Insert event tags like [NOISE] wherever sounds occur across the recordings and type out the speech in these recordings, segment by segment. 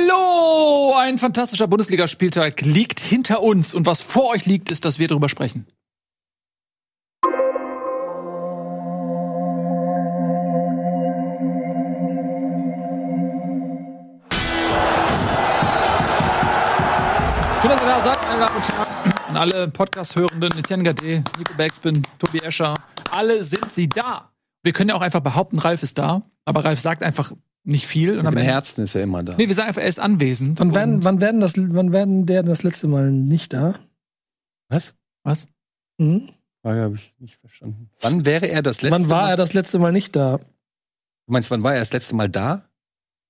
Hallo! Ein fantastischer Bundesligaspieltag liegt hinter uns und was vor euch liegt, ist, dass wir darüber sprechen. Schön, dass ihr da seid, meine Damen und Herren. An alle Podcast-Hörenden, Etienne Gade, Nico Backspin, Tobi Escher, alle sind sie da. Wir können ja auch einfach behaupten, Ralf ist da, aber Ralf sagt einfach nicht viel. Und am Herzen ist er immer da. Nee, wir sagen einfach, er ist anwesend. Wann werden, wann werden, das, wann werden der das letzte Mal nicht da? Was? Was? Mhm. Frage habe ich nicht verstanden. Wann wäre er das letzte Mal? Wann war Mal? er das letzte Mal nicht da? Du meinst, wann war er das letzte Mal da?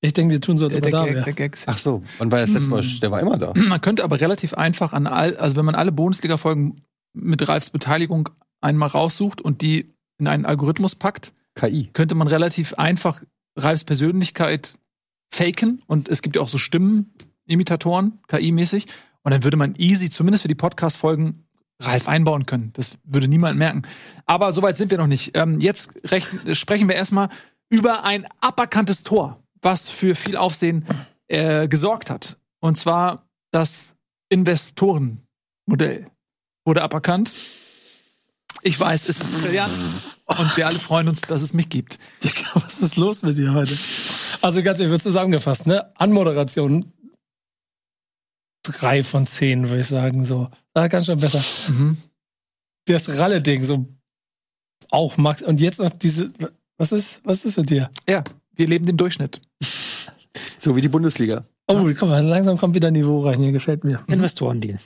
Ich denke, wir tun so, als ob er da wäre. Ach so, wann war er das letzte Mal? Hm. Der war immer da. Man könnte aber relativ einfach an all, also wenn man alle Bundesliga-Folgen mit Ralfs Beteiligung einmal raussucht und die in einen Algorithmus packt, KI, könnte man relativ einfach Ralfs Persönlichkeit faken und es gibt ja auch so Stimmenimitatoren, KI-mäßig. Und dann würde man easy, zumindest für die Podcast-Folgen, Ralf einbauen können. Das würde niemand merken. Aber soweit sind wir noch nicht. Ähm, jetzt sprechen wir erstmal über ein aberkanntes Tor, was für viel Aufsehen äh, gesorgt hat. Und zwar das Investorenmodell wurde aberkannt. Ich weiß, es ist brillant. Und wir alle freuen uns, dass es mich gibt. Digga, was ist los mit dir heute? Also ganz ehrlich, wird zusammengefasst, ne? Anmoderation drei von zehn, würde ich sagen, so. Ah, ganz schön besser. Mhm. Das Ralle-Ding, so auch Max. Und jetzt noch diese, was ist, was ist mit dir? Ja, wir leben den Durchschnitt. So wie die Bundesliga. Oh, guck mal, langsam kommt wieder Niveau rein, hier gefällt mir. Investorendeal.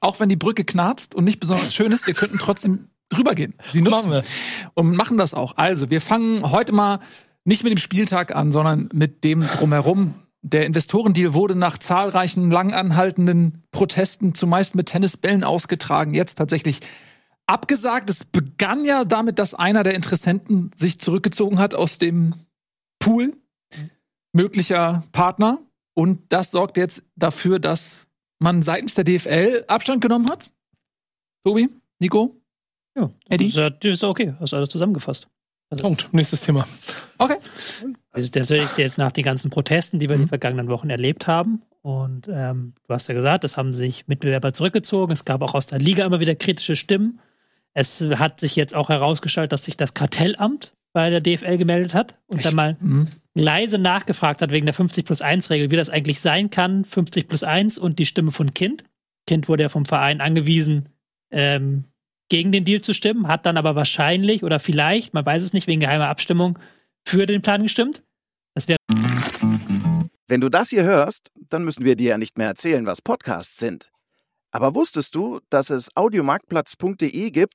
Auch wenn die Brücke knarzt und nicht besonders schön ist, wir könnten trotzdem drüber gehen. Sie nutzen machen wir. und machen das auch. Also, wir fangen heute mal nicht mit dem Spieltag an, sondern mit dem drumherum. Der Investorendeal wurde nach zahlreichen langanhaltenden Protesten zumeist mit Tennisbällen ausgetragen, jetzt tatsächlich abgesagt. Es begann ja damit, dass einer der Interessenten sich zurückgezogen hat aus dem Pool möglicher Partner. Und das sorgt jetzt dafür, dass man seitens der DFL Abstand genommen hat. Tobi, Nico? Ja, Eddie? Das ist, okay, hast alles zusammengefasst. Also, Punkt. Nächstes Thema. Okay. Das ist jetzt nach den ganzen Protesten, die wir mhm. in den vergangenen Wochen erlebt haben. Und ähm, du hast ja gesagt, es haben sich Mitbewerber zurückgezogen. Es gab auch aus der Liga immer wieder kritische Stimmen. Es hat sich jetzt auch herausgestellt, dass sich das Kartellamt bei der DFL gemeldet hat und dann mal mhm. leise nachgefragt hat wegen der 50 plus 1 Regel, wie das eigentlich sein kann, 50 plus 1 und die Stimme von Kind. Kind wurde ja vom Verein angewiesen, ähm, gegen den Deal zu stimmen, hat dann aber wahrscheinlich oder vielleicht, man weiß es nicht, wegen geheimer Abstimmung für den Plan gestimmt. Das wäre. Wenn du das hier hörst, dann müssen wir dir ja nicht mehr erzählen, was Podcasts sind. Aber wusstest du, dass es audiomarktplatz.de gibt,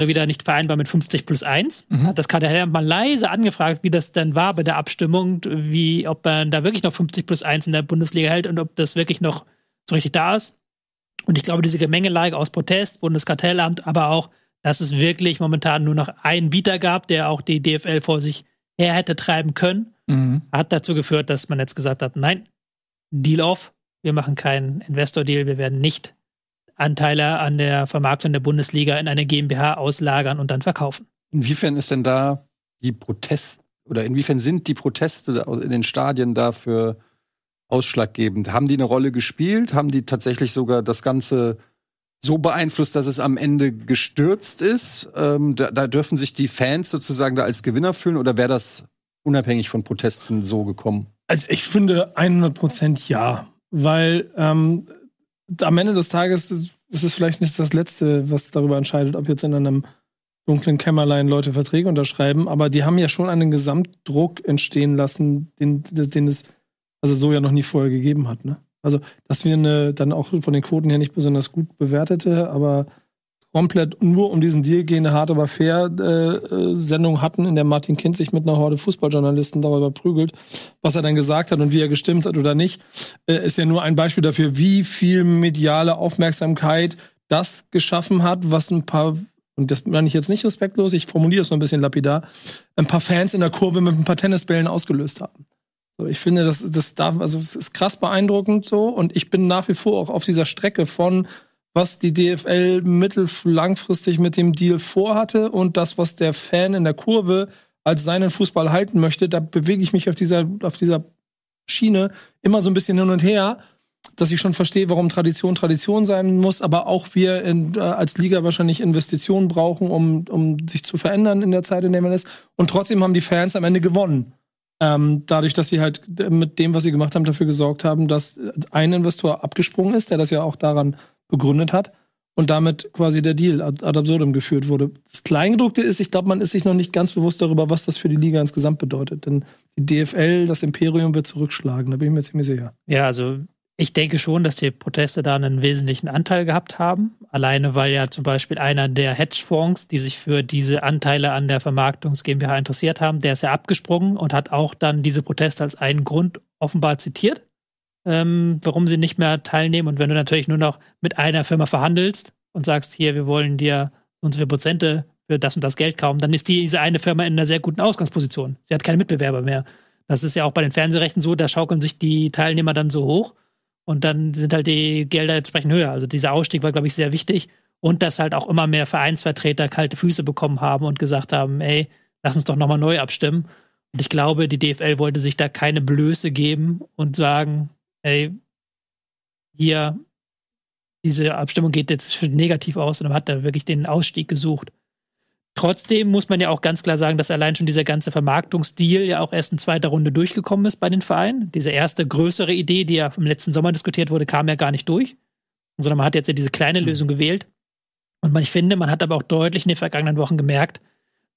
Wieder nicht vereinbar mit 50 plus 1. Mhm. Hat das Kartellamt mal leise angefragt, wie das denn war bei der Abstimmung, wie, ob man da wirklich noch 50 plus 1 in der Bundesliga hält und ob das wirklich noch so richtig da ist. Und ich glaube, diese Gemengelage aus Protest, Bundeskartellamt, aber auch, dass es wirklich momentan nur noch einen Bieter gab, der auch die DFL vor sich her hätte treiben können, mhm. hat dazu geführt, dass man jetzt gesagt hat, nein, Deal off, wir machen keinen Investor-Deal, wir werden nicht Anteile an der Vermarktung der Bundesliga in eine GmbH auslagern und dann verkaufen. Inwiefern ist denn da die Protest oder inwiefern sind die Proteste in den Stadien dafür ausschlaggebend. Haben die eine Rolle gespielt? Haben die tatsächlich sogar das Ganze so beeinflusst, dass es am Ende gestürzt ist? Ähm, da, da, dürfen sich die Fans sozusagen da als Gewinner fühlen oder wäre das unabhängig von Protesten so gekommen? Also ich finde 100 Prozent ja, weil ähm, am Ende des Tages ist es vielleicht nicht das Letzte, was darüber entscheidet, ob jetzt in einem dunklen Kämmerlein Leute Verträge unterschreiben, aber die haben ja schon einen Gesamtdruck entstehen lassen, den, den es also so ja noch nie vorher gegeben hat. Ne? Also, dass wir eine dann auch von den Quoten her nicht besonders gut bewertete, aber komplett nur um diesen Deal gehende hart aber fair äh, äh, Sendung hatten, in der Martin Kind sich mit einer Horde Fußballjournalisten darüber prügelt, was er dann gesagt hat und wie er gestimmt hat oder nicht, äh, ist ja nur ein Beispiel dafür, wie viel mediale Aufmerksamkeit das geschaffen hat, was ein paar und das meine ich jetzt nicht respektlos, ich formuliere es nur ein bisschen lapidar, ein paar Fans in der Kurve mit ein paar Tennisbällen ausgelöst haben. So, ich finde, das, das darf, also es ist krass beeindruckend so und ich bin nach wie vor auch auf dieser Strecke von was die DFL mittel langfristig mit dem Deal vorhatte und das, was der Fan in der Kurve als seinen Fußball halten möchte, da bewege ich mich auf dieser, auf dieser Schiene immer so ein bisschen hin und her, dass ich schon verstehe, warum Tradition Tradition sein muss, aber auch wir in, äh, als Liga wahrscheinlich Investitionen brauchen, um, um sich zu verändern in der Zeit, in der man ist. Und trotzdem haben die Fans am Ende gewonnen. Ähm, dadurch, dass sie halt mit dem, was sie gemacht haben, dafür gesorgt haben, dass ein Investor abgesprungen ist, der das ja auch daran begründet hat und damit quasi der Deal ad, absurdum geführt wurde. Das Kleingedruckte ist, ich glaube, man ist sich noch nicht ganz bewusst darüber, was das für die Liga insgesamt bedeutet. Denn die DFL, das Imperium wird zurückschlagen, da bin ich mir ziemlich sicher. Ja, also ich denke schon, dass die Proteste da einen wesentlichen Anteil gehabt haben. Alleine weil ja zum Beispiel einer der Hedgefonds, die sich für diese Anteile an der Vermarktungs GmbH interessiert haben, der ist ja abgesprungen und hat auch dann diese Proteste als einen Grund offenbar zitiert ähm, warum sie nicht mehr teilnehmen. Und wenn du natürlich nur noch mit einer Firma verhandelst und sagst, hier, wir wollen dir unsere Prozente für das und das Geld kaufen, dann ist diese eine Firma in einer sehr guten Ausgangsposition. Sie hat keine Mitbewerber mehr. Das ist ja auch bei den Fernsehrechten so, da schaukeln sich die Teilnehmer dann so hoch und dann sind halt die Gelder entsprechend höher. Also dieser Ausstieg war, glaube ich, sehr wichtig. Und dass halt auch immer mehr Vereinsvertreter kalte Füße bekommen haben und gesagt haben, ey, lass uns doch nochmal neu abstimmen. Und ich glaube, die DFL wollte sich da keine Blöße geben und sagen, ey, hier, diese Abstimmung geht jetzt negativ aus und man hat da wirklich den Ausstieg gesucht. Trotzdem muss man ja auch ganz klar sagen, dass allein schon dieser ganze Vermarktungsdeal ja auch erst in zweiter Runde durchgekommen ist bei den Vereinen. Diese erste größere Idee, die ja im letzten Sommer diskutiert wurde, kam ja gar nicht durch, sondern man hat jetzt ja diese kleine Lösung gewählt. Und man, ich finde, man hat aber auch deutlich in den vergangenen Wochen gemerkt,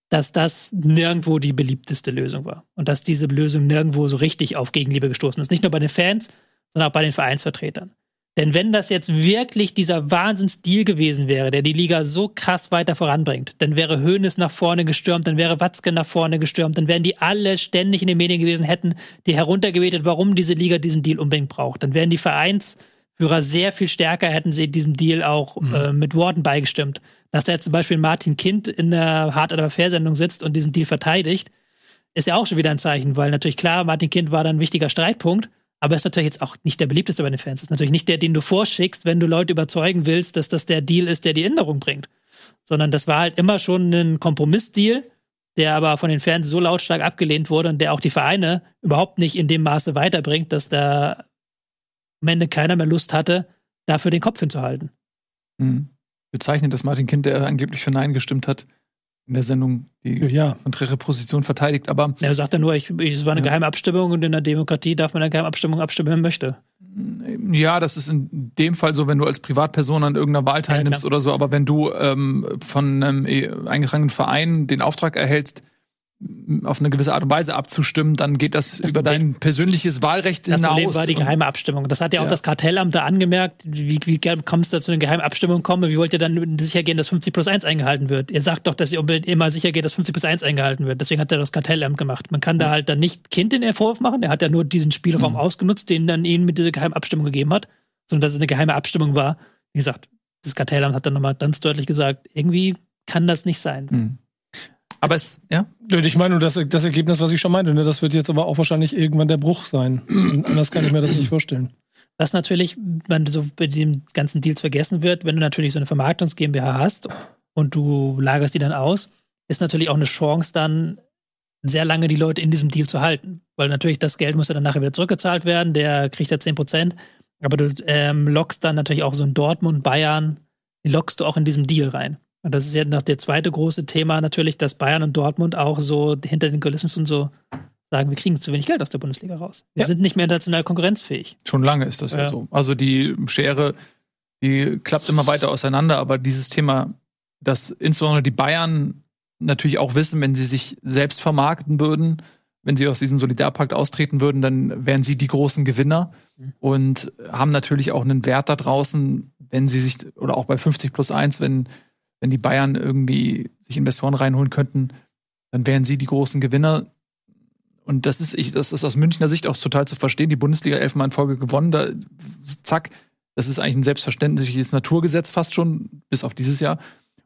dass das nirgendwo die beliebteste Lösung war. Und dass diese Lösung nirgendwo so richtig auf Gegenliebe gestoßen ist. Nicht nur bei den Fans, sondern auch bei den Vereinsvertretern. Denn wenn das jetzt wirklich dieser Wahnsinnsdeal gewesen wäre, der die Liga so krass weiter voranbringt, dann wäre Hoeneß nach vorne gestürmt, dann wäre Watzke nach vorne gestürmt, dann wären die alle ständig in den Medien gewesen, hätten die heruntergebetet, warum diese Liga diesen Deal unbedingt braucht. Dann wären die Vereinsführer sehr viel stärker, hätten sie diesem Deal auch mhm. äh, mit Worten beigestimmt. Dass da jetzt zum Beispiel Martin Kind in der Hard aber Fair-Sendung sitzt und diesen Deal verteidigt, ist ja auch schon wieder ein Zeichen, weil natürlich klar, Martin Kind war dann ein wichtiger Streitpunkt, aber ist natürlich jetzt auch nicht der beliebteste bei den Fans. Ist natürlich nicht der, den du vorschickst, wenn du Leute überzeugen willst, dass das der Deal ist, der die Änderung bringt. Sondern das war halt immer schon ein Kompromissdeal, der aber von den Fans so lautstark abgelehnt wurde und der auch die Vereine überhaupt nicht in dem Maße weiterbringt, dass da am Ende keiner mehr Lust hatte, dafür den Kopf hinzuhalten. Mhm. Bezeichnet, dass Martin Kind, der angeblich für Nein gestimmt hat, in der Sendung die ja. konträre Position verteidigt. Aber er sagt ja nur, ich, ich, es war eine ja. geheime Abstimmung und in der Demokratie darf man eine geheime Abstimmung abstimmen möchte. Ja, das ist in dem Fall so, wenn du als Privatperson an irgendeiner Wahl teilnimmst ja, oder so. Aber wenn du ähm, von einem äh, eingetragenen Verein den Auftrag erhältst, auf eine gewisse Art und Weise abzustimmen, dann geht das, das über dein persönliches Wahlrecht das hinaus. Das Problem war die geheime Abstimmung. Das hat ja auch ja. das Kartellamt da angemerkt. Wie, wie kommst du zu einer geheimen Abstimmung kommen? Wie wollt ihr dann sicher gehen, dass 50 plus 1 eingehalten wird? Ihr sagt doch, dass ihr unbedingt immer sicher geht, dass 50 plus 1 eingehalten wird. Deswegen hat er das Kartellamt gemacht. Man kann da halt dann nicht Kind den Vorwurf machen. Er hat ja nur diesen Spielraum mhm. ausgenutzt, den dann ihnen mit dieser geheimen Abstimmung gegeben hat, sondern dass es eine geheime Abstimmung war. Wie gesagt, das Kartellamt hat dann nochmal ganz deutlich gesagt, irgendwie kann das nicht sein. Mhm. Aber es, ja? Ich meine nur das, das Ergebnis, was ich schon meinte, ne? das wird jetzt aber auch wahrscheinlich irgendwann der Bruch sein. [CLEARS THROAT] Anders kann ich mir das nicht vorstellen. Was natürlich, wenn so bei den ganzen Deals vergessen wird, wenn du natürlich so eine Vermarktungs GmbH hast und du lagerst die dann aus, ist natürlich auch eine Chance dann sehr lange die Leute in diesem Deal zu halten. Weil natürlich das Geld muss ja dann nachher wieder zurückgezahlt werden, der kriegt ja 10 Prozent. Aber du ähm, lockst dann natürlich auch so ein Dortmund, Bayern, die lockst du auch in diesem Deal rein. Und das ist ja noch der zweite große Thema natürlich, dass Bayern und Dortmund auch so hinter den Kulissen und so sagen, wir kriegen zu wenig Geld aus der Bundesliga raus. Wir ja. sind nicht mehr international konkurrenzfähig. Schon lange ist das ja. ja so. Also die Schere, die klappt immer weiter auseinander, aber dieses Thema, dass insbesondere die Bayern natürlich auch wissen, wenn sie sich selbst vermarkten würden, wenn sie aus diesem Solidarpakt austreten würden, dann wären sie die großen Gewinner mhm. und haben natürlich auch einen Wert da draußen, wenn sie sich, oder auch bei 50 plus 1, wenn wenn die Bayern irgendwie sich Investoren reinholen könnten, dann wären sie die großen Gewinner. Und das ist, ich, das ist aus Münchner Sicht auch total zu verstehen. Die Bundesliga elfmal in Folge gewonnen, da, zack, das ist eigentlich ein selbstverständliches Naturgesetz fast schon, bis auf dieses Jahr.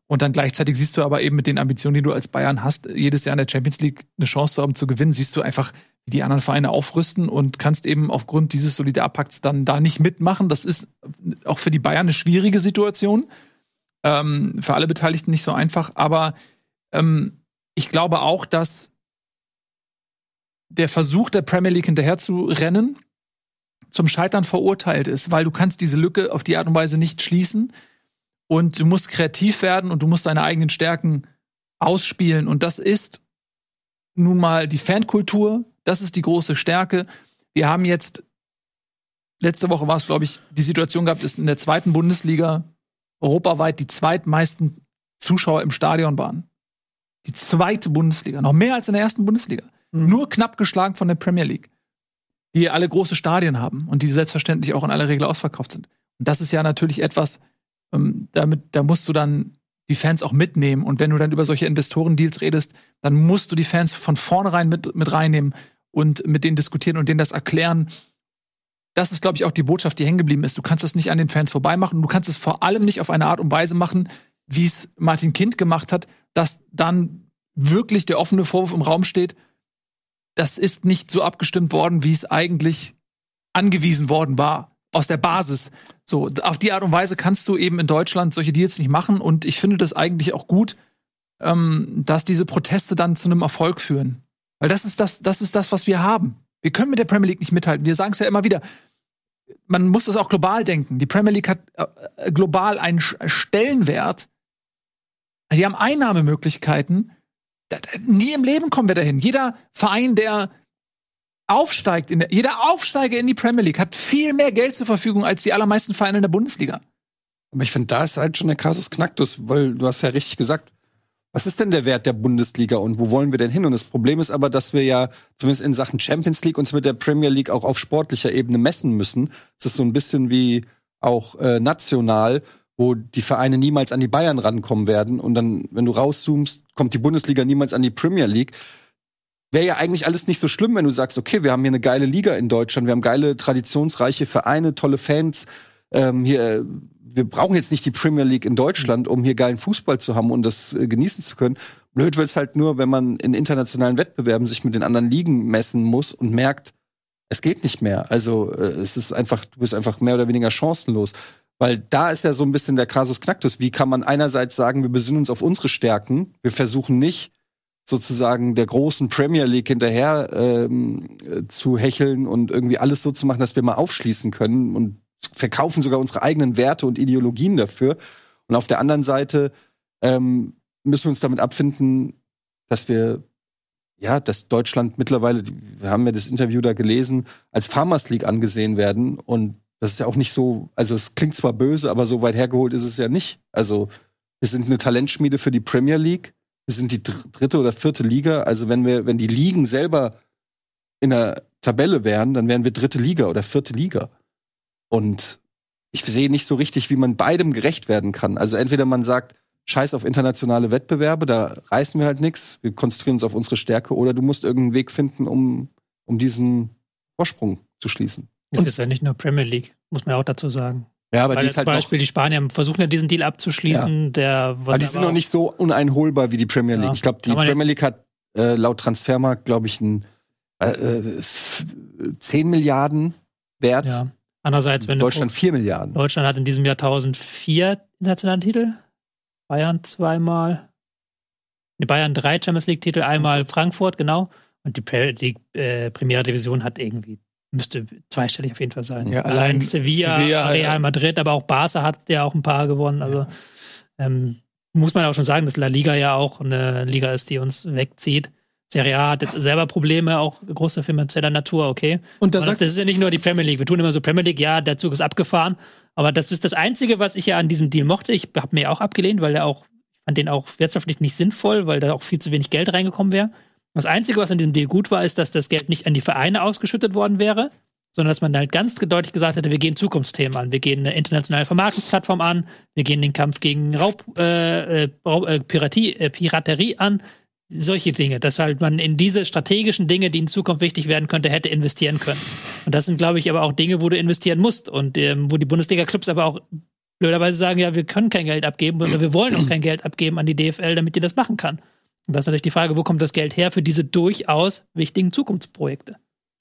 Und dann gleichzeitig siehst du aber eben mit den Ambitionen, die du als Bayern hast, jedes Jahr in der Champions League eine Chance zu haben zu gewinnen, siehst du einfach, wie die anderen Vereine aufrüsten und kannst eben aufgrund dieses Solidarpakts dann da nicht mitmachen. Das ist auch für die Bayern eine schwierige Situation. Ähm, für alle Beteiligten nicht so einfach. Aber ähm, ich glaube auch, dass der Versuch der Premier League hinterher zu rennen zum Scheitern verurteilt ist, weil du kannst diese Lücke auf die Art und Weise nicht schließen und du musst kreativ werden und du musst deine eigenen Stärken ausspielen und das ist nun mal die Fankultur, das ist die große Stärke. Wir haben jetzt letzte Woche war es glaube ich die Situation gehabt, dass in der zweiten Bundesliga europaweit die zweitmeisten Zuschauer im Stadion waren. Die zweite Bundesliga, noch mehr als in der ersten Bundesliga. Mhm. Nur knapp geschlagen von der Premier League die alle große Stadien haben und die selbstverständlich auch in aller Regel ausverkauft sind. Und das ist ja natürlich etwas, ähm, damit, da musst du dann die Fans auch mitnehmen. Und wenn du dann über solche Investorendeals redest, dann musst du die Fans von vornherein mit, mit reinnehmen und mit denen diskutieren und denen das erklären. Das ist, glaube ich, auch die Botschaft, die hängen geblieben ist. Du kannst das nicht an den Fans vorbeimachen. Du kannst es vor allem nicht auf eine Art und Weise machen, wie es Martin Kind gemacht hat, dass dann wirklich der offene Vorwurf im Raum steht, das ist nicht so abgestimmt worden, wie es eigentlich angewiesen worden war aus der Basis. So, auf die Art und Weise kannst du eben in Deutschland solche Deals nicht machen und ich finde das eigentlich auch gut, ähm, dass diese Proteste dann zu einem Erfolg führen. Weil das ist das, das ist das, was wir haben. Wir können mit der Premier League nicht mithalten. Wir sagen es ja immer wieder. Man muss das auch global denken. Die Premier League hat äh, global einen Stellenwert. Die haben Einnahmemöglichkeiten, nie im Leben kommen wir dahin. Jeder Verein, der aufsteigt, der, jeder Aufsteiger in die Premier League hat viel mehr Geld zur Verfügung als die allermeisten Vereine in der Bundesliga. Aber ich finde, da ist halt schon der Kasus Knacktus, weil du hast ja richtig gesagt, was ist denn der Wert der Bundesliga und wo wollen wir denn hin? Und das Problem ist aber, dass wir ja zumindest in Sachen Champions League uns mit der Premier League auch auf sportlicher Ebene messen müssen. Es ist so ein bisschen wie auch äh, national wo die Vereine niemals an die Bayern rankommen werden. Und dann, wenn du rauszoomst, kommt die Bundesliga niemals an die Premier League. Wäre ja eigentlich alles nicht so schlimm, wenn du sagst, okay, wir haben hier eine geile Liga in Deutschland, wir haben geile, traditionsreiche Vereine, tolle Fans. Ähm, hier, wir brauchen jetzt nicht die Premier League in Deutschland, um hier geilen Fußball zu haben und das äh, genießen zu können. Blöd wird's halt nur, wenn man in internationalen Wettbewerben sich mit den anderen Ligen messen muss und merkt, es geht nicht mehr. Also äh, es ist einfach, du bist einfach mehr oder weniger chancenlos. Weil da ist ja so ein bisschen der Kasus Knacktus. Wie kann man einerseits sagen, wir besinnen uns auf unsere Stärken, wir versuchen nicht sozusagen der großen Premier League hinterher ähm, zu hecheln und irgendwie alles so zu machen, dass wir mal aufschließen können und verkaufen sogar unsere eigenen Werte und Ideologien dafür. Und auf der anderen Seite ähm, müssen wir uns damit abfinden, dass wir ja, dass Deutschland mittlerweile, wir haben ja das Interview da gelesen, als Farmers League angesehen werden und das ist ja auch nicht so, also es klingt zwar böse, aber so weit hergeholt ist es ja nicht. Also wir sind eine Talentschmiede für die Premier League. Wir sind die dritte oder vierte Liga. Also wenn wir, wenn die Ligen selber in der Tabelle wären, dann wären wir dritte Liga oder vierte Liga. Und ich sehe nicht so richtig, wie man beidem gerecht werden kann. Also entweder man sagt, scheiß auf internationale Wettbewerbe, da reißen wir halt nichts, wir konzentrieren uns auf unsere Stärke, oder du musst irgendeinen Weg finden, um, um diesen Vorsprung zu schließen. Es ist ja nicht nur Premier League, muss man auch dazu sagen. Ja, aber Weil die ist zum halt Beispiel die Spanier versuchen ja diesen Deal abzuschließen, der was aber die sind noch nicht so uneinholbar wie die Premier League. Ja. Ich glaube, die Premier League hat äh, laut Transfermarkt, glaube ich, einen äh, 10 Milliarden Wert. Ja. Andererseits, wenn Deutschland du 4 Milliarden. Deutschland hat in diesem Jahr 1004 internationalen Titel, Bayern zweimal, die Bayern drei Champions League Titel, einmal Frankfurt, genau. Und die, Pre die äh, Primera Division hat irgendwie müsste zweistellig auf jeden Fall sein. Ja, allein Sevilla, Sevilla, Real ja. Madrid, aber auch Barca hat ja auch ein paar gewonnen. Also ähm, muss man auch schon sagen, dass La Liga ja auch eine Liga ist, die uns wegzieht. Serie A hat jetzt selber Probleme, auch großer finanzieller Natur, okay. Und da sagt das ist ja nicht nur die Premier League. Wir tun immer so Premier League, ja, der Zug ist abgefahren. Aber das ist das Einzige, was ich ja an diesem Deal mochte. Ich habe mir auch abgelehnt, weil der auch, ich fand den auch wirtschaftlich nicht sinnvoll, weil da auch viel zu wenig Geld reingekommen wäre. Das Einzige, was an diesem Deal gut war, ist, dass das Geld nicht an die Vereine ausgeschüttet worden wäre, sondern dass man halt ganz deutlich gesagt hätte, wir gehen Zukunftsthemen an, wir gehen eine internationale Vermarktungsplattform an, wir gehen den Kampf gegen Raub, äh, äh Raub äh, Piratie, äh, Piraterie an, solche Dinge, dass halt man in diese strategischen Dinge, die in Zukunft wichtig werden könnte, hätte investieren können. Und das sind, glaube ich, aber auch Dinge, wo du investieren musst und ähm, wo die Bundesliga-Clubs aber auch blöderweise sagen, ja, wir können kein Geld abgeben oder wir wollen auch kein Geld abgeben an die DFL, damit die das machen kann. Und das ist natürlich die Frage, wo kommt das Geld her für diese durchaus wichtigen Zukunftsprojekte?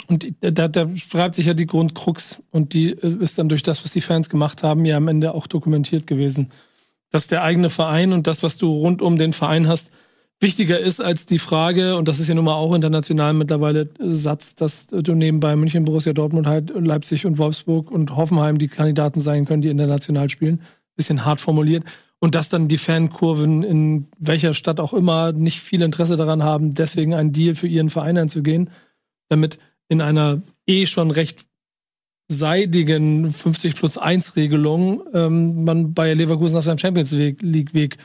Und da, da schreibt sich ja die Grundkrux und die äh, ist dann durch das, was die Fans gemacht haben, ja am Ende auch dokumentiert gewesen. Dass der eigene Verein und das, was du rund um den Verein hast, wichtiger ist als die Frage, und das ist ja nun mal auch international mittlerweile äh, Satz, dass du nebenbei München, Borussia Dortmund halt Leipzig und Wolfsburg und Hoffenheim die Kandidaten sein können, die international spielen. Bisschen hart formuliert. Und dass dann die Fankurven in welcher Stadt auch immer nicht viel Interesse daran haben, deswegen einen Deal für ihren Verein einzugehen, damit in einer eh schon recht seidigen 50 plus 1 Regelung ähm, man bei Leverkusen auf seinem Champions League Weg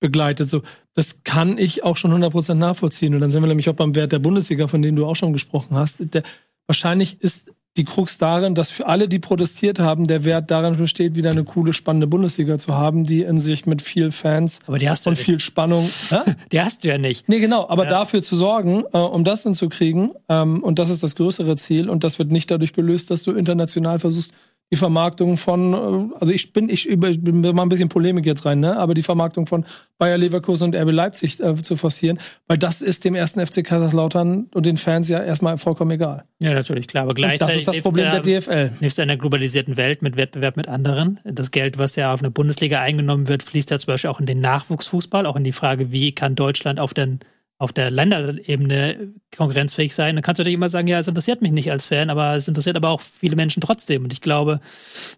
begleitet. So, das kann ich auch schon 100% nachvollziehen. Und dann sind wir nämlich auch beim Wert der Bundesliga, von dem du auch schon gesprochen hast. Der, wahrscheinlich ist die Krux darin, dass für alle, die protestiert haben, der Wert darin besteht, wieder eine coole, spannende Bundesliga zu haben, die in sich mit viel Fans und ja viel Spannung. [LAUGHS] Die hast du ja nicht. Nee, genau, aber Ja. dafür zu sorgen, äh, um das hinzukriegen, ähm, und das ist das größere Ziel, und das wird nicht dadurch gelöst, dass du international versuchst, die Vermarktung von, äh, also ich bin, ich über, ich bin mal ein bisschen Polemik jetzt rein, ne? Aber die Vermarktung von Bayer Leverkusen und RB Leipzig äh, zu forcieren, weil das ist dem ersten FC Kaiserslautern und den Fans ja erstmal vollkommen egal. Ja, natürlich, klar. Aber Und gleichzeitig das ist das Problem der ja- DFL. in einer globalisierten Welt mit Wettbewerb mit anderen. Das Geld, was ja auf eine Bundesliga eingenommen wird, fließt ja zum Beispiel auch in den Nachwuchsfußball, auch in die Frage, wie kann Deutschland auf, den, auf der Länderebene konkurrenzfähig sein. Dann kannst du natürlich immer sagen, ja, es interessiert mich nicht als Fan, aber es interessiert aber auch viele Menschen trotzdem. Und ich glaube,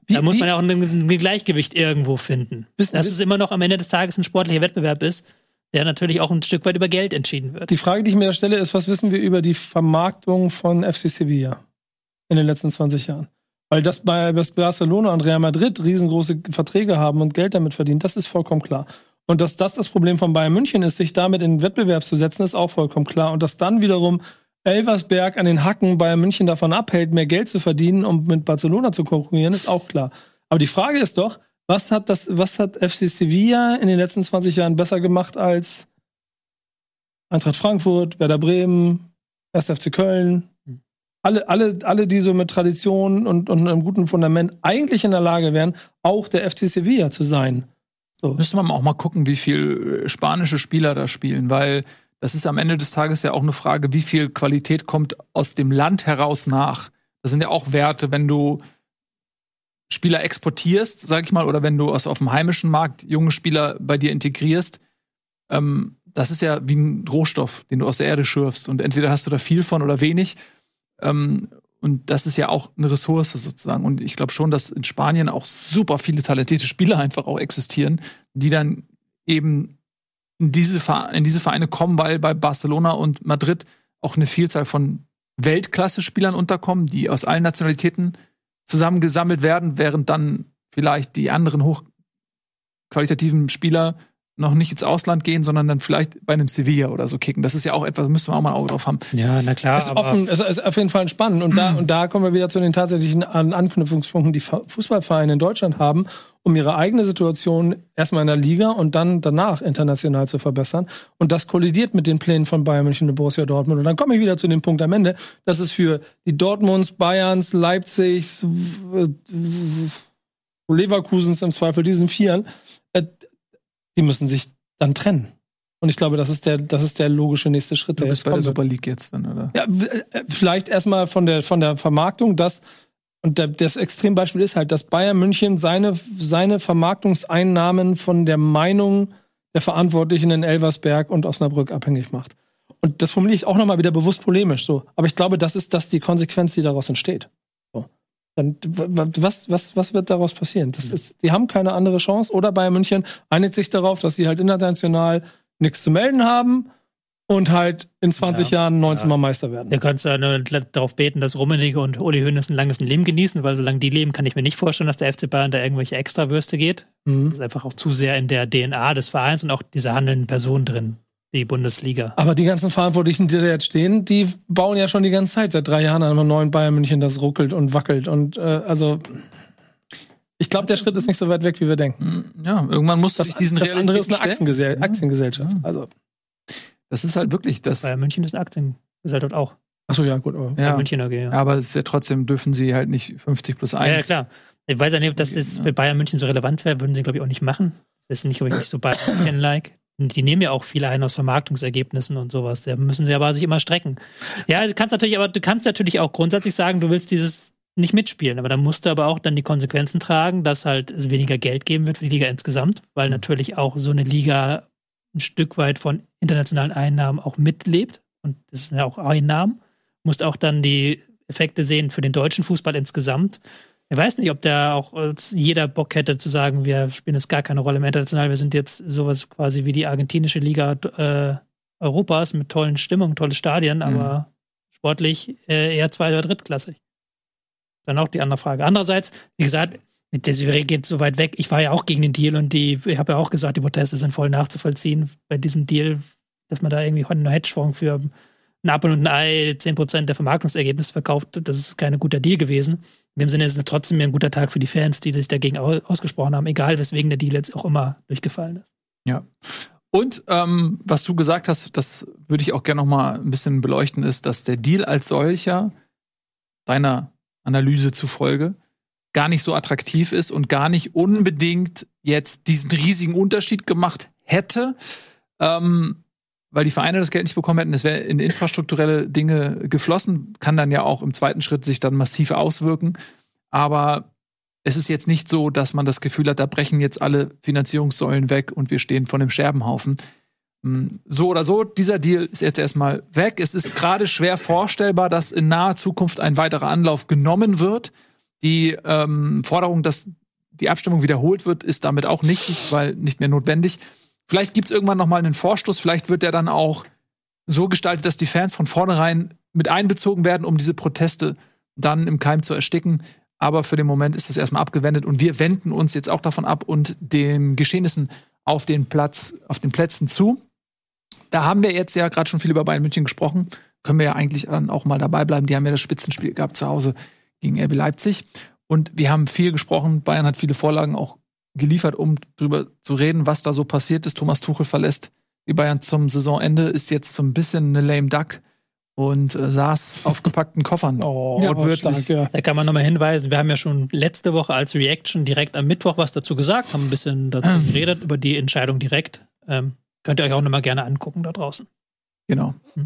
Wie- da muss wie- man ja auch ein, ein Gleichgewicht irgendwo finden. Wissen- Dass es immer noch am Ende des Tages ein sportlicher Wettbewerb ist, der natürlich auch ein Stück weit über Geld entschieden wird. Die Frage, die ich mir da stelle, ist, was wissen wir über die Vermarktung von FC Sevilla in den letzten 20 Jahren? Weil das bei Barcelona und Real Madrid riesengroße Verträge haben und Geld damit verdienen, das ist vollkommen klar. Und dass das das Problem von Bayern München ist, sich damit in den Wettbewerb zu setzen, ist auch vollkommen klar. Und dass dann wiederum Elversberg an den Hacken Bayern München davon abhält, mehr Geld zu verdienen, um mit Barcelona zu konkurrieren, ist auch klar. Aber die Frage ist doch, was hat das, was hat FC Sevilla in den letzten 20 Jahren besser gemacht als Eintracht Frankfurt, Werder Bremen, 1. FC Köln. Alle, alle, alle, die so mit Tradition und, und einem guten Fundament eigentlich in der Lage wären, auch der FC Sevilla zu sein. So. Müsste man auch mal gucken, wie viel äh, spanische Spieler da spielen, weil das ist am Ende des Tages ja auch eine Frage, wie viel Qualität kommt aus dem Land heraus nach. Das sind ja auch Werte, wenn du Spieler exportierst, sag ich mal, oder wenn du aus auf dem heimischen Markt junge Spieler bei dir integrierst. Ähm, das ist ja wie ein Rohstoff, den du aus der Erde schürfst. Und entweder hast du da viel von oder wenig. Ähm, und das ist ja auch eine Ressource sozusagen. Und ich glaube schon, dass in Spanien auch super viele talentierte Spieler einfach auch existieren, die dann eben in diese, Vere- in diese Vereine kommen, weil bei Barcelona und Madrid auch eine Vielzahl von Weltklasse-Spielern unterkommen, die aus allen Nationalitäten zusammengesammelt werden, während dann vielleicht die anderen hochqualitativen Spieler noch nicht ins Ausland gehen, sondern dann vielleicht bei einem Sevilla oder so kicken. Das ist ja auch etwas, da müsste man auch mal ein Auge drauf haben. Ja, na klar. Es ist, offen, es ist auf jeden Fall spannend. Und da, und da kommen wir wieder zu den tatsächlichen An Anknüpfungspunkten, die Fußballvereine in Deutschland haben, um ihre eigene Situation erstmal in der Liga und dann danach international zu verbessern. Und das kollidiert mit den Plänen von Bayern München und Borussia Dortmund. Und dann komme ich wieder zu dem Punkt am Ende, dass es für die Dortmunds, Bayerns, Leipzigs, äh, Leverkusens im Zweifel diesen Vieren, die müssen sich dann trennen. Und ich glaube, das ist der, das ist der logische nächste Schritt. Du bist bei der. Super League jetzt dann, oder? Ja, äh, vielleicht erstmal von der, von der Vermarktung, dass, und das Extrembeispiel ist halt, dass Bayern München seine, seine Vermarktungseinnahmen von der Meinung der Verantwortlichen in Elversberg und Osnabrück abhängig macht. Und das formuliere ich auch nochmal wieder bewusst polemisch so. Aber ich glaube, das ist das die Konsequenz, die daraus entsteht. Dann, was, was, was wird daraus passieren? Das ist, die haben keine andere Chance. Oder Bayern München einigt sich darauf, dass sie halt international nichts zu melden haben und halt in 20 Ja. Jahren 19 Mal Meister werden. Du kannst ja nur darauf beten, dass Rummenigge und Uli Hoeneß ein langes Leben genießen, weil solange die leben, kann ich mir nicht vorstellen, dass der FC Bayern da irgendwelche Extrawürste geht. Das Mhm. ist einfach auch zu sehr in der DNA des Vereins und auch dieser handelnden Person drin. Die Bundesliga. Aber die ganzen Verantwortlichen, die da jetzt stehen, die bauen ja schon die ganze Zeit seit drei Jahren an einem neuen Bayern München, das ruckelt und wackelt. Und äh, also ich glaube, der Schritt ist nicht so weit weg, wie wir denken. Hm, Ja, irgendwann muss Das, sich diesen das andere ist eine Aktiengesell stellen. Aktiengesellschaft. Ja. Also, Das ist halt wirklich das. Bayern München ist eine Aktiengesellschaft auch. achso, ja, gut. Aber Ja. Ja. München AG, ja. Aber es ist ja trotzdem dürfen sie halt nicht 50 plus 1. Ja, ja, klar. Ich weiß ja nicht, ob das jetzt für Bayern München so relevant wäre, würden sie, glaube ich, auch nicht machen. Das ist nicht, glaube ich, nicht so Bayern München-like. Die nehmen ja auch viele ein aus Vermarktungsergebnissen und sowas. Da müssen sie aber sich immer strecken. Ja, du kannst natürlich, aber du kannst natürlich auch grundsätzlich sagen, du willst dieses nicht mitspielen, aber dann musst du aber auch dann die Konsequenzen tragen, dass halt es weniger Geld geben wird für die Liga insgesamt, weil natürlich auch so eine Liga ein Stück weit von internationalen Einnahmen auch mitlebt. Und das sind ja auch Einnahmen. Musst auch dann die Effekte sehen für den deutschen Fußball insgesamt. Ich weiß nicht, ob da auch jeder Bock hätte zu sagen, wir spielen jetzt gar keine Rolle im International, wir sind jetzt sowas quasi wie die argentinische Liga äh, Europas mit tollen Stimmungen, tolle Stadien, aber sportlich äh, eher zwei- oder drittklassig. Dann auch die andere Frage. Andererseits, wie gesagt, mit Desiree geht so weit weg. Ich war ja auch gegen den Deal und die, ich habe ja auch gesagt, die Proteste sind voll nachzuvollziehen bei diesem Deal, dass man da irgendwie einen Hedgefonds für ein Apfel und ein Ei 10% der Vermarktungsergebnisse verkauft. Das ist kein guter Deal gewesen. In dem Sinne ist es trotzdem ein guter Tag für die Fans, die sich dagegen au- ausgesprochen haben, egal weswegen der Deal jetzt auch immer durchgefallen ist. Ja. Und ähm, was du gesagt hast, das würde ich auch gerne noch mal ein bisschen beleuchten, ist, dass der Deal als solcher deiner Analyse zufolge gar nicht so attraktiv ist und gar nicht unbedingt jetzt diesen riesigen Unterschied gemacht hätte, ähm, weil die Vereine das Geld nicht bekommen hätten. Es wäre in infrastrukturelle Dinge geflossen, kann dann ja auch im zweiten Schritt sich dann massiv auswirken. Aber es ist jetzt nicht so, dass man das Gefühl hat, da brechen jetzt alle Finanzierungssäulen weg und wir stehen vor einem Scherbenhaufen. Hm, So oder so, dieser Deal ist jetzt erstmal weg. Es ist gerade schwer vorstellbar, dass in naher Zukunft ein weiterer Anlauf genommen wird. Die ähm, Forderung, dass die Abstimmung wiederholt wird, ist damit auch nichtig, weil nicht mehr notwendig. Vielleicht gibt es irgendwann noch mal einen Vorstoß, vielleicht wird der dann auch so gestaltet, dass die Fans von vornherein mit einbezogen werden, um diese Proteste dann im Keim zu ersticken. Aber für den Moment ist das erstmal abgewendet und wir wenden uns jetzt auch davon ab und den Geschehnissen auf den Platz, auf den Plätzen zu. Da haben wir jetzt ja gerade schon viel über Bayern München gesprochen. Können wir ja eigentlich dann auch mal dabei bleiben. Die haben ja das Spitzenspiel gehabt zu Hause gegen RB Leipzig. Und wir haben viel gesprochen. Bayern hat viele Vorlagen auch geliefert, um drüber zu reden, was da so passiert ist. Thomas Tuchel verlässt die Bayern zum Saisonende, ist jetzt so ein bisschen eine lame Duck und äh, saß [LAUGHS] auf gepackten Koffern. Oh, Wortwörtlich. stark, ja. Da kann man nochmal hinweisen, wir haben ja schon letzte Woche als Reaction direkt am Mittwoch was dazu gesagt, haben ein bisschen dazu geredet, über die Entscheidung direkt. Ähm, könnt ihr euch auch nochmal gerne angucken da draußen. Genau. Ja,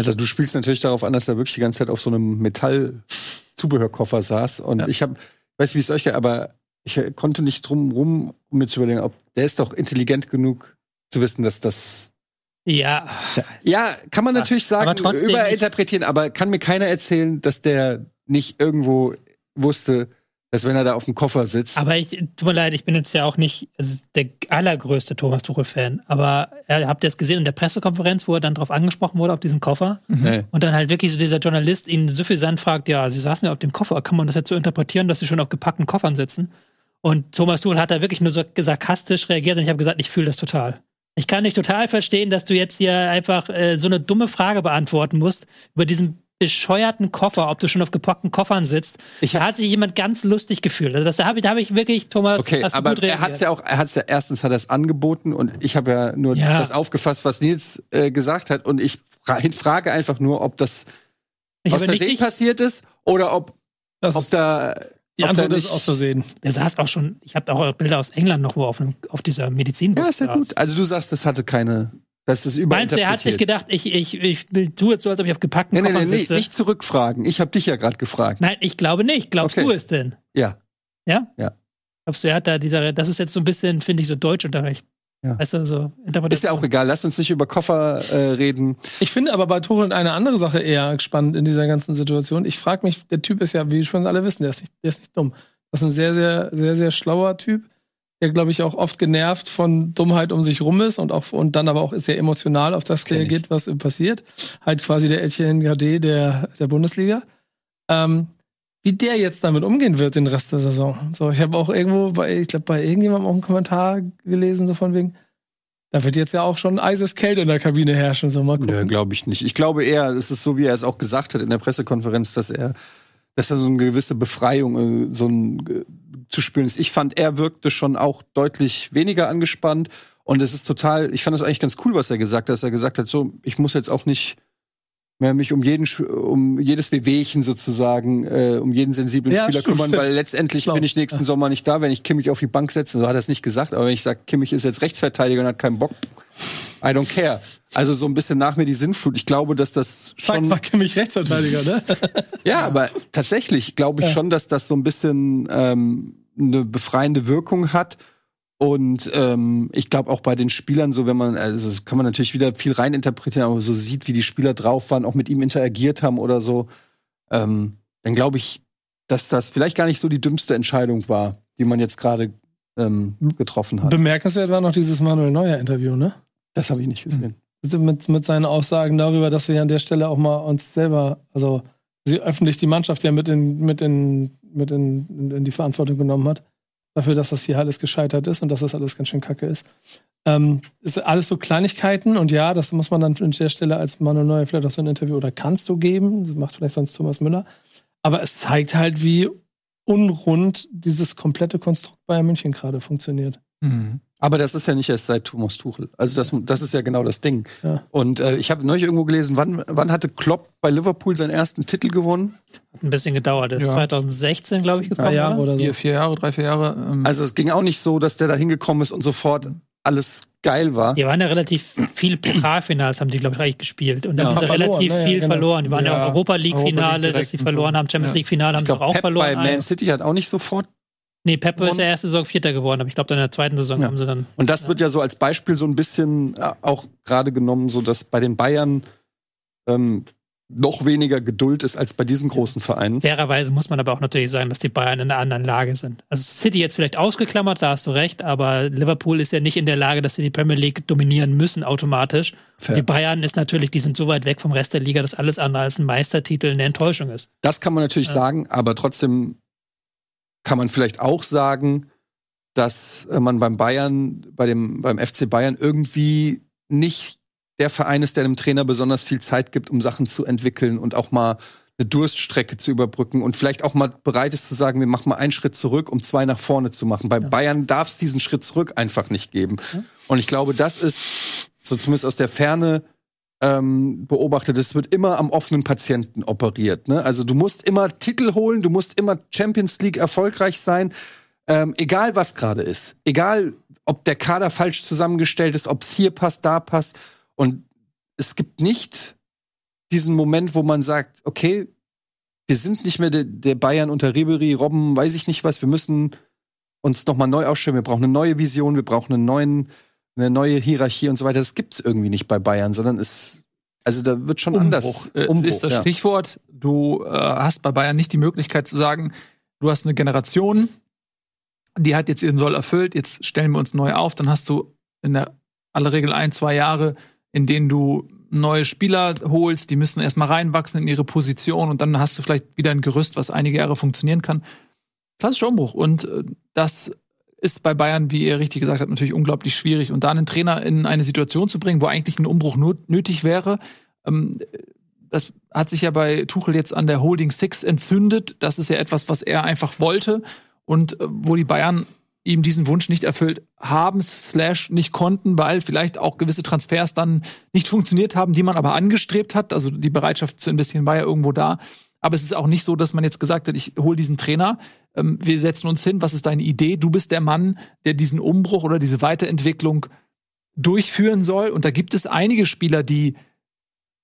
also du spielst natürlich darauf an, dass er wirklich die ganze Zeit auf so einem Metall-Zubehörkoffer saß. Und Ja. ich habe, weiß nicht, wie es euch geht, aber ich äh, konnte nicht drum rum, um mir zu überlegen, ob der ist doch intelligent genug zu wissen, dass das. Ja, Ja, kann man natürlich sagen, aber überinterpretieren, aber kann mir keiner erzählen, dass der nicht irgendwo wusste, dass wenn er da auf dem Koffer sitzt. aber ich, tut mir leid, ich bin jetzt ja auch nicht also der allergrößte Thomas Tuchel-Fan, aber äh, habt ihr es gesehen in der Pressekonferenz, wo er dann drauf angesprochen wurde, auf diesen Koffer? Nee. Und dann halt wirklich so dieser Journalist ihn suffisant fragt, ja, sie saßen ja auf dem Koffer, kann man das jetzt so interpretieren, dass sie schon auf gepackten Koffern sitzen? Und Thomas Tuchel hat da wirklich nur so sarkastisch reagiert und ich habe gesagt, ich fühle das total. Ich kann dich total verstehen, dass du jetzt hier einfach äh, so eine dumme Frage beantworten musst über diesen bescheuerten Koffer, ob du schon auf gepackten Koffern sitzt. Ich da hat sich jemand ganz lustig gefühlt. Also das, da habe hab ich wirklich, Thomas, Okay, hast aber er hat es ja auch, er hat ja erstens hat er es angeboten und ich habe ja nur Ja. das aufgefasst, was Nils äh, gesagt hat und ich fra frage einfach nur, ob das ich aus nicht, Versehen ich, passiert ist oder ob, Das ob da die ob Antwort ist aus Versehen. der saß auch schon, ich habe auch Bilder aus England noch, wo auf, einem, auf dieser Medizinbox ja ist ja gut. Also du sagst, das hatte keine, das ist Meinst du, er hat sich gedacht, ich, ich, ich will- tue jetzt so, als ob ich auf gepackten Nee, nee, nee, Koffern nee, sitze? nicht zurückfragen. Ich habe dich ja gerade gefragt. Nein, ich glaube nicht. Glaubst Okay. du es denn? Ja. Ja? Ja. Glaubst du, er hat da dieser, das ist jetzt so ein bisschen, finde ich, so Deutschunterricht. Ja. Weißt du, so Ist ja auch egal. Lass uns nicht über Koffer äh, reden. Ich finde aber bei Tuchel eine andere Sache eher spannend in dieser ganzen Situation. Ich frage mich, der Typ ist ja, wie schon alle wissen, der ist nicht, der ist nicht dumm. Das ist ein sehr, sehr, sehr, sehr schlauer Typ, der, glaube ich, auch oft genervt von Dummheit um sich rum ist und auch und dann aber auch sehr emotional auf das reagiert, was ihm passiert. Halt quasi der Etienne Gade der, der Bundesliga. Ähm, wie der jetzt damit umgehen wird den Rest der Saison. So, ich habe auch irgendwo bei, ich glaube, bei irgendjemandem auch einen Kommentar gelesen, so von wegen, Da wird jetzt ja auch schon eiseskälte in der Kabine herrschen. So mal gucken. Ja, glaube ich nicht. Ich glaube eher, es ist so, wie er es auch gesagt hat in der Pressekonferenz, dass er, dass er so eine gewisse Befreiung, äh, so ein äh, zu spüren ist. Ich fand, er wirkte schon auch deutlich weniger angespannt. Und es ist total, ich fand das eigentlich ganz cool, was er gesagt hat, dass er gesagt hat, so, ich muss jetzt auch nicht mich um jeden um jedes Wehwehchen sozusagen, äh, um jeden sensiblen Ja, Spieler kümmern, stimmt. weil letztendlich Schlau. bin ich nächsten Sommer nicht da, wenn ich Kimmich auf die Bank setze. So hat er es nicht gesagt, aber wenn ich sage, Kimmich ist jetzt Rechtsverteidiger und hat keinen Bock, I don't care. Also so ein bisschen nach mir die Sinnflut. Ich glaube, dass das schon mal Kimmich Rechtsverteidiger, ne? [LAUGHS] ja, aber tatsächlich glaube ich Ja. schon, dass das so ein bisschen ähm, eine befreiende Wirkung hat. Und ähm, ich glaube auch bei den Spielern, so wenn man, also das kann man natürlich wieder viel reininterpretieren, aber so sieht, wie die Spieler drauf waren, auch mit ihm interagiert haben oder so, ähm, dann glaube ich, dass das vielleicht gar nicht so die dümmste Entscheidung war, die man jetzt gerade ähm, getroffen hat. Bemerkenswert war noch dieses Manuel Neuer Interview, ne? Das habe ich nicht gesehen. Mit, mit seinen Aussagen darüber, dass wir an der Stelle auch mal uns selber, also sie öffentlich die Mannschaft ja mit in, mit in, mit in, in die Verantwortung genommen hat. Dafür, dass das hier alles gescheitert ist und dass das alles ganz schön kacke ist. Ähm, ist alles so Kleinigkeiten und ja, das muss man dann an der Stelle als Manuel Neuer vielleicht auch so ein Interview oder kannst du geben, das macht vielleicht sonst Thomas Müller. Aber es zeigt halt, wie unrund dieses komplette Konstrukt Bayern München gerade funktioniert. Mhm. Aber das ist ja nicht erst seit Thomas Tuchel. Also das, das ist ja genau das Ding. Ja. Und äh, ich habe neulich irgendwo gelesen, wann, wann hatte Klopp bei Liverpool seinen ersten Titel gewonnen? Hat ein bisschen gedauert. Der ist Ja. 2016, glaube ich, gekommen. Drei Jahre oder? so. Vier, vier Jahre, drei, vier Jahre. Ähm, Also es ging auch nicht so, dass der da hingekommen ist und sofort alles geil war. Die waren ja relativ viel [CLEARS THROAT] Pokalfinals, haben die, glaube ich, eigentlich gespielt. Und dann Ja. haben sie Verloren, relativ ne? Ja, viel genau. verloren. Die waren ja, Ja, Europa League-Finale, Europa League dass sie verloren so. haben. Champions Ja. League-Finale haben sie auch, Pep verloren. bei Man eins. City hat auch nicht sofort. Nee, Pep ist ja erste Saison Vierter geworden, aber ich glaube, dann in der zweiten Saison Ja. haben sie dann. Und das wird ja so als Beispiel so ein bisschen äh, auch gerade genommen, so dass bei den Bayern ähm, noch weniger Geduld ist als bei diesen großen Vereinen. Fairerweise muss man aber auch natürlich sagen, dass die Bayern in einer anderen Lage sind. Also City jetzt vielleicht ausgeklammert, da hast du recht, aber Liverpool ist ja nicht in der Lage, dass sie die Premier League dominieren müssen automatisch. Die Bayern ist natürlich, die sind so weit weg vom Rest der Liga, dass alles andere als ein Meistertitel eine Enttäuschung ist. Das kann man natürlich Ja. sagen, aber trotzdem kann man vielleicht auch sagen, dass äh, man beim Bayern, bei dem, beim FC Bayern irgendwie nicht der Verein ist, der dem Trainer besonders viel Zeit gibt, um Sachen zu entwickeln und auch mal eine Durststrecke zu überbrücken und vielleicht auch mal bereit ist zu sagen, wir machen mal einen Schritt zurück, um zwei nach vorne zu machen. Bei Bayern darf es diesen Schritt zurück einfach nicht geben. Und ich glaube, das ist so zumindest aus der Ferne ähm, beobachtet, es wird immer am offenen Patienten operiert. Ne? Also du musst immer Titel holen, du musst immer Champions League erfolgreich sein, ähm, egal was gerade ist. Egal, ob der Kader falsch zusammengestellt ist, ob es hier passt, da passt. Und es gibt nicht diesen Moment, wo man sagt, okay, wir sind nicht mehr der, der Bayern unter Ribery, Robben, weiß ich nicht was, wir müssen uns nochmal neu aufstellen, wir brauchen eine neue Vision, wir brauchen einen neuen, eine neue Hierarchie und so weiter. Das gibt's irgendwie nicht bei Bayern, sondern es, also da wird schon anders. Umbruch, äh, ist das ja. Stichwort. Du äh, hast bei Bayern nicht die Möglichkeit zu sagen, du hast eine Generation, die hat jetzt ihren Soll erfüllt, jetzt stellen wir uns neu auf, dann hast du in der aller Regel ein, zwei Jahre, in denen du neue Spieler holst, die müssen erstmal reinwachsen in ihre Position und dann hast du vielleicht wieder ein Gerüst, was einige Jahre funktionieren kann. Klassischer Umbruch. Und äh, das ist bei Bayern, wie ihr richtig gesagt habt, natürlich unglaublich schwierig. Und da einen Trainer in eine Situation zu bringen, wo eigentlich ein Umbruch not nötig wäre, ähm, das hat sich ja bei Tuchel jetzt an der Holding Six entzündet. Das ist ja etwas, was er einfach wollte und äh, wo die Bayern ihm diesen Wunsch nicht erfüllt haben, slash nicht konnten, weil vielleicht auch gewisse Transfers dann nicht funktioniert haben, die man aber angestrebt hat. Also die Bereitschaft zu investieren war ja irgendwo da. Aber es ist auch nicht so, dass man jetzt gesagt hat, ich hole diesen Trainer, ähm, wir setzen uns hin, was ist deine Idee? Du bist der Mann, der diesen Umbruch oder diese Weiterentwicklung durchführen soll. Und da gibt es einige Spieler, die,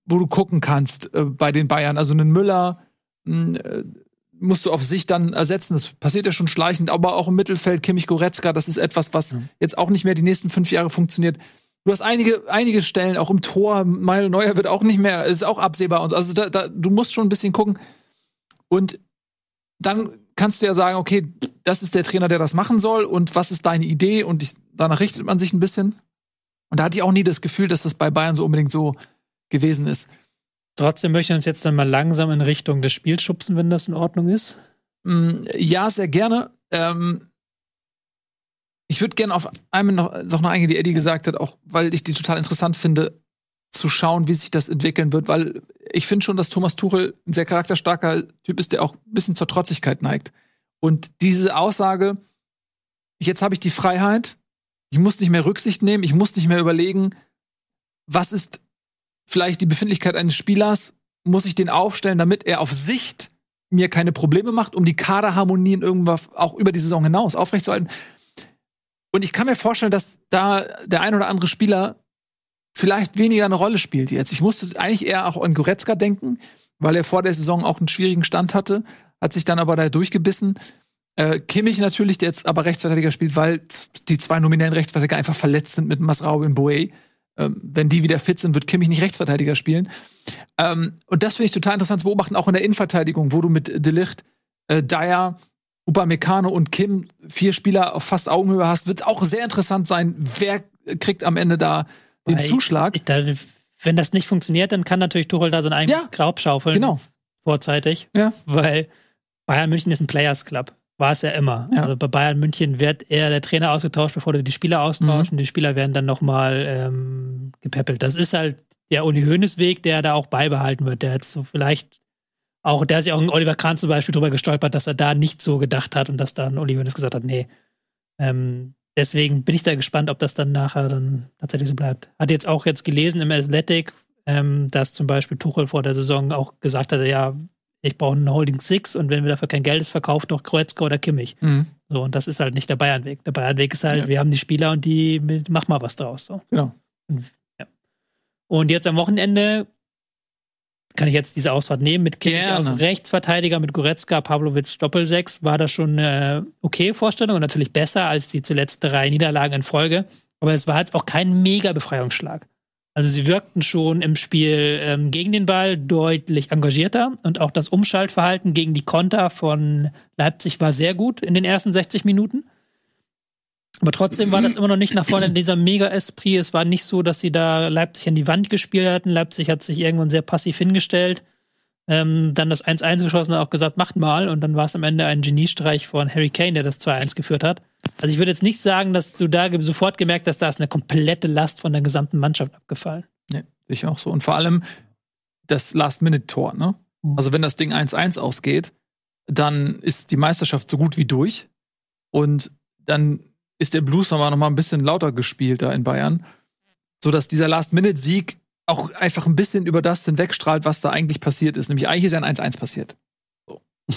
wo du gucken kannst äh, bei den Bayern. Also einen Müller mh, äh, musst du auf sich dann ersetzen. Das passiert ja schon schleichend, aber auch im Mittelfeld, Kimmich Goretzka, das ist etwas, was jetzt auch nicht mehr die nächsten fünf Jahre funktioniert. Du hast einige, einige Stellen, auch im Tor, Manuel Neuer wird auch nicht mehr, ist auch absehbar und so. Also da, da, du musst schon ein bisschen gucken. Und dann kannst du ja sagen, okay, das ist der Trainer, der das machen soll und was ist deine Idee? Und ich, danach richtet man sich ein bisschen. Und da hatte ich auch nie das Gefühl, dass das bei Bayern so unbedingt so gewesen ist. Trotzdem möchte ich uns jetzt dann mal langsam in Richtung des Spiels schubsen, wenn das in Ordnung ist. Mm, Ja, sehr gerne. Ähm, ich würde gerne auf einmal noch, noch eine eingehen, die Eddie gesagt hat, auch weil ich die total interessant finde, zu schauen, wie sich das entwickeln wird, weil ich finde schon, dass Thomas Tuchel ein sehr charakterstarker Typ ist, der auch ein bisschen zur Trotzigkeit neigt. Und diese Aussage, jetzt habe ich die Freiheit, ich muss nicht mehr Rücksicht nehmen, ich muss nicht mehr überlegen, was ist vielleicht die Befindlichkeit eines Spielers, muss ich den aufstellen, damit er auf Sicht mir keine Probleme macht, um die Kaderharmonien irgendwas auch über die Saison hinaus aufrechtzuerhalten. Und ich kann mir vorstellen, dass da der ein oder andere Spieler vielleicht weniger eine Rolle spielt jetzt. Ich musste eigentlich eher auch an Goretzka denken, weil er vor der Saison auch einen schwierigen Stand hatte, hat sich dann aber da durchgebissen. Äh, Kimmich natürlich, der jetzt aber Rechtsverteidiger spielt, weil die zwei nominellen Rechtsverteidiger einfach verletzt sind mit Masraoui und Boe. Ähm, wenn die wieder fit sind, wird Kimmich nicht Rechtsverteidiger spielen. Ähm, und das finde ich total interessant zu beobachten, auch in der Innenverteidigung, wo du mit Delicht, äh, Dyer, Upamecano und Kim vier Spieler auf fast Augenhöhe hast, wird auch sehr interessant sein, wer kriegt am Ende da den Weil Zuschlag. Ich, da, wenn das nicht funktioniert, dann kann natürlich Tuchel da so ein eigenes Ja, Grab schaufeln. genau. Vorzeitig. Ja. Weil Bayern München ist ein Players Club. War es ja immer. Ja. Also bei Bayern München wird eher der Trainer ausgetauscht, bevor du die Spieler austauschst. Mhm. Und die Spieler werden dann nochmal ähm, gepäppelt. Das ist halt der Uli Hoeneß Weg, der da auch beibehalten wird. Der jetzt so vielleicht auch, der ist ja auch ein Oliver Kahn zum Beispiel drüber gestolpert, dass er da nicht so gedacht hat und dass dann Uli Hoeneß gesagt hat, nee. Ähm, deswegen bin ich da gespannt, ob das dann nachher dann tatsächlich so bleibt. Hat jetzt auch jetzt gelesen im Athletic, ähm, dass zum Beispiel Tuchel vor der Saison auch gesagt hatte, ja, ich brauche einen Holding Six und wenn wir dafür kein Geld ist, verkauft doch Kreuzko oder Kimmich. Mhm. So, und das ist halt nicht der Bayernweg. Der Bayernweg ist halt, Ja. wir haben die Spieler und die mit- mach mal was draus. So. Genau. Und jetzt am Wochenende kann ich jetzt diese Ausfahrt nehmen mit Kimmich auf Rechtsverteidiger mit Goretzka, Pavlovic Doppelsechs. War das schon eine okay Vorstellung und natürlich besser als die zuletzt drei Niederlagen in Folge. Aber es war jetzt auch kein mega Befreiungsschlag. Also sie wirkten schon im Spiel ähm, gegen den Ball deutlich engagierter und auch das Umschaltverhalten gegen die Konter von Leipzig war sehr gut in den ersten 60 Minuten. Aber trotzdem war das immer noch nicht nach vorne in [CLEARS THROAT] dieser Mega-Esprit. Es war nicht so, dass sie da Leipzig an die Wand gespielt hatten. Leipzig hat sich irgendwann sehr passiv hingestellt. Ähm, dann das 1-1 geschossen und auch gesagt, macht mal. Und dann war es am Ende ein Geniestreich von Harry Kane, der das 2-1 geführt hat. Also ich würde jetzt nicht sagen, dass du da sofort gemerkt hast, da ist eine komplette Last von der gesamten Mannschaft abgefallen. Nee, sicher auch so. Und vor allem das Last-Minute-Tor, ne? Mhm. Also wenn das Ding 1-1 ausgeht, dann ist die Meisterschaft so gut wie durch. Und dann ist der Blues nochmal noch mal ein bisschen lauter gespielt da in Bayern. Sodass dieser Last-Minute-Sieg auch einfach ein bisschen über das hinwegstrahlt, was da eigentlich passiert ist. Nämlich eigentlich ist ja ein 1-1 passiert. So. [LAUGHS]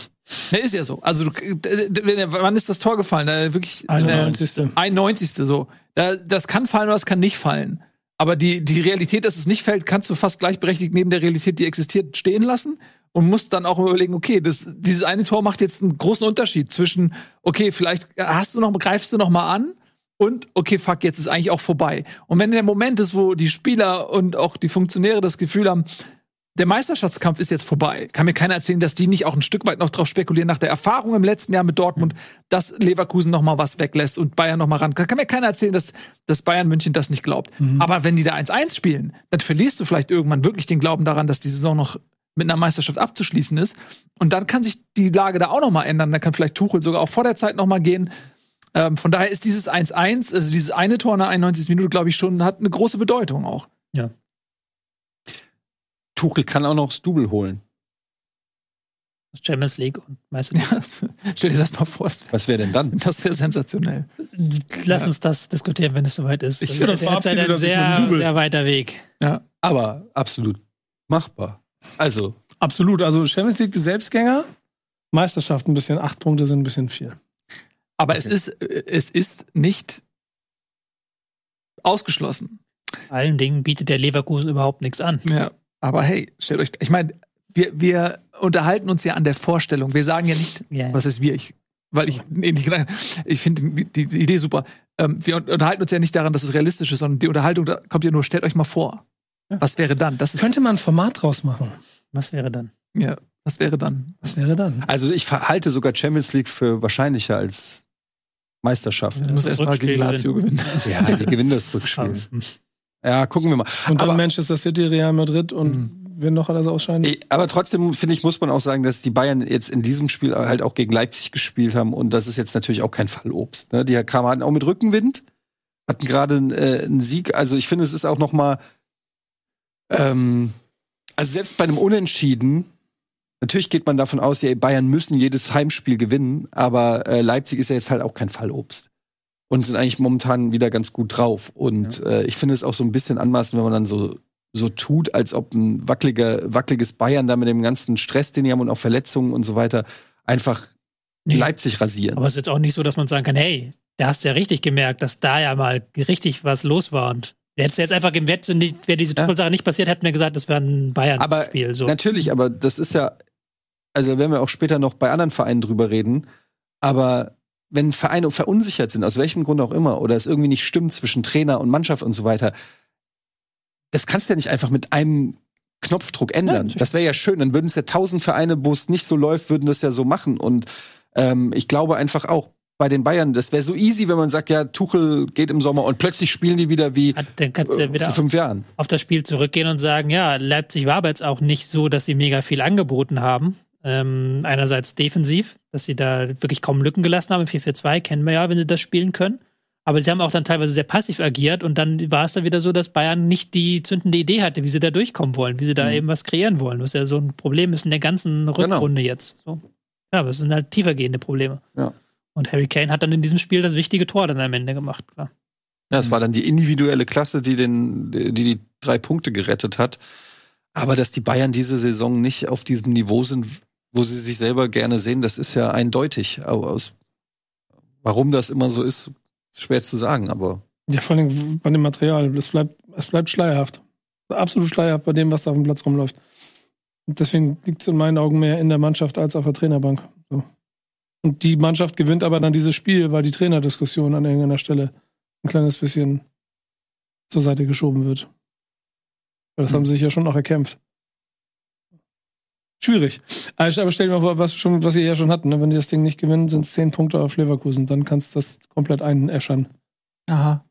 ja, ist ja so. Also, du, d- d- wann ist das Tor gefallen? Da wirklich 91. 91. so. Da, das kann fallen oder das kann nicht fallen. Aber die, die Realität, dass es nicht fällt, kannst du fast gleichberechtigt neben der Realität, die existiert, stehen lassen und musst dann auch überlegen, okay, das, dieses eine Tor macht jetzt einen großen Unterschied zwischen, okay, vielleicht hast du noch, greifst du noch mal an und, okay, fuck, jetzt ist eigentlich auch vorbei. Und wenn der Moment ist, wo die Spieler und auch die Funktionäre das Gefühl haben, der Meisterschaftskampf ist jetzt vorbei. Kann mir keiner erzählen, dass die nicht auch ein Stück weit noch drauf spekulieren nach der Erfahrung im letzten Jahr mit Dortmund, dass Leverkusen noch mal was weglässt und Bayern noch mal ran. Kann mir keiner erzählen, dass, dass Bayern München das nicht glaubt. Aber wenn die da 1-1 spielen, dann verlierst du vielleicht irgendwann wirklich den Glauben daran, dass die Saison noch mit einer Meisterschaft abzuschließen ist. Und dann kann sich die Lage da auch noch mal ändern. Dann kann vielleicht Tuchel sogar auch vor der Zeit noch mal gehen. Ähm, von daher ist dieses 1-1, also dieses eine Tor in der 91. Minute, glaube ich, schon, hat eine große Bedeutung auch. Tuchel kann auch noch das Double holen. Champions League und Meister League. Ja, [LAUGHS] stell dir das mal vor, das wäre Was wäre denn dann? das wär sensationell. Lass uns das diskutieren, wenn es soweit ist. Ich Das finde, ist das jetzt ein das sehr, sehr weiter Weg. Aber absolut machbar. Also, Absolut. Also Champions League Selbstgänger, Meisterschaft ein bisschen, acht Punkte sind ein bisschen viel. Aber es ist, äh, es ist nicht ausgeschlossen. Vor allen Dingen bietet der Leverkusen überhaupt nichts an. Ja. Aber hey, stellt euch, ich meine, wir, wir unterhalten uns ja an der Vorstellung. Wir sagen ja nicht, Ja, ja. was ist wir, ich, weil ich, nee, nicht, ich finde die, die, die Idee super. Ähm, wir unterhalten uns ja nicht daran, dass es realistisch ist, sondern die Unterhaltung da kommt ja nur, stellt euch mal vor. Was wäre dann? Das ist, Könnte man ein Format draus machen? Was wäre dann? ja, was wäre dann? Was wäre dann? also ich halte sogar Champions League für wahrscheinlicher als Meisterschaft. Du musst erstmal gegen Lazio gewinnen. Ja, die gewinnen das Rückspiel. [LAUGHS] Ja, gucken wir mal. Und dann Aber- Manchester City, Real Madrid und Mhm. wer noch alles ausscheiden. Aber trotzdem, finde ich, muss man auch sagen, dass die Bayern jetzt in diesem Spiel halt auch gegen Leipzig gespielt haben und das ist jetzt natürlich auch kein Fallobst. Ne? Die kamen auch mit Rückenwind, hatten gerade äh, einen Sieg. Also ich finde, es ist auch noch mal ähm, also selbst bei einem Unentschieden Natürlich geht man davon aus, ja, Bayern müssen jedes Heimspiel gewinnen, aber äh, Leipzig ist ja jetzt halt auch kein Fallobst. Und sind eigentlich momentan wieder ganz gut drauf. Und ja. äh, ich finde es auch so ein bisschen anmaßend, wenn man dann so, so tut, als ob ein wackeliger, wackeliges Bayern da mit dem ganzen Stress, den die haben und auch Verletzungen und so weiter, einfach nee. Leipzig rasieren. Aber es ist jetzt auch nicht so, dass man sagen kann, hey, da hast du ja richtig gemerkt, dass da ja mal richtig was los war und Hätte jetzt einfach im Wett, wäre diese ja. Sache nicht passiert, hätten wir gesagt, das wäre ein Bayern-Spiel. So. Natürlich, aber das ist ja, also werden wir auch später noch bei anderen Vereinen drüber reden, aber wenn Vereine verunsichert sind, aus welchem Grund auch immer, oder es irgendwie nicht stimmt zwischen Trainer und Mannschaft und so weiter, das kannst du ja nicht einfach mit einem Knopfdruck ändern. Ja, das wäre ja schön. Dann würden es ja tausend Vereine, wo es nicht so läuft, würden das ja so machen. Und ähm, ich glaube einfach auch, bei den Bayern. Das wäre so easy, wenn man sagt, ja, Tuchel geht im Sommer und plötzlich spielen die wieder wie Dann kannst du äh, wieder vor fünf Jahren. Auf das Spiel zurückgehen und sagen, ja, Leipzig war aber jetzt auch nicht so, dass sie mega viel angeboten haben. Ähm, einerseits defensiv, dass sie da wirklich kaum Lücken gelassen haben. 4-4-2 kennen wir ja, wenn sie das spielen können. Aber sie haben auch dann teilweise sehr passiv agiert und dann war es dann wieder so, dass Bayern nicht die zündende Idee hatte, wie sie da durchkommen wollen, wie sie da mhm. eben was kreieren wollen, was ja so ein Problem ist in der ganzen genau. Rückrunde genau. jetzt. So. Ja, aber es sind halt tiefergehende Probleme. Ja. Und Harry Kane hat dann in diesem Spiel das wichtige Tor dann am Ende gemacht, klar. Ja, es war dann die individuelle Klasse, die den, die, die drei Punkte gerettet hat. Aber dass die Bayern diese Saison nicht auf diesem Niveau sind, wo sie sich selber gerne sehen, das ist ja eindeutig. Aber aus, warum das immer so ist, ist schwer zu sagen, aber. Ja, vor allem bei dem Material. Es bleibt, es bleibt schleierhaft. Absolut schleierhaft bei dem, was da auf dem Platz rumläuft. Und deswegen liegt es in meinen Augen mehr in der Mannschaft als auf der Trainerbank. So. Und die Mannschaft gewinnt aber dann dieses Spiel, weil die Trainerdiskussion an irgendeiner Stelle ein kleines bisschen zur Seite geschoben wird. Das mhm. haben sie sich ja schon noch erkämpft. Schwierig. Also, aber stell dir mal vor, was, schon, was ihr ja schon hatten. Ne? Wenn die das Ding nicht gewinnen, sind es zehn Punkte auf Leverkusen. Dann kannst du das komplett einäschern. Aha.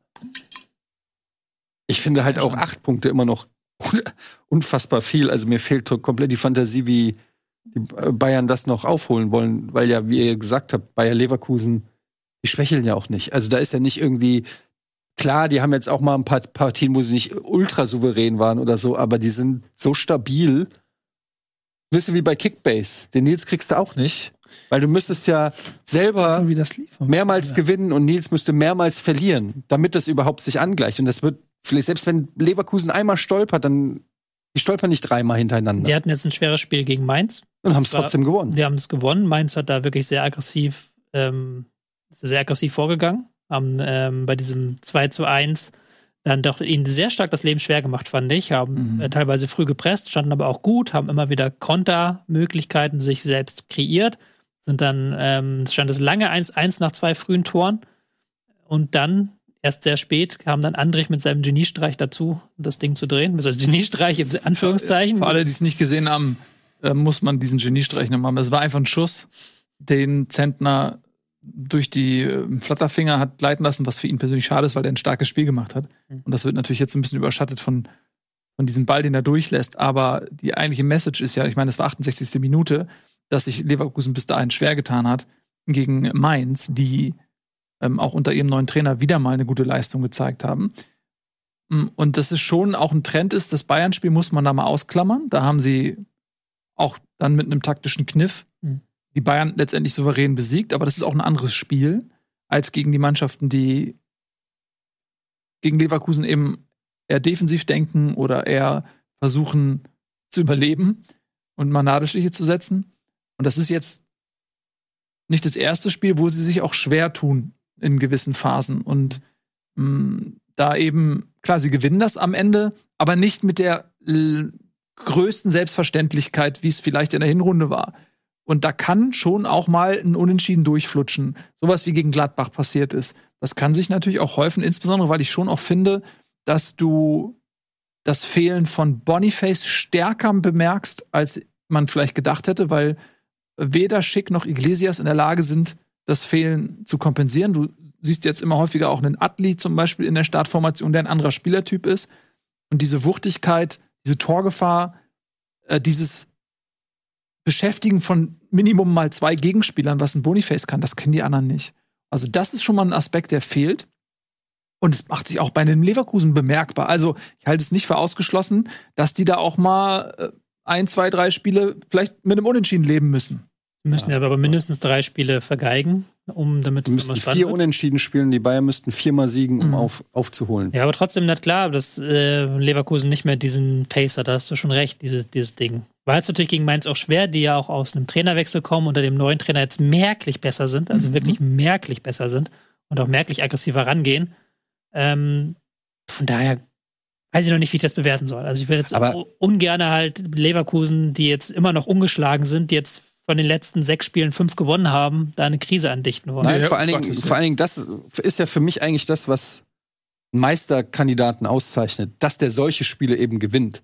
Ich finde halt auch acht Punkte immer noch [LAUGHS] unfassbar viel. Also mir fehlt komplett die Fantasie, wie, die Bayern das noch aufholen wollen, weil ja, wie ihr gesagt habt, Bayer Leverkusen, die schwächeln ja auch nicht. Also da ist ja nicht irgendwie, klar, die haben jetzt auch mal ein paar Partien, wo sie nicht ultra souverän waren oder so, aber die sind so stabil. Wisst ihr, wie bei Kickbase. Den Nils kriegst du auch nicht. Weil du müsstest ja selber mehrmals ja. gewinnen und Nils müsste mehrmals verlieren, damit das überhaupt sich angleicht. Und das wird vielleicht, selbst wenn Leverkusen einmal stolpert, dann die stolpern nicht dreimal hintereinander. Die hatten jetzt ein schweres Spiel gegen Mainz. Und haben es trotzdem gewonnen. Die haben es gewonnen. Mainz hat da wirklich sehr aggressiv, ähm, sehr aggressiv vorgegangen. Haben ähm, bei diesem 2 zu 1 dann doch ihnen sehr stark das Leben schwer gemacht, fand ich. Haben mhm. äh, teilweise früh gepresst, standen aber auch gut, haben immer wieder Kontermöglichkeiten sich selbst kreiert. Sind dann, ähm, stand es lange 1-1 nach zwei frühen Toren. Und dann erst sehr spät kam dann Andrich mit seinem Geniestreich dazu, das Ding zu drehen. Also Geniestreich in Anführungszeichen. Für alle, die es nicht gesehen haben, äh, muss man diesen Geniestreich noch machen. Es war einfach ein Schuss, den Zentner durch die äh, Flatterfinger hat gleiten lassen, was für ihn persönlich schade ist, weil er ein starkes Spiel gemacht hat. Mhm. Und das wird natürlich jetzt ein bisschen überschattet von, von diesem Ball, den er durchlässt. Aber die eigentliche Message ist ja, ich meine, es war 68. Minute, dass sich Leverkusen bis dahin schwer getan hat gegen Mainz, die ähm, auch unter ihrem neuen Trainer wieder mal eine gute Leistung gezeigt haben. Mm, und das ist schon auch ein Trend ist, das Bayern-Spiel muss man da mal ausklammern. Da haben sie auch dann mit einem taktischen Kniff mhm. die Bayern letztendlich souverän besiegt, aber das ist auch ein anderes Spiel als gegen die Mannschaften, die gegen Leverkusen eben eher defensiv denken oder eher versuchen zu überleben und mal Nadelstiche zu setzen. Und das ist jetzt nicht das erste Spiel, wo sie sich auch schwer tun, in gewissen Phasen. Und mh, mm, da eben, klar, sie gewinnen das am Ende, aber nicht mit der größten Selbstverständlichkeit, wie es vielleicht in der Hinrunde war. Und da kann schon auch mal ein Unentschieden durchflutschen. Sowas wie gegen Gladbach passiert ist. Das kann sich natürlich auch häufen, insbesondere weil ich schon auch finde, dass du das Fehlen von Boniface stärker bemerkst, als man vielleicht gedacht hätte, weil weder Schick noch Iglesias in der Lage sind, das Fehlen zu kompensieren. Du siehst jetzt immer häufiger auch einen Atli zum Beispiel in der Startformation, der ein anderer Spielertyp ist. Und diese Wuchtigkeit, diese Torgefahr, äh, dieses Beschäftigen von Minimum mal zwei Gegenspielern, was ein Boniface kann, das kennen die anderen nicht. Also das ist schon mal ein Aspekt, der fehlt. Und es macht sich auch bei einem Leverkusen bemerkbar. Also ich halte es nicht für ausgeschlossen, dass die da auch mal äh, ein, zwei, drei Spiele vielleicht mit einem Unentschieden leben müssen. Wir müssen ja aber mindestens drei Spiele vergeigen, um damit es nochmal spannend vier wird. Unentschieden spielen, die Bayern müssten viermal siegen, um Mhm. auf, aufzuholen. Ja, aber trotzdem nicht klar, dass äh, Leverkusen nicht mehr diesen Pacer, da hast du schon recht, diese, dieses Ding. War jetzt natürlich gegen Mainz auch schwer, die ja auch aus einem Trainerwechsel kommen, unter dem neuen Trainer jetzt merklich besser sind, also Mhm. wirklich merklich besser sind und auch merklich aggressiver rangehen. Ähm, von daher weiß ich noch nicht, wie ich das bewerten soll. Also ich will jetzt Aber- ungern halt Leverkusen, die jetzt immer noch ungeschlagen sind, die jetzt von den letzten sechs Spielen fünf gewonnen haben, da eine Krise andichten wollen. Nein, Ja, vor, allen Dingen, vor allen Dingen, das ist ja für mich eigentlich das, was einen Meisterkandidaten auszeichnet, dass der solche Spiele eben gewinnt.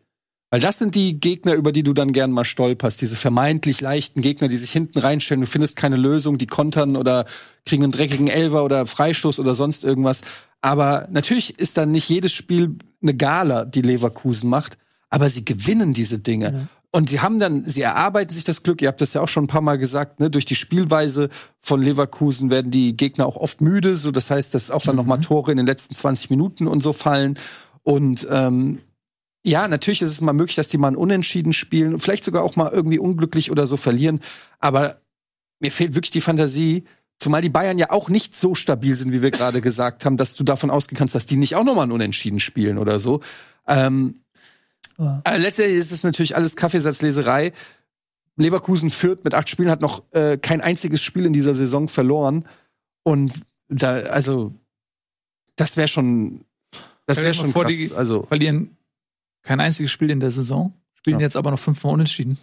Weil das sind die Gegner, über die du dann gern mal stolperst. Diese vermeintlich leichten Gegner, die sich hinten reinstellen. Du findest keine Lösung, die kontern oder kriegen einen dreckigen Elfer oder Freistoß oder sonst irgendwas. Aber natürlich ist dann nicht jedes Spiel eine Gala, die Leverkusen macht. Aber sie gewinnen diese Dinge. Ja. Und sie haben dann, sie erarbeiten sich das Glück, ihr habt das ja auch schon ein paar Mal gesagt, ne, durch die Spielweise von Leverkusen werden die Gegner auch oft müde, so das heißt, dass auch dann noch mal Tore in den letzten 20 Minuten und so fallen. Und ähm, ja, natürlich ist es mal möglich, dass die mal ein Unentschieden spielen, vielleicht sogar auch mal irgendwie unglücklich oder so verlieren. Aber mir fehlt wirklich die Fantasie, zumal die Bayern ja auch nicht so stabil sind, wie wir gerade gesagt haben, dass du davon ausgehen kannst, dass die nicht auch noch mal ein Unentschieden spielen oder so. Ähm, äh, letztendlich ist es natürlich alles Kaffeesatzleserei. Leverkusen führt mit acht Spielen, hat noch äh, kein einziges Spiel in dieser Saison verloren. Und da, also, das wäre schon, das wäre schon vor, krass. die- also, Verlieren kein einziges Spiel in der Saison, spielen Ja. jetzt aber noch fünfmal unentschieden.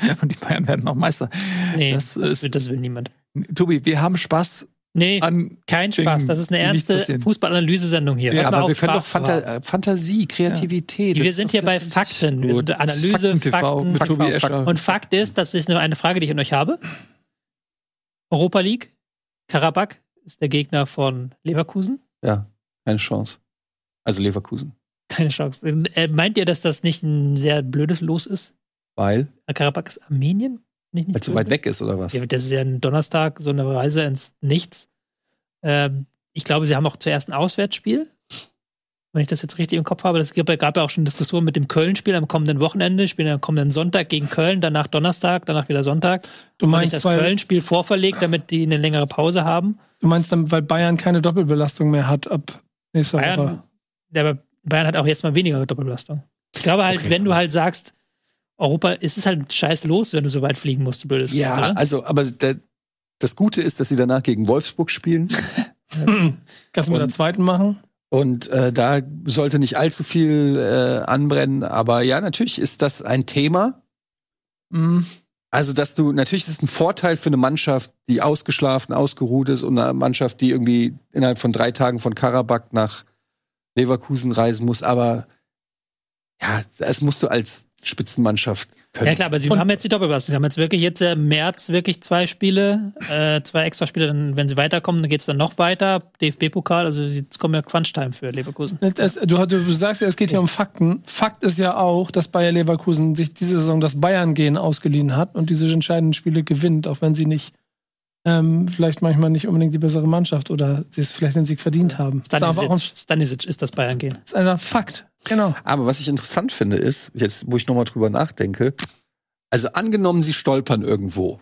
[LAUGHS] Und die Bayern werden auch Meister. Nee, Das das, ist- will, das will niemand. Tobi, wir haben Spaß Nee, an. kein Dingen, Spaß. Das ist eine ernste. Fußballanalyse-Sendung hier. Ja, aber wir können doch Spaß haben. äh, Fantasie, Kreativität. Wir das sind hier doch bei Fakten. Wir sind Analyse, Fakten. mit Tobi Fakten, Escher. Und Fakt ist, das ist nur eine Frage, die ich an euch habe. Europa League, Karabakh ist der Gegner von Leverkusen. Ja, keine Chance. Also Leverkusen. Keine Chance. Äh, meint ihr, dass das nicht ein sehr blödes Los ist? Weil? Karabakh ist Armenien? Nicht, nicht Weil es so weit weg ist, oder was? Ja, das ist ja ein Donnerstag, so eine Reise ins Nichts. Ähm, ich glaube, sie haben auch zuerst ein Auswärtsspiel. Wenn ich das jetzt richtig im Kopf habe, das gab, gab ja auch schon Diskussionen mit dem Köln-Spiel am kommenden Wochenende, spielen am kommenden Sonntag gegen Köln, danach Donnerstag, danach wieder Sonntag. Du meinst, das Köln-Spiel vorverlegt, damit die eine längere Pause haben. du meinst dann, weil Bayern keine Doppelbelastung mehr hat ab nächster Woche. Bayern, der Bayern hat auch jetzt mal weniger Doppelbelastung. Ich glaube halt, Okay. wenn du halt sagst, Europa, es ist halt scheiß los, wenn du so weit fliegen musst, du blödes Ja, oder? also, aber der, das Gute ist, dass sie danach gegen Wolfsburg spielen. Kannst du mit der zweiten machen? Und äh, da sollte nicht allzu viel äh, anbrennen. Aber ja, natürlich ist das ein Thema. Mhm. Also, dass du, natürlich ist es ein Vorteil für eine Mannschaft, die ausgeschlafen, ausgeruht ist und eine Mannschaft, die irgendwie innerhalb von drei Tagen von Karabakh nach Leverkusen reisen muss. Aber ja, das musst du als Spitzenmannschaft können. Ja klar, aber sie Und- haben jetzt die Doppelbelastung. Sie haben jetzt wirklich jetzt äh, im März wirklich zwei Spiele, äh, zwei extra Spiele. Dann, wenn sie weiterkommen, dann geht es dann noch weiter. DFB-Pokal, also jetzt kommen ja Crunch-Time für Leverkusen. Es, du, du sagst ja, es geht hier um Fakten. Fakt ist ja auch, dass Bayer Leverkusen sich diese Saison das Bayern-Gehen ausgeliehen hat und diese entscheidenden Spiele gewinnt, auch wenn sie nicht ähm, vielleicht manchmal nicht unbedingt die bessere Mannschaft oder sie es vielleicht den Sieg verdient haben. Das ist aber auch ein, Stanisic, Stanisic ist das Bayern gehen. das ist ein Fakt. Genau. Aber was ich interessant finde, ist, jetzt, wo ich nochmal drüber nachdenke, also angenommen, sie stolpern irgendwo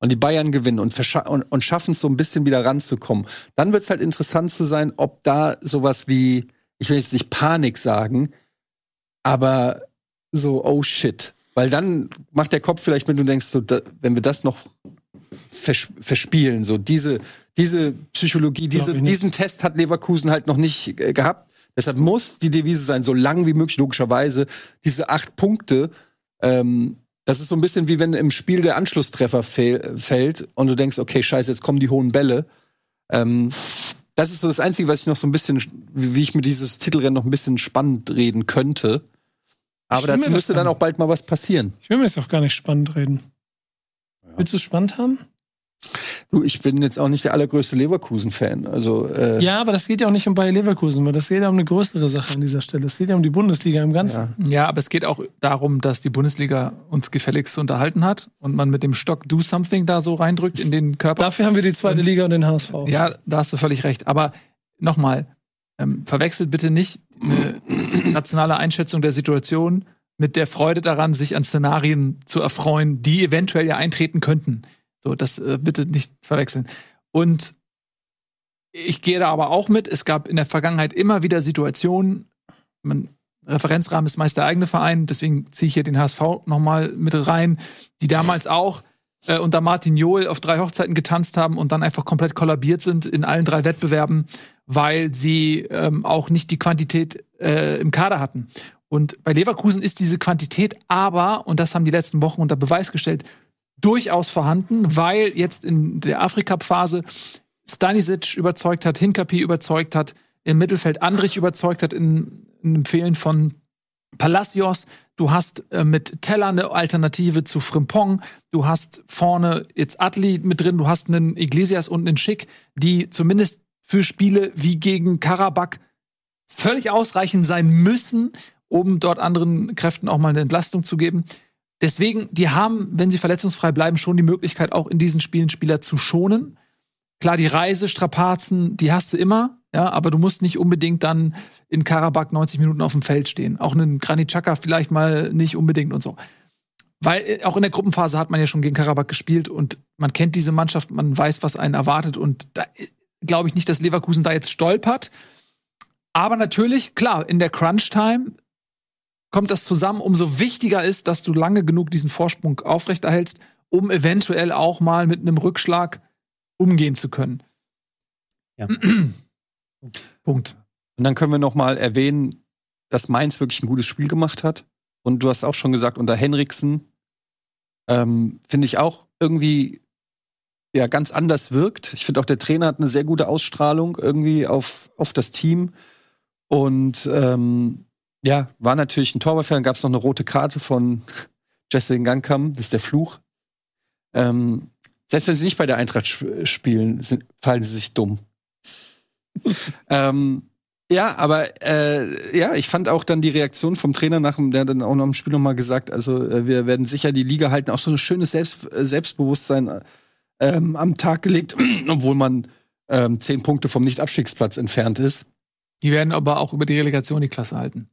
und die Bayern gewinnen und, und, und schaffen es so ein bisschen wieder ranzukommen, dann wird es halt interessant zu sein, ob da sowas wie, ich will jetzt nicht Panik sagen, aber so, oh shit. Weil dann macht der Kopf vielleicht mit, du denkst, so, da, wenn wir das noch vers verspielen, so diese, diese Psychologie, diese, diesen Test hat Leverkusen halt noch nicht äh, gehabt. Deshalb muss die Devise sein, so lang wie möglich, logischerweise, diese acht Punkte. Ähm, das ist so ein bisschen wie wenn im Spiel der Anschlusstreffer fällt und du denkst, okay, scheiße, jetzt kommen die hohen Bälle. Ähm, das ist so das Einzige, was ich noch so ein bisschen, wie ich mir dieses Titelrennen noch ein bisschen spannend reden könnte. Aber dazu müsste dann an. auch bald mal was passieren. Ich will mir jetzt auch gar nicht spannend reden. Willst du es spannend haben? Du, ich bin jetzt auch nicht der allergrößte Leverkusen-Fan. Also, äh, Ja, aber das geht ja auch nicht um Bayer Leverkusen, weil das geht ja um eine größere Sache an dieser Stelle. Es geht ja um die Bundesliga im Ganzen. ja. Ja, aber es geht auch darum, dass die Bundesliga uns gefälligst unterhalten hat und man mit dem Stock Do Something da so reindrückt in den Körper. Dafür haben wir die zweite Und- Liga und den HSV. Ja, da hast du völlig recht. Aber nochmal, ähm, verwechselt bitte nicht eine rationale Einschätzung der Situation mit der Freude daran, sich an Szenarien zu erfreuen, die eventuell ja eintreten könnten. So, das äh, bitte nicht verwechseln. Und ich gehe da aber auch mit. Es gab in der Vergangenheit immer wieder Situationen, man, Referenzrahmen ist meist der eigene Verein, deswegen ziehe ich hier den HSV nochmal mit rein, die damals auch äh, unter Martin Johl auf drei Hochzeiten getanzt haben und dann einfach komplett kollabiert sind in allen drei Wettbewerben, weil sie ähm, auch nicht die Quantität äh, im Kader hatten. Und bei Leverkusen ist diese Quantität aber, und das haben die letzten Wochen unter Beweis gestellt, durchaus vorhanden, weil jetzt in der Afrika-Phase Stanisic überzeugt hat, Hinkapi überzeugt hat, im Mittelfeld Andrich überzeugt hat in, in dem Fehlen von Palacios. Du hast äh, mit Teller eine Alternative zu Frimpong. Du hast vorne jetzt Atli mit drin. Du hast einen Iglesias und einen Schick, die zumindest für Spiele wie gegen Karabakh völlig ausreichend sein müssen, um dort anderen Kräften auch mal eine Entlastung zu geben. Deswegen, die haben, wenn sie verletzungsfrei bleiben, schon die Möglichkeit, auch in diesen Spielen Spieler zu schonen. Klar, die Reisestrapazen, die hast du immer, ja, aber du musst nicht unbedingt dann in Karabakh 90 Minuten auf dem Feld stehen. Auch einen Granit Xhaka vielleicht mal nicht unbedingt und so. Weil äh, auch in der Gruppenphase hat man ja schon gegen Karabakh gespielt und man kennt diese Mannschaft, man weiß, was einen erwartet und da glaube ich nicht, dass Leverkusen da jetzt stolpert. Aber natürlich, klar, in der Crunch-Time kommt das zusammen, umso wichtiger ist, dass du lange genug diesen Vorsprung aufrechterhältst, um eventuell auch mal mit einem Rückschlag umgehen zu können. Ja. [CLEARS THROAT] Punkt. Und dann können wir noch mal erwähnen, dass Mainz wirklich ein gutes Spiel gemacht hat. Und du hast auch schon gesagt, unter Henriksen ähm, finde ich auch irgendwie ja ganz anders wirkt. Ich finde auch der Trainer hat eine sehr gute Ausstrahlung irgendwie auf, auf das Team. Und ähm, ja, war natürlich ein Torwartfern, gab es noch eine rote Karte von Jesse Gangkam, das ist der Fluch. Ähm, selbst wenn sie nicht bei der Eintracht sp spielen, sind, fallen sie sich dumm. [LAUGHS] ähm, ja, aber äh, ja, ich fand auch dann die Reaktion vom Trainer nach dem, der hat dann auch noch im Spiel nochmal gesagt, also äh, wir werden sicher die Liga halten, auch so ein schönes Selbst, äh, Selbstbewusstsein ähm, am Tag gelegt, [CLEARS THROAT] obwohl man ähm, zehn Punkte vom Nicht-Abstiegsplatz entfernt ist. Die werden aber auch über die Relegation die Klasse halten.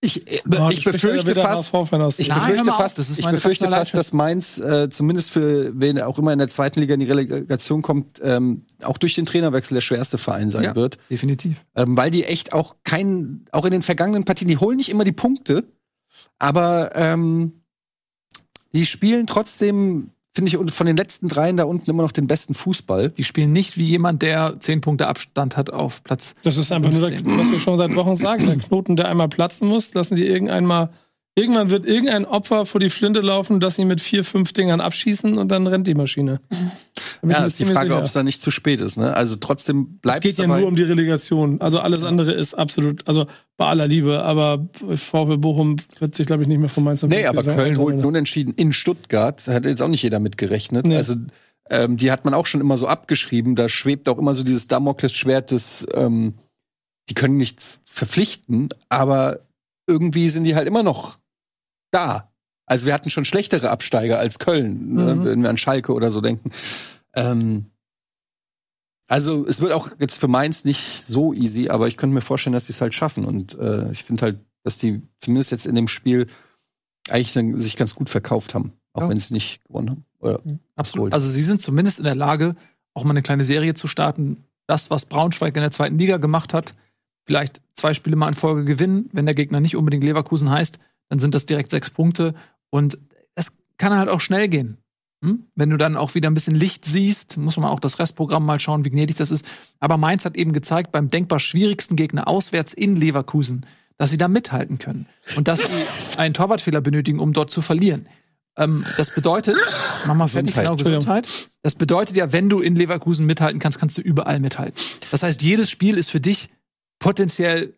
Ich, äh, Oh, ich befürchte fast, ich Nein, befürchte fast, das ist ich befürchte fast, dass Mainz äh, zumindest für wen auch immer in der zweiten Liga in die Relegation kommt, ähm, auch durch den Trainerwechsel der schwerste Verein sein Ja. wird. Definitiv. ähm, weil die echt auch kein, auch in den vergangenen Partien, die holen nicht immer die Punkte, aber ähm, die spielen trotzdem, finde ich, von den letzten dreien da unten immer noch den besten Fußball. Die spielen nicht wie jemand, der zehn Punkte Abstand hat auf Platz. Das ist einfach nur, der, 15. was wir schon seit Wochen sagen. Der Knoten, der einmal platzen muss, lassen die irgendwann mal. Irgendwann wird irgendein Opfer vor die Flinte laufen, dass sie mit vier, fünf Dingern abschießen und dann rennt die Maschine. [LAUGHS] Ja, ist die Frage, ob es da nicht zu spät ist. Ne? Also trotzdem Es bleibt geht ja nur um die Relegation. Also alles andere ist absolut, also bei aller Liebe, aber VfB Bochum wird sich, glaube ich, nicht mehr von Mainz Nee, aber. Köln holt nun entschieden in Stuttgart. Hat jetzt auch nicht jeder mitgerechnet. Nee. Also ähm, die hat man auch schon immer so abgeschrieben. Da schwebt auch immer so dieses Damoklesschwert des, ähm, die können nichts verpflichten, aber irgendwie sind die halt immer noch da. Also wir hatten schon schlechtere Absteiger als Köln, ne, Mhm. wenn wir an Schalke oder so denken. Ähm, also es wird auch jetzt für Mainz nicht so easy, aber ich könnte mir vorstellen, dass sie es halt schaffen. Und äh, ich finde halt, dass die zumindest jetzt in dem Spiel eigentlich dann sich ganz gut verkauft haben, auch Ja. wenn sie nicht gewonnen haben. Oder Absolut. Gold. Also sie sind zumindest in der Lage, auch mal eine kleine Serie zu starten. Das, was Braunschweig in der zweiten Liga gemacht hat, vielleicht zwei Spiele mal in Folge gewinnen. Wenn der Gegner nicht unbedingt Leverkusen heißt, dann sind das direkt sechs Punkte. Und es kann halt auch schnell gehen. Hm? Wenn du dann auch wieder ein bisschen Licht siehst, muss man auch das Restprogramm mal schauen, wie gnädig das ist. Aber Mainz hat eben gezeigt, beim denkbar schwierigsten Gegner auswärts in Leverkusen, dass sie da mithalten können. Und dass sie einen Torwartfehler benötigen, um dort zu verlieren. Ähm, das bedeutet, mach mal fertig, genau, Gesundheit. Das bedeutet ja, wenn du in Leverkusen mithalten kannst, kannst du überall mithalten. Das heißt, jedes Spiel ist für dich potenziell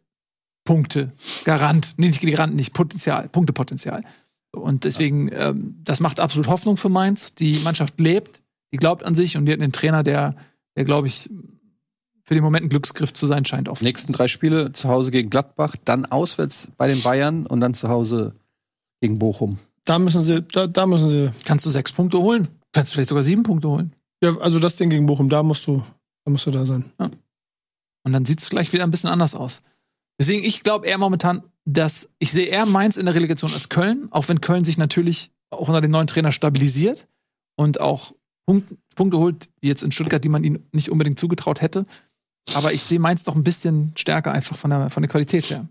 Punkte. Garant. Nee, nicht Garant, nicht Potenzial. Punktepotenzial. Und deswegen, ähm, das macht absolut Hoffnung für Mainz. Die Mannschaft lebt. die glaubt an sich und die hat einen Trainer, der, der glaube ich, für den Moment ein Glücksgriff zu sein scheint. Oft. Nächsten drei Spiele zu Hause gegen Gladbach, dann auswärts bei den Bayern und dann zu Hause gegen Bochum. Da müssen sie, da, da müssen sie. Kannst du sechs Punkte holen? Kannst du vielleicht sogar sieben Punkte holen? Ja, also das Ding gegen Bochum, da musst du, da musst du da sein. Ja. Und dann sieht es gleich wieder ein bisschen anders aus. Deswegen, ich glaube eher momentan, dass ich sehe eher Mainz in der Relegation als Köln, auch wenn Köln sich natürlich auch unter dem neuen Trainer stabilisiert und auch Punkt, Punkte holt, jetzt in Stuttgart, die man ihnen nicht unbedingt zugetraut hätte. Aber ich sehe Mainz doch ein bisschen stärker einfach von der, von der Qualität her.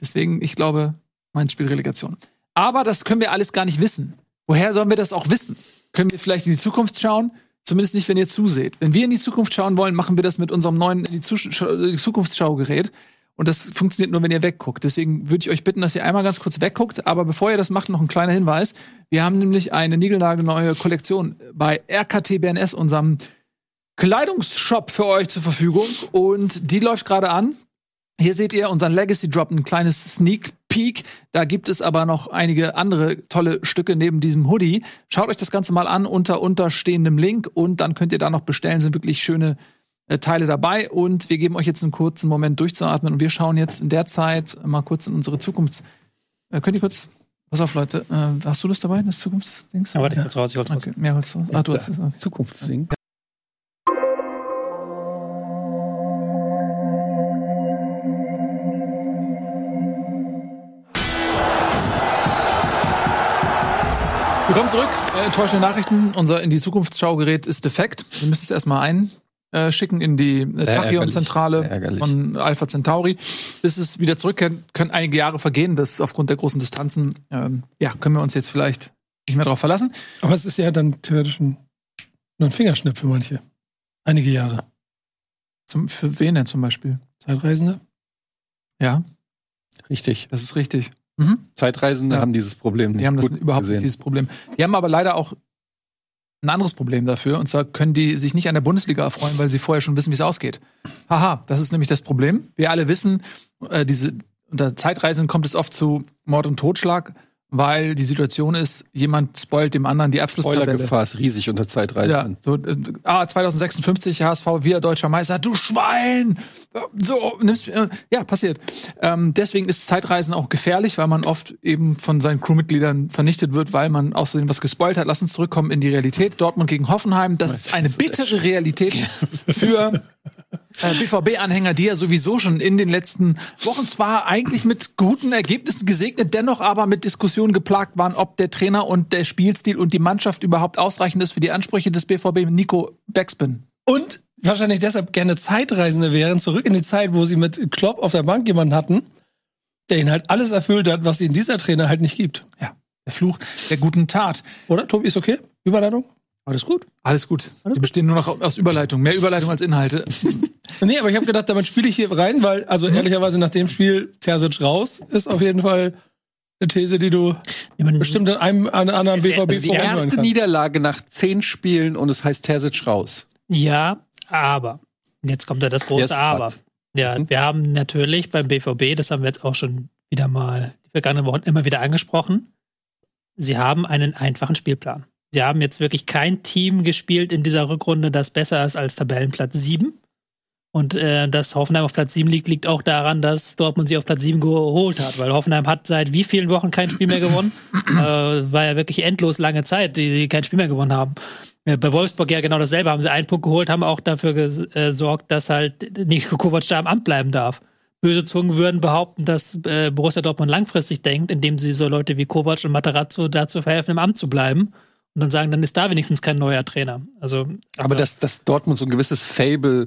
Deswegen, ich glaube, Mainz spielt Relegation. Aber das können wir alles gar nicht wissen. Woher sollen wir das auch wissen? Können wir vielleicht in die Zukunft schauen? Zumindest nicht, wenn ihr zuseht. Wenn wir in die Zukunft schauen wollen, machen wir das mit unserem neuen in die Zukunftsschaugerät. Und das funktioniert nur, wenn ihr wegguckt. Deswegen würde ich euch bitten, dass ihr einmal ganz kurz wegguckt. Aber bevor ihr das macht, noch ein kleiner Hinweis. Wir haben nämlich eine niegelnagelneue Kollektion bei RKT BNS, unserem Kleidungsshop für euch zur Verfügung. Und die läuft gerade an. Hier seht ihr unseren Legacy Drop, ein kleines Sneak Peek. Da gibt es aber noch einige andere tolle Stücke neben diesem Hoodie. Schaut euch das Ganze mal an unter unterstehendem Link und dann könnt ihr da noch bestellen. Sind wirklich schöne äh, Teile dabei. Und wir geben euch jetzt einen kurzen Moment durchzuatmen und wir schauen jetzt in der Zeit mal kurz in unsere Zukunft. Äh, könnt ihr kurz Pass auf, Leute. Äh, hast du das dabei, das Zukunftsdings? Ja, warte, ich hol's raus, ich hol's raus. Okay, mehr holst du. Ah, du hast das. Zukunftsding. Willkommen zurück. Äh, enttäuschende Nachrichten. Unser in die Zukunftsschaugerät ist defekt. Wir müssen es erstmal einschicken in die äh, Tachyon-Zentrale von Alpha Centauri. Bis es wieder zurückkehrt, können einige Jahre vergehen. Das aufgrund der großen Distanzen. Ähm, ja, können wir uns jetzt vielleicht nicht mehr darauf verlassen. Aber es ist ja dann theoretisch ein, nur ein Fingerschnipp für manche. Einige Jahre. Zum, für wen denn zum Beispiel? Zeitreisende? Ja. Richtig. Das ist richtig. Mhm. Zeitreisende ja. haben dieses Problem nicht. Die haben das überhaupt gesehen. nicht dieses Problem. Die haben aber leider auch ein anderes Problem dafür. Und zwar können die sich nicht an der Bundesliga erfreuen, weil sie vorher schon wissen, wie es ausgeht. Haha, das ist nämlich das Problem. Wir alle wissen, äh, diese, unter Zeitreisenden kommt es oft zu Mord und Totschlag weil die Situation ist, jemand spoilt dem anderen die Abschlusstabelle. Spoilergefahr ist riesig unter Zeitreisen. Ja, so, äh, ah, 2056 HSV wieder deutscher Meister, du Schwein! So, nimmst, äh, ja, passiert. Ähm, deswegen ist Zeitreisen auch gefährlich, weil man oft eben von seinen Crewmitgliedern vernichtet wird, weil man außerdem was gespoilt hat. Lass uns zurückkommen in die Realität. Dortmund gegen Hoffenheim, das ist eine bittere Realität [LAUGHS] für äh, BVB-Anhänger, die ja sowieso schon in den letzten Wochen zwar eigentlich mit guten Ergebnissen gesegnet, dennoch aber mit Diskussionen geplagt waren, ob der Trainer und der Spielstil und die Mannschaft überhaupt ausreichend ist für die Ansprüche des BVB. Nico Backspin. Und wahrscheinlich deshalb gerne Zeitreisende wären, zurück in die Zeit, wo sie mit Klopp auf der Bank jemanden hatten, der ihnen halt alles erfüllt hat, was ihnen dieser Trainer halt nicht gibt. Ja. Der Fluch der guten Tat. Oder, Tobi, ist okay? Überleitung? Alles gut? Alles gut. Alles Die bestehen nur noch aus Überleitung. Mehr Überleitung als Inhalte. [LAUGHS] nee, aber ich habe gedacht, damit spiele ich hier rein, weil, also mhm. ehrlicherweise nach dem Spiel Terzic raus ist auf jeden Fall eine These, die du ja, bestimmt an einem an anderen BVB also Die erste Niederlage nach zehn Spielen und es heißt Terzic raus. Ja, aber. Jetzt kommt ja das große yes, Aber. Ja, mhm. wir haben natürlich beim BVB, das haben wir jetzt auch schon wieder mal die vergangenen Wochen immer wieder angesprochen, sie haben einen einfachen Spielplan. Sie haben jetzt wirklich kein Team gespielt in dieser Rückrunde, das besser ist als Tabellenplatz 7. Und äh, dass Hoffenheim auf Platz 7 liegt, liegt auch daran, dass Dortmund sie auf Platz 7 geholt hat. Weil Hoffenheim hat seit wie vielen Wochen kein Spiel mehr gewonnen? [CLEARS THROAT] äh, war ja wirklich endlos lange Zeit, die, die kein Spiel mehr gewonnen haben. Ja, bei Wolfsburg ja genau dasselbe. Haben sie einen Punkt geholt, haben auch dafür gesorgt, dass halt Nico Kovac da am Amt bleiben darf. Böse Zungen würden behaupten, dass äh, Borussia Dortmund langfristig denkt, indem sie so Leute wie Kovac und Materazzo dazu verhelfen, im Amt zu bleiben und dann sagen, dann ist da wenigstens kein neuer Trainer. Also, aber dass, dass Dortmund so ein gewisses Fable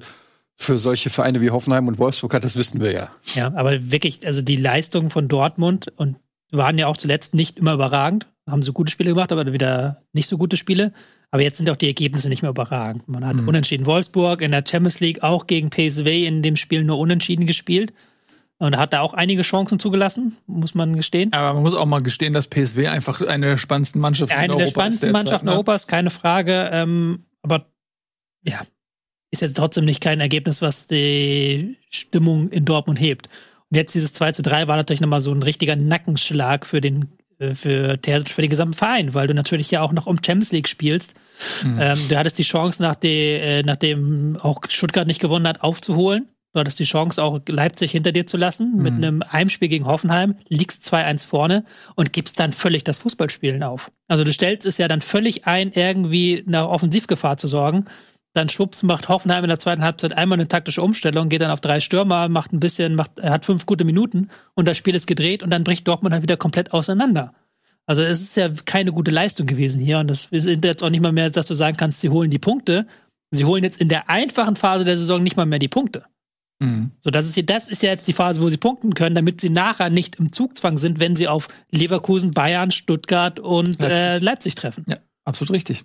für solche Vereine wie Hoffenheim und Wolfsburg hat, das wissen wir ja. Ja, aber wirklich, also die Leistungen von Dortmund und waren ja auch zuletzt nicht immer überragend. Haben so gute Spiele gemacht, aber wieder nicht so gute Spiele. Aber jetzt sind auch die Ergebnisse nicht mehr überragend. Man hat mhm. unentschieden Wolfsburg in der Champions League auch gegen PSV in dem Spiel nur unentschieden gespielt. Und hat da auch einige Chancen zugelassen, muss man gestehen. Aber man muss auch mal gestehen, dass PSW einfach eine der spannendsten Mannschaften eine in Europa ist. Eine der spannendsten Mannschaften ne? Europas, keine Frage. Ähm, aber ja, ist jetzt trotzdem nicht kein Ergebnis, was die Stimmung in Dortmund hebt. Und jetzt dieses 2 zu 3 war natürlich nochmal so ein richtiger Nackenschlag für den äh, für Terzic, für den gesamten Verein, weil du natürlich ja auch noch um Champions League spielst. Mhm. Ähm, du hattest die Chance, nach de, äh, nachdem auch Stuttgart nicht gewonnen hat, aufzuholen. Du hattest die Chance, auch Leipzig hinter dir zu lassen mhm. mit einem Heimspiel gegen Hoffenheim, liegst 2-1 vorne und gibst dann völlig das Fußballspielen auf. Also du stellst es ja dann völlig ein, irgendwie nach Offensivgefahr zu sorgen. Dann schwupps macht Hoffenheim in der zweiten Halbzeit einmal eine taktische Umstellung, geht dann auf drei Stürmer, macht ein bisschen, macht, er hat fünf gute Minuten und das Spiel ist gedreht und dann bricht Dortmund halt wieder komplett auseinander. Also es ist ja keine gute Leistung gewesen hier und das ist jetzt auch nicht mal mehr, dass du sagen kannst, sie holen die Punkte. Sie holen jetzt in der einfachen Phase der Saison nicht mal mehr die Punkte. Mhm. So, das ist, das ist ja jetzt die Phase, wo sie punkten können, damit sie nachher nicht im Zugzwang sind, wenn sie auf Leverkusen, Bayern, Stuttgart und Leipzig, äh, Leipzig treffen. Ja, absolut richtig.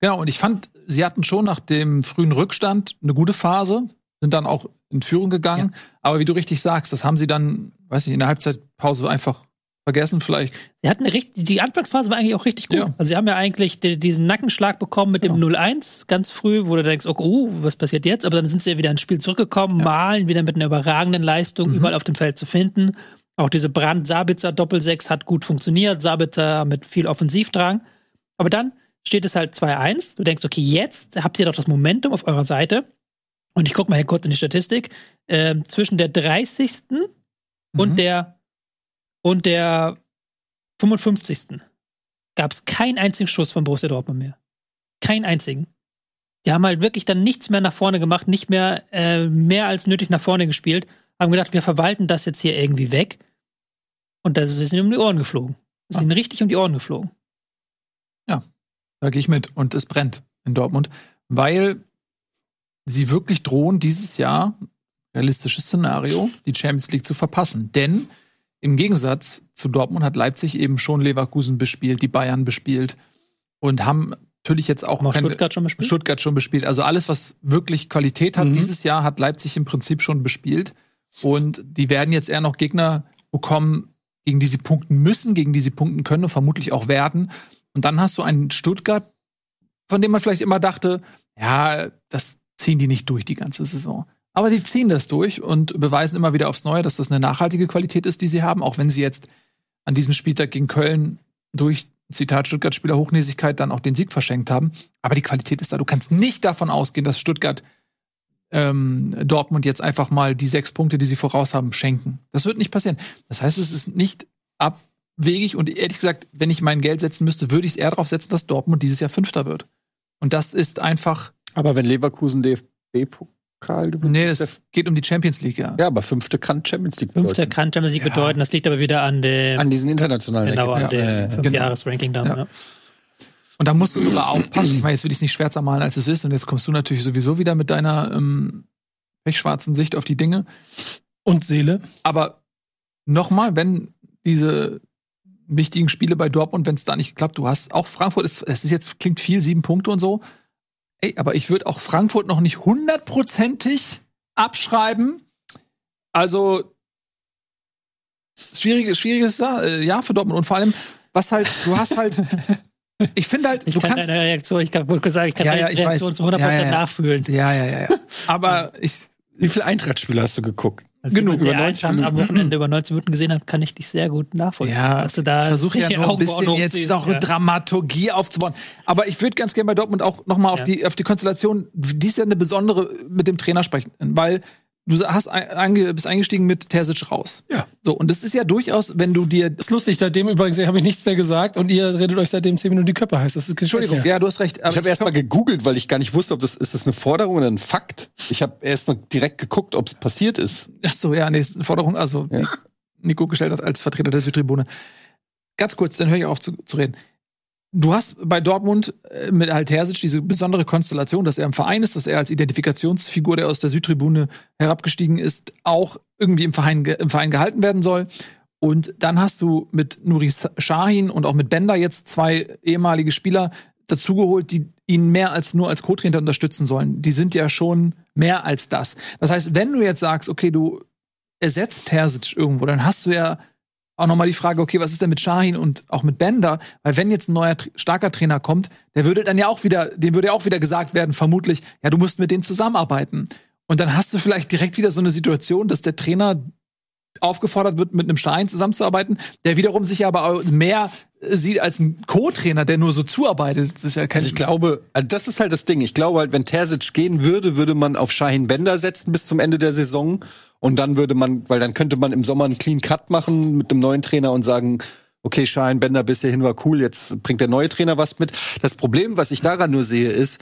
Genau, und ich fand, sie hatten schon nach dem frühen Rückstand eine gute Phase, sind dann auch in Führung gegangen. Ja. Aber wie du richtig sagst, das haben sie dann, weiß ich, in der Halbzeitpause einfach vergessen vielleicht. Sie hatten eine richtig, die Anfangsphase war eigentlich auch richtig gut. Ja. Also sie haben ja eigentlich die, diesen Nackenschlag bekommen mit dem ja. 0-1 ganz früh, wo du denkst, okay, oh, was passiert jetzt? Aber dann sind sie ja wieder ins Spiel zurückgekommen, ja. malen wieder mit einer überragenden Leistung mhm. überall auf dem Feld zu finden. Auch diese Brand-Sabitzer Doppelsechs hat gut funktioniert, Sabitzer mit viel Offensivdrang. Aber dann steht es halt 2-1. Du denkst, okay, jetzt habt ihr doch das Momentum auf eurer Seite. Und ich gucke mal hier kurz in die Statistik. Äh, zwischen der 30. Mhm. und der und der 55. gab es keinen einzigen Schuss von Borussia Dortmund mehr. Keinen einzigen. Die haben halt wirklich dann nichts mehr nach vorne gemacht, nicht mehr äh, mehr als nötig nach vorne gespielt. Haben gedacht, wir verwalten das jetzt hier irgendwie weg. Und das ist ihnen um die Ohren geflogen. Das ist ihnen richtig um die Ohren geflogen. Ja, da gehe ich mit. Und es brennt in Dortmund, weil sie wirklich drohen, dieses Jahr, realistisches Szenario, die Champions League zu verpassen. Denn im Gegensatz zu Dortmund hat Leipzig eben schon Leverkusen bespielt, die Bayern bespielt und haben natürlich jetzt auch mal Stuttgart schon bespielt. Stuttgart schon bespielt. Also alles, was wirklich Qualität hat, mhm. dieses Jahr hat Leipzig im Prinzip schon bespielt. Und die werden jetzt eher noch Gegner bekommen, gegen die sie punkten müssen, gegen die sie punkten können und vermutlich auch werden. Und dann hast du einen Stuttgart, von dem man vielleicht immer dachte, ja, das ziehen die nicht durch die ganze Saison. Aber sie ziehen das durch und beweisen immer wieder aufs Neue, dass das eine nachhaltige Qualität ist, die sie haben, auch wenn sie jetzt an diesem Spieltag gegen Köln durch Zitat Stuttgart-Spieler Hochnäsigkeit dann auch den Sieg verschenkt haben. Aber die Qualität ist da. Du kannst nicht davon ausgehen, dass Stuttgart ähm, Dortmund jetzt einfach mal die sechs Punkte, die sie voraus haben, schenken. Das wird nicht passieren. Das heißt, es ist nicht abwegig und ehrlich gesagt, wenn ich mein Geld setzen müsste, würde ich es eher darauf setzen, dass Dortmund dieses Jahr Fünfter wird. Und das ist einfach. Aber wenn Leverkusen DFB Pokal gewinnt. Nee, es geht um die Champions League, ja. Ja, aber fünfte kann Champions League bedeuten. Fünfte kann Champions League ja. bedeuten. Das liegt aber wieder an dem. An diesen internationalen Genau, an dem ja. Fünfjahres-Ranking dann. Ja. Und da musst du sogar aufpassen. Ich meine, jetzt will ich es nicht schwärzer malen, als es ist. Und jetzt kommst du natürlich sowieso wieder mit deiner ähm, pechschwarzen Sicht auf die Dinge. Und Seele. Aber nochmal, wenn diese wichtigen Spiele bei Dortmund, wenn es da nicht klappt, du hast auch Frankfurt, es ist jetzt, klingt viel, sieben Punkte und so. Ey, aber ich würde auch Frankfurt noch nicht hundertprozentig abschreiben. Also schwieriges, schwieriges äh, Jahr für Dortmund und vor allem, was halt, du hast halt, [LAUGHS] ich finde halt, ich du kann kannst deine Reaktion, ich kann wohl sagen, ich kann ja, ja, deine Reaktion weiß. zu 100% ja, ja, nachfühlen. Ja, ja, ja, ja. [LAUGHS] Aber ich, wie viele Eintrachtspiele hast du geguckt? Als Genug, über 90 Minuten. am Wochenende über 90 Minuten gesehen habe, kann ich dich sehr gut nachvollziehen. Ja, dass du da ich versuche ja nur ein bisschen jetzt noch ja. Dramaturgie aufzubauen. Aber ich würde ganz gerne bei Dortmund auch noch mal auf, ja. die, auf die Konstellation, die ist ja eine besondere, mit dem Trainer sprechen. Weil du hast ein, bist eingestiegen mit Terzic raus. Ja. So, und das ist ja durchaus, wenn du dir. Das ist lustig, seitdem übrigens habe ich nichts mehr gesagt und ihr redet euch seitdem zehn Minuten die Köpfe heiß. Das ist Entschuldigung, ja. ja, du hast recht. ich habe erst mal gegoogelt, weil ich gar nicht wusste, ob das ist das eine Forderung oder ein Fakt. Ich habe erst mal direkt geguckt, ob es passiert ist. Ach so, ja, nee, ist eine Forderung, also ja. Nico gestellt hat als Vertreter der Südtribune. Ganz kurz, dann höre ich auf zu, zu reden du hast bei Dortmund äh, mit Terzic diese besondere Konstellation, dass er im Verein ist, dass er als Identifikationsfigur, der aus der Südtribune herabgestiegen ist, auch irgendwie im Verein, im Verein gehalten werden soll. Und dann hast du mit Nuri Shahin und auch mit Bender jetzt zwei ehemalige Spieler dazugeholt, die ihn mehr als nur als Co-Trainer unterstützen sollen. Die sind ja schon mehr als das. Das heißt, wenn du jetzt sagst, okay, du ersetzt Terzic irgendwo, dann hast du ja auch nochmal die Frage, okay, was ist denn mit Shahin und auch mit Bender? Weil wenn jetzt ein neuer starker Trainer kommt, der würde dann ja auch wieder, dem würde ja auch wieder gesagt werden, vermutlich, ja, du musst mit denen zusammenarbeiten. Und dann hast du vielleicht direkt wieder so eine Situation, dass der Trainer aufgefordert wird, mit einem Stein zusammenzuarbeiten, der wiederum sich aber auch mehr sieht als ein Co-Trainer, der nur so zuarbeitet. Das ist ja kein Also ich glaube, also das ist halt das Ding. Ich glaube halt, wenn Terzic gehen würde, würde man auf Shahin Bender setzen bis zum Ende der Saison. Und dann würde man, weil dann könnte man im Sommer einen Clean Cut machen mit einem neuen Trainer und sagen, okay, Shahin Bender bis hierhin war cool, jetzt bringt der neue Trainer was mit. Das Problem, was ich daran nur sehe, ist,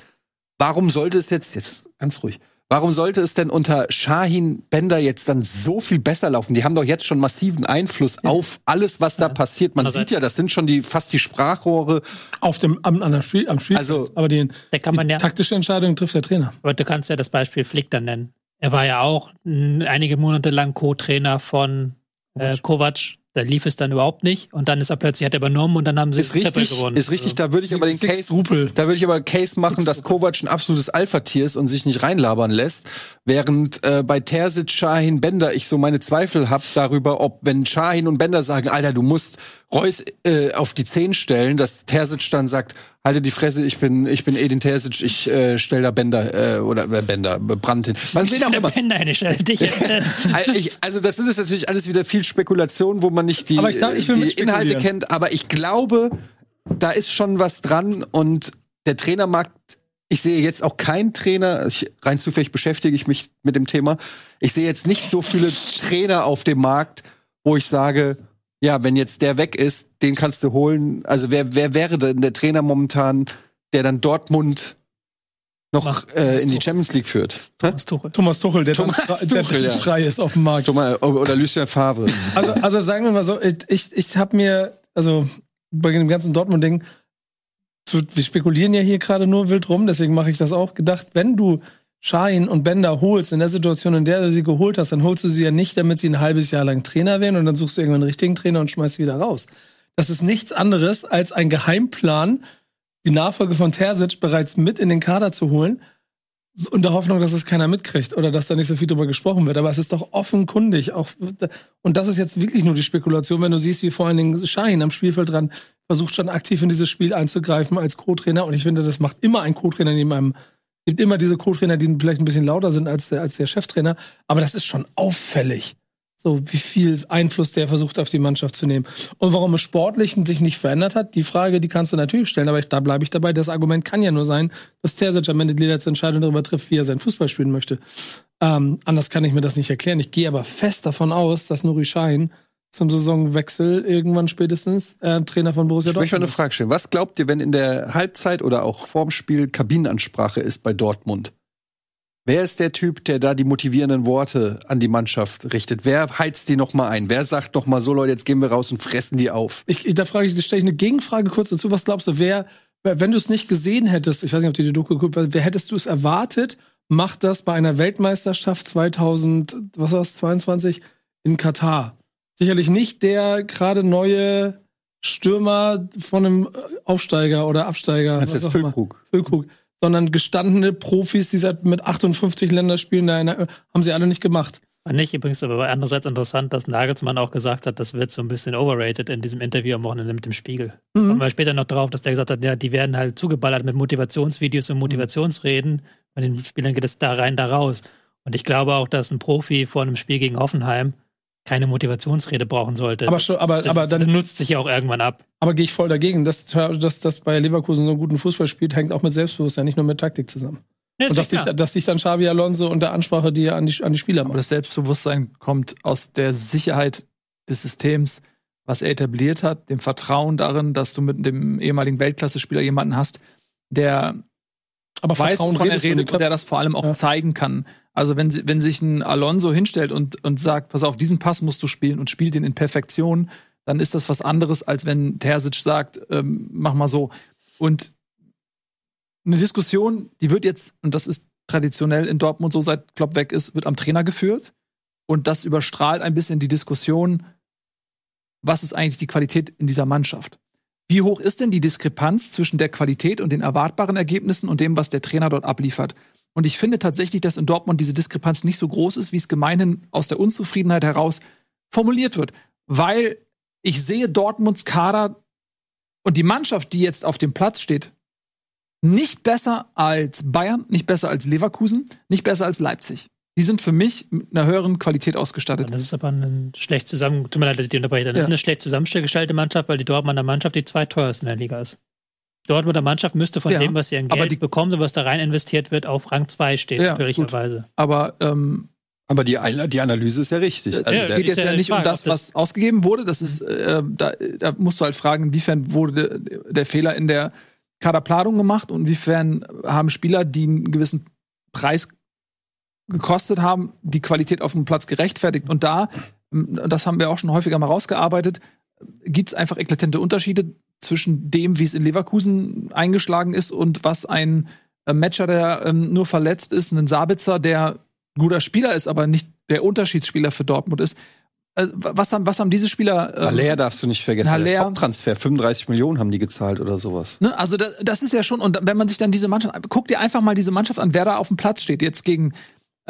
warum sollte es jetzt, jetzt ganz ruhig, warum sollte es denn unter Shahin Bender jetzt dann so viel besser laufen? Die haben doch jetzt schon massiven Einfluss auf alles, was da passiert. Man Also- sieht ja, das sind schon die, fast die Sprachrohre. Auf dem, am, an der Spiel, am Spiel. Also- aber die, Da kann man die ja, taktische Entscheidung trifft der Trainer. aber du kannst ja das Beispiel Flick dann nennen. Er war ja auch einige Monate lang Co-Trainer von äh, Kovac. Da lief es dann überhaupt nicht. Und dann ist er plötzlich, hat er übernommen und dann haben sie Ist richtig, gewonnen. ist richtig, da würde ich aber den Case, Rupel. da würde ich aber Case machen, dass Kovac ein absolutes Alpha-Tier ist und sich nicht reinlabern lässt, während äh, bei Terzic, Shahin, Bender ich so meine Zweifel habe darüber, ob wenn Shahin und Bender sagen, Alter, du musst Reus äh, auf die Zehn stellen, dass Terzic dann sagt, halte die Fresse, ich bin ich bin Edin Terzic, ich äh, stell da Bender äh, oder äh, Bender, äh, Brandt hin. Man will auch immer. Penner hinstellt dich jetzt. [LAUGHS] äh, Also, ich, also das sind jetzt natürlich alles wieder viel Spekulation, wo man nicht die, ich darf- ich die. Inhalte kennt. Aber ich glaube, da ist schon was dran und der Trainermarkt. Ich sehe jetzt auch keinen Trainer, ich, rein zufällig beschäftige ich mich mit dem Thema. Ich sehe jetzt nicht so viele Trainer auf dem Markt, wo ich sage, ja, wenn jetzt der weg ist, den kannst du holen. Also wer, wer wäre denn der Trainer momentan, der dann Dortmund noch Mach- äh, in die Champions League führt? Thomas Tuchel. Thomas Tuchel, der, Thomas dann, frei- der Tuchel, dann ja. frei ist auf dem Markt. Schon mal, oder Lucien Favre. Also, also sagen wir mal so, ich, ich habe mir, also bei dem ganzen Dortmund-Ding, wir spekulieren ja hier gerade nur wild rum, deswegen mache ich das auch, gedacht, wenn du Schein und Bender holst, in der Situation, in der du sie geholt hast, dann holst du sie ja nicht, damit sie ein halbes Jahr lang Trainer werden und dann suchst du irgendwann einen richtigen Trainer und schmeißt sie wieder raus. Das ist nichts anderes als ein Geheimplan, die Nachfolge von Terzic bereits mit in den Kader zu holen, der Hoffnung, dass es keiner mitkriegt oder dass da nicht so viel drüber gesprochen wird. Aber es ist doch offenkundig. Auch, und das ist jetzt wirklich nur die Spekulation, wenn du siehst, wie vor allen Dingen Schein am Spielfeld dran versucht schon aktiv in dieses Spiel einzugreifen als Co-Trainer. Und ich finde, das macht immer ein Co-Trainer neben einem. Gibt immer diese Co-Trainer, die vielleicht ein bisschen lauter sind als der, als der Cheftrainer. Aber das ist schon auffällig. So, wie viel Einfluss der versucht, auf die Mannschaft zu nehmen. Und warum es sportlich sich nicht verändert hat, die Frage, die kannst du natürlich stellen, aber ich, da bleibe ich dabei. Das Argument kann ja nur sein, dass Terzic am Ende die letzte Entscheidung darüber trifft, wie er sein Fußball spielen möchte. Ähm, anders kann ich mir das nicht erklären. Ich gehe aber fest davon aus, dass Nuri Schein zum Saisonwechsel irgendwann spätestens äh, Trainer von Borussia Ich möchte mal eine Dortmund. Frage stellen. Was glaubt ihr, wenn in der Halbzeit oder auch vorm Spiel Kabinenansprache ist bei Dortmund? Wer ist der Typ, der da die motivierenden Worte an die Mannschaft richtet? Wer heizt die noch mal ein? Wer sagt noch mal so, Leute, jetzt gehen wir raus und fressen die auf? Ich, ich, da frage ich, stelle ich eine Gegenfrage kurz dazu. Was glaubst du, wer, wenn du es nicht gesehen hättest, ich weiß nicht, ob du die Doku geguckt hast, wer hättest du es erwartet, macht das bei einer Weltmeisterschaft 2000, was war 22 in Katar? Sicherlich nicht der gerade neue Stürmer von einem Aufsteiger oder Absteiger. Das ist. Füllkrug. Füllkrug. Sondern gestandene Profis, die seit mit 58 Länderspielen da haben sie alle nicht gemacht. War nicht übrigens, aber andererseits interessant, dass Nagelsmann auch gesagt hat, das wird so ein bisschen overrated in diesem Interview am Wochenende mit dem Spiegel. Mhm. Kommen wir später noch drauf, dass der gesagt hat, ja, die werden halt zugeballert mit Motivationsvideos und Motivationsreden. Bei den Spielern geht es da rein, da raus. Und ich glaube auch, dass ein Profi vor einem Spiel gegen Hoffenheim keine Motivationsrede brauchen sollte. Aber, schon, aber, das, aber das dann nutzt sich ja auch irgendwann ab. Aber gehe ich voll dagegen. Dass, dass, dass bei Leverkusen so einen guten Fußball spielt, hängt auch mit Selbstbewusstsein, nicht nur mit Taktik zusammen. Ja, Und das klar. liegt, das liegt an Xavi Alonso und der Ansprache, die er an die, an die Spieler Aber macht. das Selbstbewusstsein kommt aus der Sicherheit des Systems, was er etabliert hat, dem Vertrauen darin, dass du mit dem ehemaligen Weltklasse-Spieler jemanden hast, der Aber weiß, wovon er redet und der das vor allem auch Ja. zeigen kann. Also wenn, wenn sich ein Alonso hinstellt und, und sagt, pass auf, diesen Pass musst du spielen und spielt den in Perfektion, dann ist das was anderes, als wenn Terzic sagt, ähm, mach mal so. Und eine Diskussion, die wird jetzt, und das ist traditionell in Dortmund so, seit Klopp weg ist, wird am Trainer geführt. Und das überstrahlt ein bisschen die Diskussion, was ist eigentlich die Qualität in dieser Mannschaft? Wie hoch ist denn die Diskrepanz zwischen der Qualität und den erwartbaren Ergebnissen und dem, was der Trainer dort abliefert? Und ich finde tatsächlich, dass in Dortmund diese Diskrepanz nicht so groß ist, wie es gemeinhin aus der Unzufriedenheit heraus formuliert wird. Weil ich sehe Dortmunds Kader und die Mannschaft, die jetzt auf dem Platz steht, nicht besser als Bayern, nicht besser als Leverkusen, nicht besser als Leipzig. Die sind für mich mit einer höheren Qualität ausgestattet. Das ist aber ein schlecht zusammen, tut mir leid, dass ich die unterbreche. Das Ja. ist eine schlecht zusammengestellte Mannschaft, weil die Dortmunder Mannschaft die zweiteuerste in der Liga ist. Dortmunder Mannschaft müsste von Ja, dem, was sie an aber Geld die- bekommt und was da rein investiert wird, auf Rang 2 stehen, Ja, natürlicherweise. Aber ähm, Aber die, die Analyse ist ja richtig. es Also ja, der- geht jetzt ja ja nicht um Frage, das, ob das- was ausgegeben wurde. Das ist, äh, da, da musst du halt fragen, inwiefern wurde der, der Fehler in der Kaderplanung gemacht und inwiefern haben Spieler, die einen gewissen Preis gekostet haben, die Qualität auf dem Platz gerechtfertigt. Und da, das haben wir auch schon häufiger mal rausgearbeitet, gibt es einfach eklatante Unterschiede zwischen dem, wie es in Leverkusen eingeschlagen ist und was ein äh, Matcher, der ähm, nur verletzt ist, ein Sabitzer, der guter Spieler ist, aber nicht der Unterschiedsspieler für Dortmund ist. Äh, was, haben, was haben diese Spieler? ähm, Haller darfst du nicht vergessen. Haller- Top-Transfer, 35 Millionen haben die gezahlt oder sowas. Ne, also das, das ist ja schon, und wenn man sich dann diese Mannschaft, guck dir einfach mal diese Mannschaft an, wer da auf dem Platz steht. Jetzt gegen,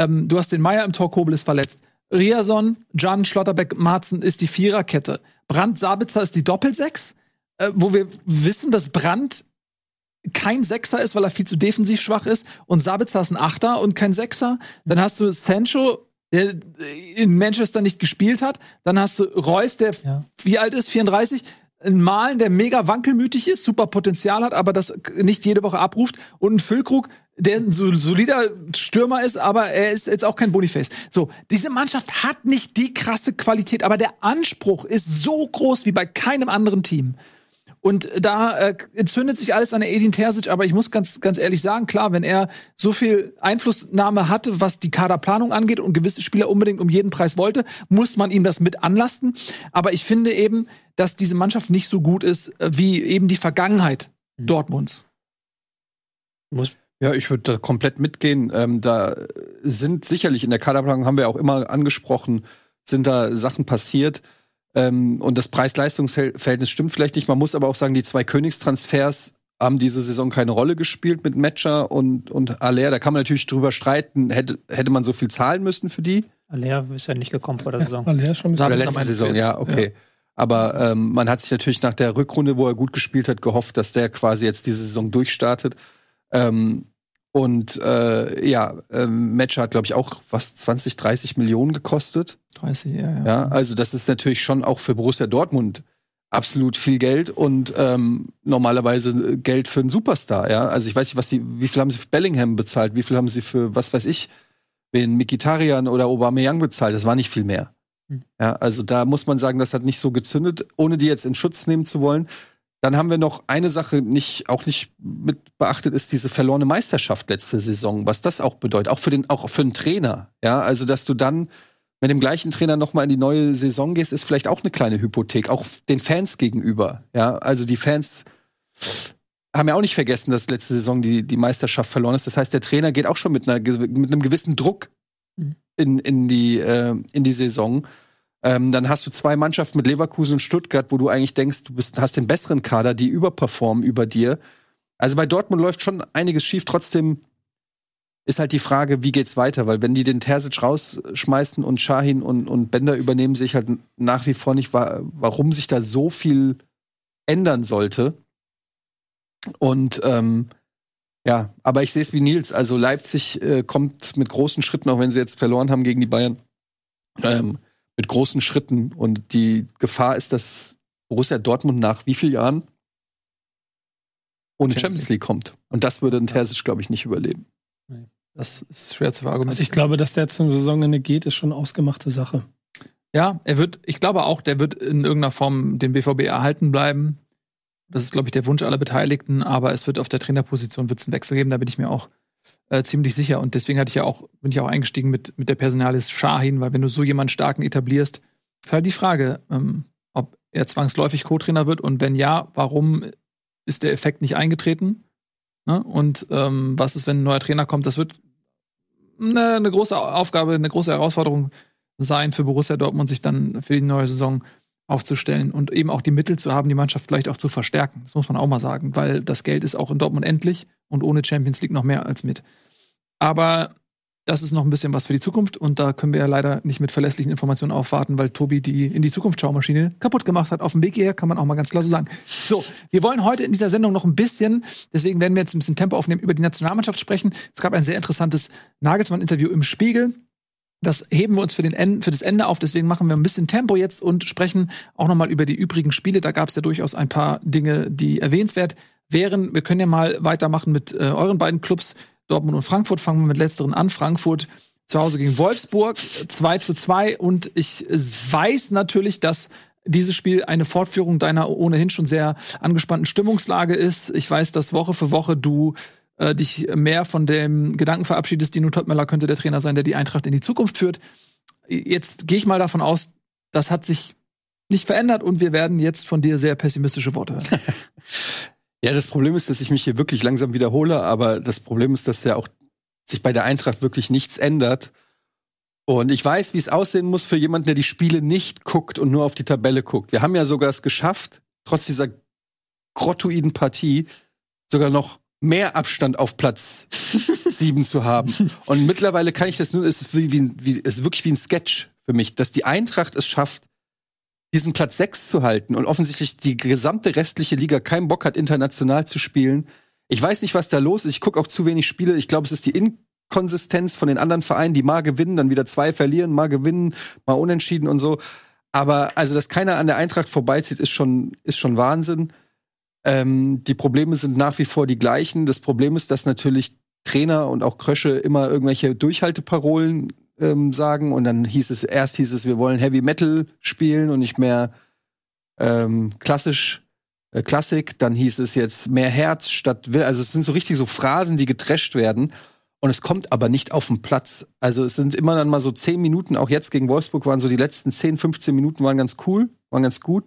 ähm, du hast den Meier im Tor, Kobel ist verletzt. Riason, Can, Schlotterbeck, Marzen ist die Viererkette. Brandt, Sabitzer ist die Doppelsechs, äh, wo wir wissen, dass Brandt kein Sechser ist, weil er viel zu defensiv schwach ist. Und Sabitzer ist ein Achter und kein Sechser. Dann hast du Sancho, der in Manchester nicht gespielt hat. Dann hast du Reus, der Ja. wie alt ist, 34. Ein Malen, der mega wankelmütig ist, super Potenzial hat, aber das nicht jede Woche abruft. Und ein Füllkrug, der ein so- solider Stürmer ist, aber er ist jetzt auch kein Boniface. So, diese Mannschaft hat nicht die krasse Qualität, aber der Anspruch ist so groß wie bei keinem anderen Team. Und da äh, entzündet sich alles an der Edin Terzic, aber ich muss ganz, ganz ehrlich sagen, klar, wenn er so viel Einflussnahme hatte, was die Kaderplanung angeht und gewisse Spieler unbedingt um jeden Preis wollte, muss man ihm das mit anlasten. Aber ich finde eben, dass diese Mannschaft nicht so gut ist, äh, wie eben die Vergangenheit Dortmunds. Muss, Ja, ich würde da komplett mitgehen. Ähm, da sind sicherlich in der Kaderplanung, haben wir auch immer angesprochen, sind da Sachen passiert. Ähm, und das Preis-Leistungs-Verhältnis stimmt vielleicht nicht. Man muss aber auch sagen, die zwei Königstransfers haben diese Saison keine Rolle gespielt mit Matcher und, und Aller. Da kann man natürlich drüber streiten, hätte, hätte man so viel zahlen müssen für die? Alea ist ja nicht gekommen vor der Saison. Aller schon ein Sabitzer Oder bisschen. letzte meinst du Saison, jetzt? ja, okay. Aber ähm, man hat sich natürlich nach der Rückrunde, wo er gut gespielt hat, gehofft, dass der quasi jetzt diese Saison durchstartet. Ähm, und äh, ja, ähm, Matcher hat, glaube ich, auch was 20, 30 Millionen gekostet. 30, ja, ja. Ja, also das ist natürlich schon auch für Borussia Dortmund absolut viel Geld und ähm, normalerweise Geld für einen Superstar. Ja, also ich weiß nicht, was die, wie viel haben sie für Bellingham bezahlt, wie viel haben sie für was weiß ich, wen Mikitarian oder Aubameyang bezahlt. Das war nicht viel mehr. Hm. Ja, also da muss man sagen, das hat nicht so gezündet, ohne die jetzt in Schutz nehmen zu wollen. Dann haben wir noch eine Sache nicht, auch nicht mit beachtet, ist diese verlorene Meisterschaft letzte Saison, was das auch bedeutet, auch für den, auch für den Trainer. Ja, also dass du dann mit dem gleichen Trainer noch mal in die neue Saison gehst, ist vielleicht auch eine kleine Hypothek, auch den Fans gegenüber. Ja, also die Fans haben ja auch nicht vergessen, dass letzte Saison die, die Meisterschaft verloren ist. Das heißt, der Trainer geht auch schon mit, einer, mit einem gewissen Druck Mhm. in, in, die, äh, in die Saison. Ähm, dann hast du zwei Mannschaften mit Leverkusen und Stuttgart, wo du eigentlich denkst, du bist, hast den besseren Kader, die überperformen über dir. Also bei Dortmund läuft schon einiges schief. Trotzdem ist halt die Frage, wie geht's weiter? Weil wenn die den Terzic rausschmeißen und Shahin und, und Bender übernehmen, sehe ich halt nach wie vor nicht, wa warum sich da so viel ändern sollte. Und ähm, ja, aber ich sehe es wie Nils. Also Leipzig äh, kommt mit großen Schritten, auch wenn sie jetzt verloren haben gegen die Bayern, ähm, mit großen Schritten. Und die Gefahr ist, dass Borussia Dortmund nach wie vielen Jahren ohne Champions League kommt. Und das würde ein Terzic, glaube ich, nicht überleben. Das ist schwer zu Also verargumentieren. ich glaube, dass der zum Saisonende geht, ist schon ausgemachte Sache. Ja, er wird, ich glaube auch, der wird in irgendeiner Form dem BVB erhalten bleiben. Das ist, glaube ich, der Wunsch aller Beteiligten, aber es wird auf der Trainerposition wird's einen Wechsel geben, da bin ich mir auch äh, ziemlich sicher. Und deswegen hatte ich ja auch, bin ich auch eingestiegen mit, mit der Personalis Shahin, weil wenn du so jemanden starken etablierst, ist halt die Frage, ähm, ob er zwangsläufig Co-Trainer wird und wenn ja, warum ist der Effekt nicht eingetreten? Ne? Und ähm, was ist, wenn ein neuer Trainer kommt? Das wird eine, eine große Aufgabe, eine große Herausforderung sein für Borussia Dortmund, sich dann für die neue Saison aufzustellen und eben auch die Mittel zu haben, die Mannschaft vielleicht auch zu verstärken. Das muss man auch mal sagen, weil das Geld ist auch in Dortmund endlich und ohne Champions League noch mehr als mit. Aber das ist noch ein bisschen was für die Zukunft und da können wir ja leider nicht mit verlässlichen Informationen aufwarten, weil Tobi die in die Zukunft Schaumaschine kaputt gemacht hat. Auf dem Weg hierher kann man auch mal ganz klar so sagen. So, wir wollen heute in dieser Sendung noch ein bisschen, deswegen werden wir jetzt ein bisschen Tempo aufnehmen, über die Nationalmannschaft sprechen. Es gab ein sehr interessantes Nagelsmann-Interview im Spiegel das heben wir uns für, den Ende, für das Ende auf. Deswegen machen wir ein bisschen Tempo jetzt und sprechen auch noch mal über die übrigen Spiele. Da gab es ja durchaus ein paar Dinge, die erwähnenswert wären. Wir können ja mal weitermachen mit äh, euren beiden Clubs, Dortmund und Frankfurt. Fangen wir mit letzteren an. Frankfurt zu Hause gegen Wolfsburg, 2 zu 2. Und ich weiß natürlich, dass dieses Spiel eine Fortführung deiner ohnehin schon sehr angespannten Stimmungslage ist. Ich weiß, dass Woche für Woche du äh, dich mehr von dem Gedanken verabschiedest, Dino Topmöller könnte der Trainer sein, der die Eintracht in die Zukunft führt. Jetzt gehe ich mal davon aus, das hat sich nicht verändert und wir werden jetzt von dir sehr pessimistische Worte hören. [LAUGHS] ja, das Problem ist, dass ich mich hier wirklich langsam wiederhole, aber das Problem ist, dass ja auch sich bei der Eintracht wirklich nichts ändert. Und ich weiß, wie es aussehen muss für jemanden, der die Spiele nicht guckt und nur auf die Tabelle guckt. Wir haben ja sogar es geschafft, trotz dieser grottoiden Partie, sogar noch mehr Abstand auf Platz [LAUGHS] sieben zu haben. Und mittlerweile kann ich das nur, es ist, wie, wie, es ist wirklich wie ein Sketch für mich, dass die Eintracht es schafft, diesen Platz sechs zu halten und offensichtlich die gesamte restliche Liga keinen Bock hat, international zu spielen. Ich weiß nicht, was da los ist. Ich gucke auch zu wenig Spiele. Ich glaube, es ist die Inkonsistenz von den anderen Vereinen, die mal gewinnen, dann wieder zwei verlieren, mal gewinnen, mal unentschieden und so. Aber also, dass keiner an der Eintracht vorbeizieht, ist schon, ist schon Wahnsinn. Ähm, die Probleme sind nach wie vor die gleichen. Das Problem ist, dass natürlich Trainer und auch Krösche immer irgendwelche Durchhalteparolen ähm, sagen und dann hieß es, erst hieß es, wir wollen Heavy Metal spielen und nicht mehr ähm, klassisch äh, Klassik, dann hieß es jetzt mehr Herz statt also es sind so richtig so Phrasen, die getrescht werden und es kommt aber nicht auf den Platz. Also es sind immer dann mal so zehn Minuten, auch jetzt gegen Wolfsburg waren so die letzten 10, 15 Minuten waren ganz cool, waren ganz gut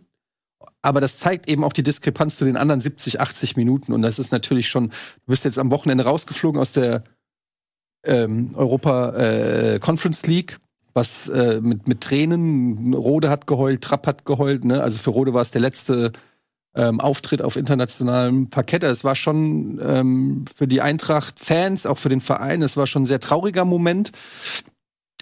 aber das zeigt eben auch die Diskrepanz zu den anderen 70, 80 Minuten. Und das ist natürlich schon, du bist jetzt am Wochenende rausgeflogen aus der ähm, Europa äh, Conference League, was äh, mit, mit Tränen, Rode hat geheult, Trapp hat geheult, ne? Also für Rode war es der letzte ähm, Auftritt auf internationalem Parkett. Es war schon ähm, für die Eintracht-Fans, auch für den Verein, es war schon ein sehr trauriger Moment.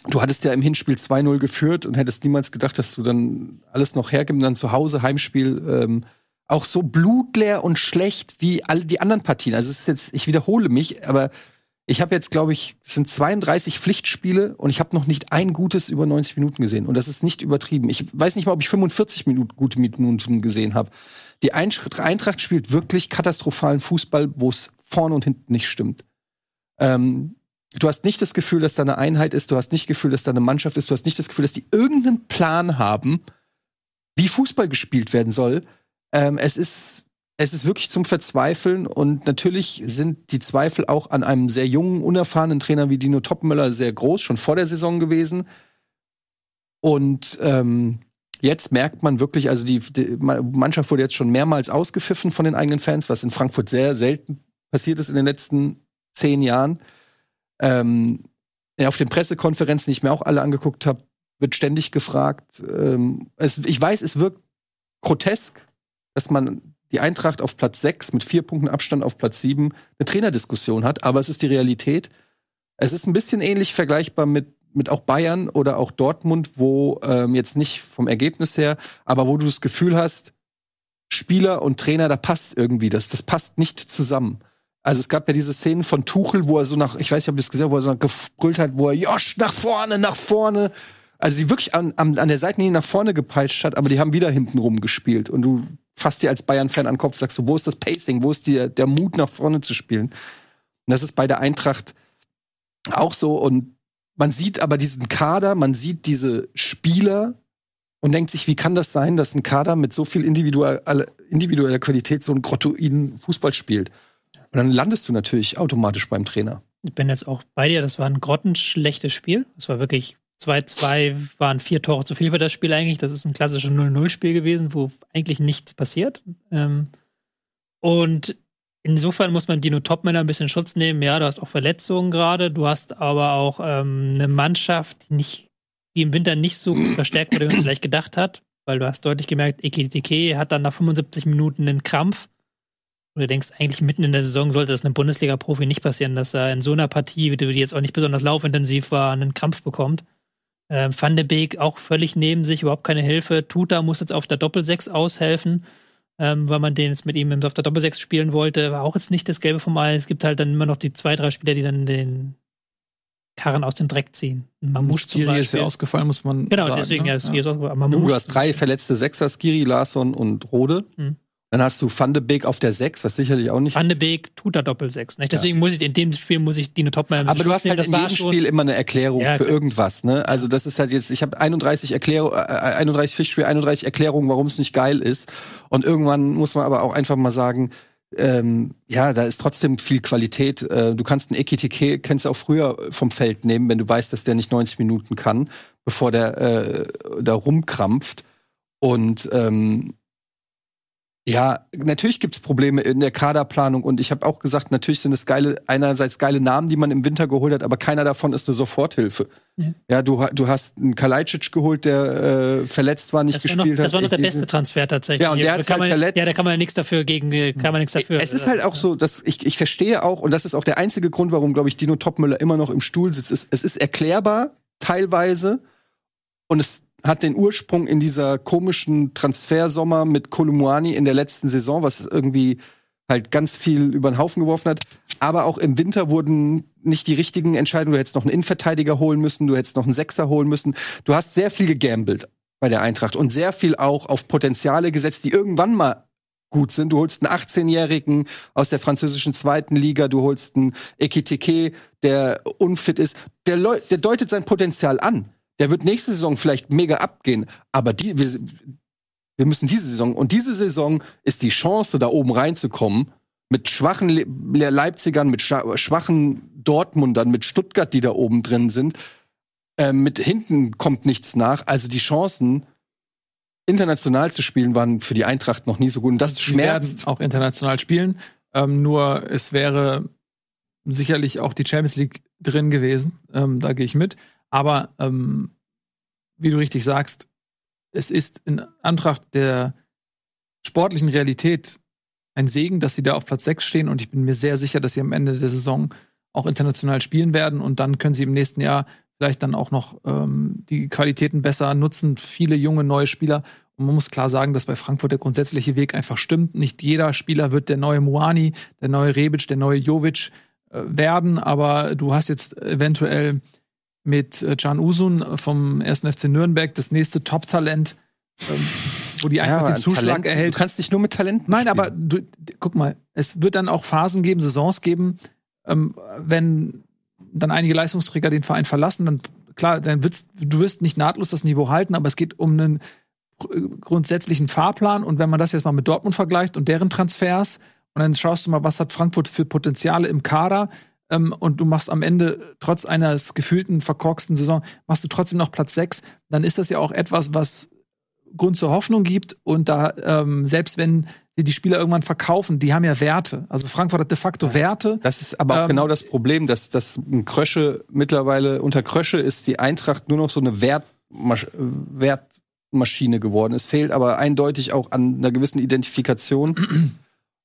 Du hattest ja im Hinspiel 2-0 geführt und hättest niemals gedacht, dass du dann alles noch hergibst, dann zu Hause, Heimspiel, ähm, auch so blutleer und schlecht wie all die anderen Partien. Also es ist jetzt, ich wiederhole mich, aber ich habe jetzt, glaube ich, es sind 32 Pflichtspiele und ich habe noch nicht ein gutes über 90 Minuten gesehen. Und das ist nicht übertrieben. Ich weiß nicht mal, ob ich 45 Minuten gute Minuten gesehen habe. Die Eintracht spielt wirklich katastrophalen Fußball, wo es vorne und hinten nicht stimmt. Ähm, du hast nicht das Gefühl, dass da eine Einheit ist, du hast nicht das Gefühl, dass da eine Mannschaft ist, du hast nicht das Gefühl, dass die irgendeinen Plan haben, wie Fußball gespielt werden soll. Ähm, es ist es ist wirklich zum Verzweifeln und natürlich sind die Zweifel auch an einem sehr jungen, unerfahrenen Trainer wie Dino Topmöller sehr groß, schon vor der Saison gewesen. Und ähm, jetzt merkt man wirklich, also die, die, Mannschaft wurde jetzt schon mehrmals ausgepfiffen von den eigenen Fans, was in Frankfurt sehr selten passiert ist in den letzten zehn Jahren ähm, auf den Pressekonferenzen, die ich mir auch alle angeguckt habe, wird ständig gefragt. Ähm, es, ich weiß, es wirkt grotesk, dass man die Eintracht auf Platz 6 mit vier Punkten Abstand auf Platz 7 eine Trainerdiskussion hat, aber es ist die Realität. Es ist ein bisschen ähnlich vergleichbar mit, mit auch Bayern oder auch Dortmund, wo ähm, jetzt nicht vom Ergebnis her, aber wo du das Gefühl hast, Spieler und Trainer, da passt irgendwie das, das passt nicht zusammen. Also es gab ja diese Szenen von Tuchel, wo er so nach, ich weiß nicht, ob ihr das gesehen habt, wo er so gebrüllt hat, wo er Josh nach vorne, nach vorne. Also die wirklich an, an, an der Seitenlinie nach vorne gepeitscht hat, aber die haben wieder hinten rum gespielt. Und du fasst dir als Bayern-Fan an den Kopf, sagst du, wo ist das Pacing, wo ist die, der Mut nach vorne zu spielen? Und das ist bei der Eintracht auch so. Und man sieht aber diesen Kader, man sieht diese Spieler und denkt sich, wie kann das sein, dass ein Kader mit so viel individueller, individueller Qualität so einen grottoiden Fußball spielt? Und dann landest du natürlich automatisch beim Trainer. Ich bin jetzt auch bei dir, das war ein grottenschlechtes Spiel. Das war wirklich 2-2, waren vier Tore zu viel für das Spiel eigentlich. Das ist ein klassisches 0-0-Spiel gewesen, wo eigentlich nichts passiert. Ähm, und insofern muss man Dino Topmänner ein bisschen Schutz nehmen. Ja, du hast auch Verletzungen gerade, du hast aber auch ähm, eine Mannschaft, die, nicht, die im Winter nicht so verstärkt wurde, wie man vielleicht gedacht hat. Weil du hast deutlich gemerkt, Ekitike hat dann nach 75 Minuten einen Krampf du denkst, eigentlich mitten in der Saison sollte das einem Bundesliga-Profi nicht passieren, dass er in so einer Partie, die jetzt auch nicht besonders laufintensiv war, einen Krampf bekommt. Äh, Van de Beek auch völlig neben sich, überhaupt keine Hilfe. Tuta muss jetzt auf der Doppelsechs aushelfen, ähm, weil man den jetzt mit ihm auf der Doppelsechs spielen wollte. War auch jetzt nicht das Gelbe vom Ei. Es gibt halt dann immer noch die zwei, drei Spieler, die dann den Karren aus dem Dreck ziehen. Mamouche zum Skiri ist Beispiel. ja ausgefallen, muss man genau, sagen. deswegen ne? ja, Skiri ist ausgefallen. Du, hast drei verletzte Sechser, Skiri, Larsson und Rode. Hm. Dann hast du Van de Beek auf der Sechs, was sicherlich auch nicht. Van de Beek tut da Doppelsechs. Nicht? Deswegen muss ich in dem Spiel muss ich Dino Topmeier Aber du hast nehmen, halt in jedem Spiel immer eine Erklärung Ja, für klar. irgendwas. Ne? Also das ist halt jetzt, ich habe 31 Erklärung, äh, 31 Fischspiel, 31 Erklärungen, warum es nicht geil ist. Und irgendwann muss man aber auch einfach mal sagen, ähm, ja, da ist trotzdem viel Qualität. Äh, du kannst einen Ekitike, kannst du auch früher vom Feld nehmen, wenn du weißt, dass der nicht 90 Minuten kann, bevor der äh, da rumkrampft. Und ähm, ja, natürlich gibt's Probleme in der Kaderplanung und ich habe auch gesagt, natürlich sind es geile, einerseits geile Namen, die man im Winter geholt hat, aber keiner davon ist eine Soforthilfe. Ja. Ja, du, du hast einen Kalajdzic geholt, der äh, verletzt war, nicht Das war, noch, gespielt das hat. war noch der Ich- beste Transfer tatsächlich. Ja, und der kann halt man, verletzt. Ja, da kann man ja nichts dafür gegen, äh, kann man nichts dafür. Es ist halt auch so, dass ich, ich verstehe auch, und das ist auch der einzige Grund, warum, glaube ich, Dino Topmüller immer noch im Stuhl sitzt. Es, es ist erklärbar, teilweise, und es hat den Ursprung in dieser komischen Transfersommer mit Kolumuani in der letzten Saison, was irgendwie halt ganz viel über den Haufen geworfen hat. Aber auch im Winter wurden nicht die richtigen Entscheidungen. Du hättest noch einen Innenverteidiger holen müssen, du hättest noch einen Sechser holen müssen. Du hast sehr viel gegambelt bei der Eintracht und sehr viel auch auf Potenziale gesetzt, die irgendwann mal gut sind. Du holst einen 18-Jährigen aus der französischen zweiten Liga, du holst einen Ekitike, der unfit ist. Der, der deutet sein Potenzial an. Der wird nächste Saison vielleicht mega abgehen, aber die, wir, wir müssen diese Saison, und diese Saison ist die Chance, da oben reinzukommen, mit schwachen Le Le Leipzigern, mit schwachen Dortmundern, mit Stuttgart, die da oben drin sind. Äh, mit hinten kommt nichts nach. Also die Chancen, international zu spielen, waren für die Eintracht noch nie so gut. Und das Die werden schmerzt. auch international spielen. Ähm, nur es wäre sicherlich auch die Champions League drin gewesen. Ähm, da gehe ich mit. Aber ähm, wie du richtig sagst, es ist in Antracht der sportlichen Realität ein Segen, dass sie da auf Platz 6 stehen. Und ich bin mir sehr sicher, dass sie am Ende der Saison auch international spielen werden. Und dann können sie im nächsten Jahr vielleicht dann auch noch ähm, die Qualitäten besser nutzen. Viele junge neue Spieler. Und man muss klar sagen, dass bei Frankfurt der grundsätzliche Weg einfach stimmt. Nicht jeder Spieler wird der neue Muani, der neue Rebic, der neue Jovic äh, werden. Aber du hast jetzt eventuell mit äh, Can Usun vom 1. FC Nürnberg das nächste Top-Talent, ähm, wo die einfach aber den Zuschlag Talent- erhält. Du kannst nicht nur mit Talent. Nein, aber du, guck mal, es wird dann auch Phasen geben, Saisons geben, ähm, wenn dann einige Leistungsträger den Verein verlassen, dann klar, dann wird's, du wirst nicht nahtlos das Niveau halten, aber es geht um einen gr- grundsätzlichen Fahrplan und wenn man das jetzt mal mit Dortmund vergleicht und deren Transfers und dann schaust du mal, was hat Frankfurt für Potenziale im Kader ähm, und du machst am Ende trotz eines gefühlten verkorksten Saison machst du trotzdem noch Platz 6, dann ist das ja auch etwas, was Grund zur Hoffnung gibt und da ähm, selbst wenn die, die Spieler irgendwann verkaufen, die haben ja Werte. Also Frankfurt hat de facto Werte. Das ist aber auch Ähm, genau das Problem, dass, dass Krösche mittlerweile, unter Krösche ist die Eintracht nur noch so eine Wertmasch Wertmaschine geworden. Es fehlt aber eindeutig auch an einer gewissen Identifikation.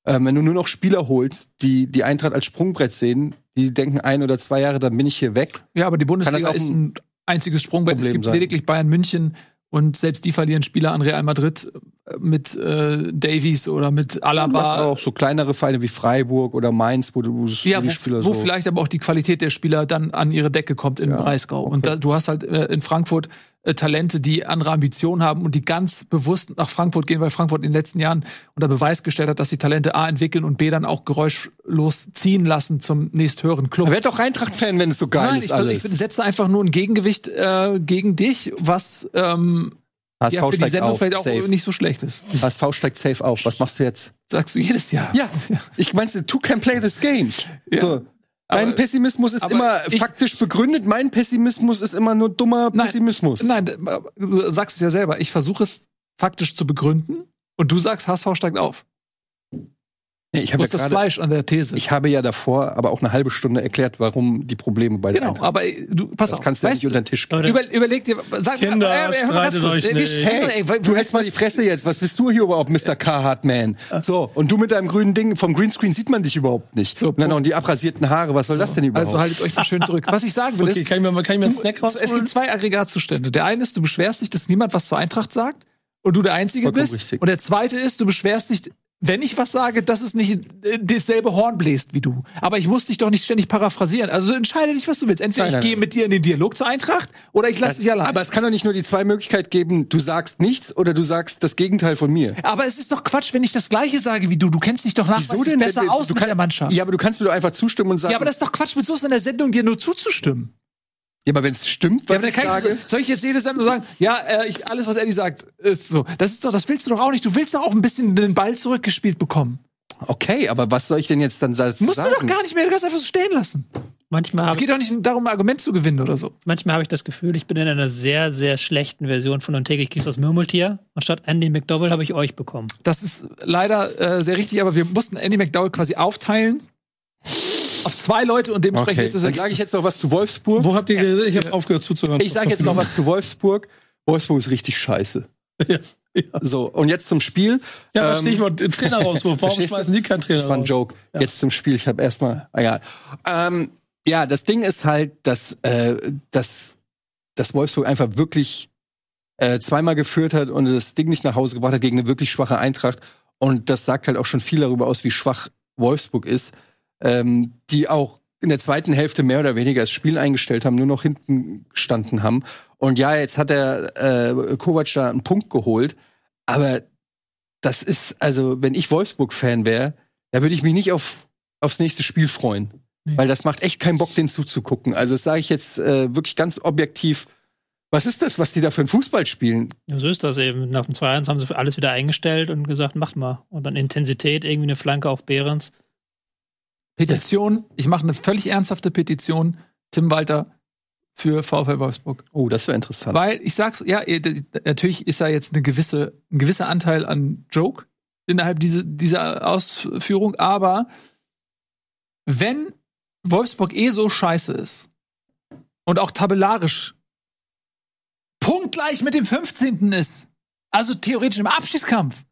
Ähm, wenn du nur noch Spieler holst, die die Eintracht als Sprungbrett sehen, die denken ein oder zwei Jahre, dann bin ich hier weg. Ja, aber die Bundesliga auch ist ein ein einziges Sprungbrett. Es Problem gibt sein. lediglich Bayern München und selbst die verlieren Spieler an Real Madrid äh, mit äh, Davies oder mit Du hast Alaba. auch so kleinere Vereine wie Freiburg oder Mainz, wo du wo Ja, die wo, Spieler wo so vielleicht aber auch die Qualität der Spieler dann an ihre Decke kommt in Ja, Breisgau. okay. Und da, du hast halt äh, in Frankfurt äh, Talente, die andere Ambitionen haben und die ganz bewusst nach Frankfurt gehen, weil Frankfurt in den letzten Jahren unter Beweis gestellt hat, dass die Talente A entwickeln und B dann auch geräuschlos ziehen lassen zum nächsthöheren Club. Werd doch Eintracht-Fan, wenn es so geil Nein, ist ich, alles. ich setze einfach nur ein Gegengewicht äh, gegen dich, was ähm, HSV ja, für die Sendung auf, vielleicht auch safe. nicht so schlecht ist. HSV steigt safe auf. Was machst du jetzt? Sagst du jedes Jahr. Ja, ich meinst, two can play this game. Ja. So. Dein Pessimismus ist immer ich- faktisch begründet, mein Pessimismus ist immer nur dummer Nein. Pessimismus. Nein, du sagst es ja selber. Ich versuche es faktisch zu begründen und du sagst, HSV steigt auf. Ich habe, ja das Fleisch an der These? ich habe ja davor aber auch eine halbe Stunde erklärt, warum die Probleme bei der genau, Eintracht aber äh, du, pass Das auf. kannst du ja nicht unter den Tisch kriegen. Über, überleg dir, sag Kinder, hör mal ganz kurz. nicht. Hey, ey, weil- Du hältst mal die Fresse jetzt. Was bist du hier überhaupt, Mr. Carhart Man? So, und du mit deinem grünen Ding, vom Greenscreen sieht man dich überhaupt nicht. So, und dann noch die abrasierten Haare. Was soll das denn überhaupt? Also haltet euch mal schön zurück. Was ich sagen will Okay, ist, kann ich mir, mal- kann ich mir einen du, Snack es rausholen? gibt zwei Aggregatzustände. Der eine ist, du beschwerst dich, dass niemand was zur Eintracht sagt und du der Einzige Vollkommen bist. richtig. Und der zweite ist, du beschwerst dich wenn ich was sage, dass es nicht äh, dasselbe Horn bläst wie du. Aber ich muss dich doch nicht ständig paraphrasieren. Also entscheide dich, was du willst. Entweder Nein, nein, ich gehe mit dir in den Dialog zur Eintracht oder ich lasse dich allein. Aber es kann doch nicht nur die zwei Möglichkeiten geben, du sagst nichts oder du sagst das Gegenteil von mir. Aber es ist doch Quatsch, wenn ich das Gleiche sage wie du. Du kennst dich doch nachweislich besser Du aus du mit kann- der Mannschaft. Ja, aber du kannst mir doch einfach zustimmen und sagen. Ja, aber das ist doch Quatsch, mit so in der Sendung dir nur zuzustimmen. Ja, aber wenn es stimmt, Ja, was aber ich sage. ich, soll ich jetzt jede Sendung sagen, ja, äh, ich, alles, was Eddie sagt, ist so. Das ist doch, das willst du doch auch nicht. Du willst doch auch ein bisschen den Ball zurückgespielt bekommen. Okay, aber was soll ich denn jetzt dann dazu Musst sagen? du doch gar nicht mehr, du kannst einfach so stehen lassen. Manchmal Es habe geht doch nicht darum, ein Argument zu gewinnen oder so. manchmal hab ich das Gefühl, ich bin in einer sehr, sehr schlechten Version von Und täglich grüßt das Murmeltier. Und statt Andy McDowell habe ich euch bekommen. Das ist leider äh, sehr richtig, aber wir mussten Andy McDowell quasi aufteilen auf zwei Leute und dementsprechend Okay, ist es dann sage ich jetzt noch was zu Wolfsburg. Wo habt ihr ge- Ich habe aufgehört zuzuhören. Ich sage jetzt noch was zu Wolfsburg. Wolfsburg ist richtig scheiße. [LAUGHS] Ja, ja. So, und jetzt zum Spiel. Ja, aber Ähm, Stichwort äh, Trainerauswurf. Warum verstehst du? schmeißen die keinen Trainer Das war ein raus? Joke. Ja. Jetzt zum Spiel. Ich habe erstmal. Egal. Ähm, ja, das Ding ist halt, dass, äh, dass, dass Wolfsburg einfach wirklich äh, zweimal geführt hat und das Ding nicht nach Hause gebracht hat gegen eine wirklich schwache Eintracht. Und das sagt halt auch schon viel darüber aus, wie schwach Wolfsburg ist. Ähm, die auch in der zweiten Hälfte mehr oder weniger das Spiel eingestellt haben, nur noch hinten gestanden haben. Und ja, jetzt hat der äh, Kovac da einen Punkt geholt, aber das ist, also, wenn ich Wolfsburg-Fan wäre, da würde ich mich nicht auf, aufs nächste Spiel freuen. Nee. Weil das macht echt keinen Bock, den zuzugucken. Also, das sage ich jetzt äh, wirklich ganz objektiv. Was ist das, was die da für einen Fußball spielen? Ja, so ist das eben. Nach dem 2-1 haben sie alles wieder eingestellt und gesagt, macht mal. Und dann Intensität, irgendwie eine Flanke auf Behrens. Petition. Ich mache eine völlig ernsthafte Petition. Tim Walter für VfL Wolfsburg. Oh, das wäre interessant. Weil ich sag's, ja, d- natürlich ist da jetzt eine gewisse, ein gewisser Anteil an Joke innerhalb diese, dieser Ausführung, aber wenn Wolfsburg eh so scheiße ist und auch tabellarisch punktgleich mit dem 15. ist, also theoretisch im Abstiegskampf,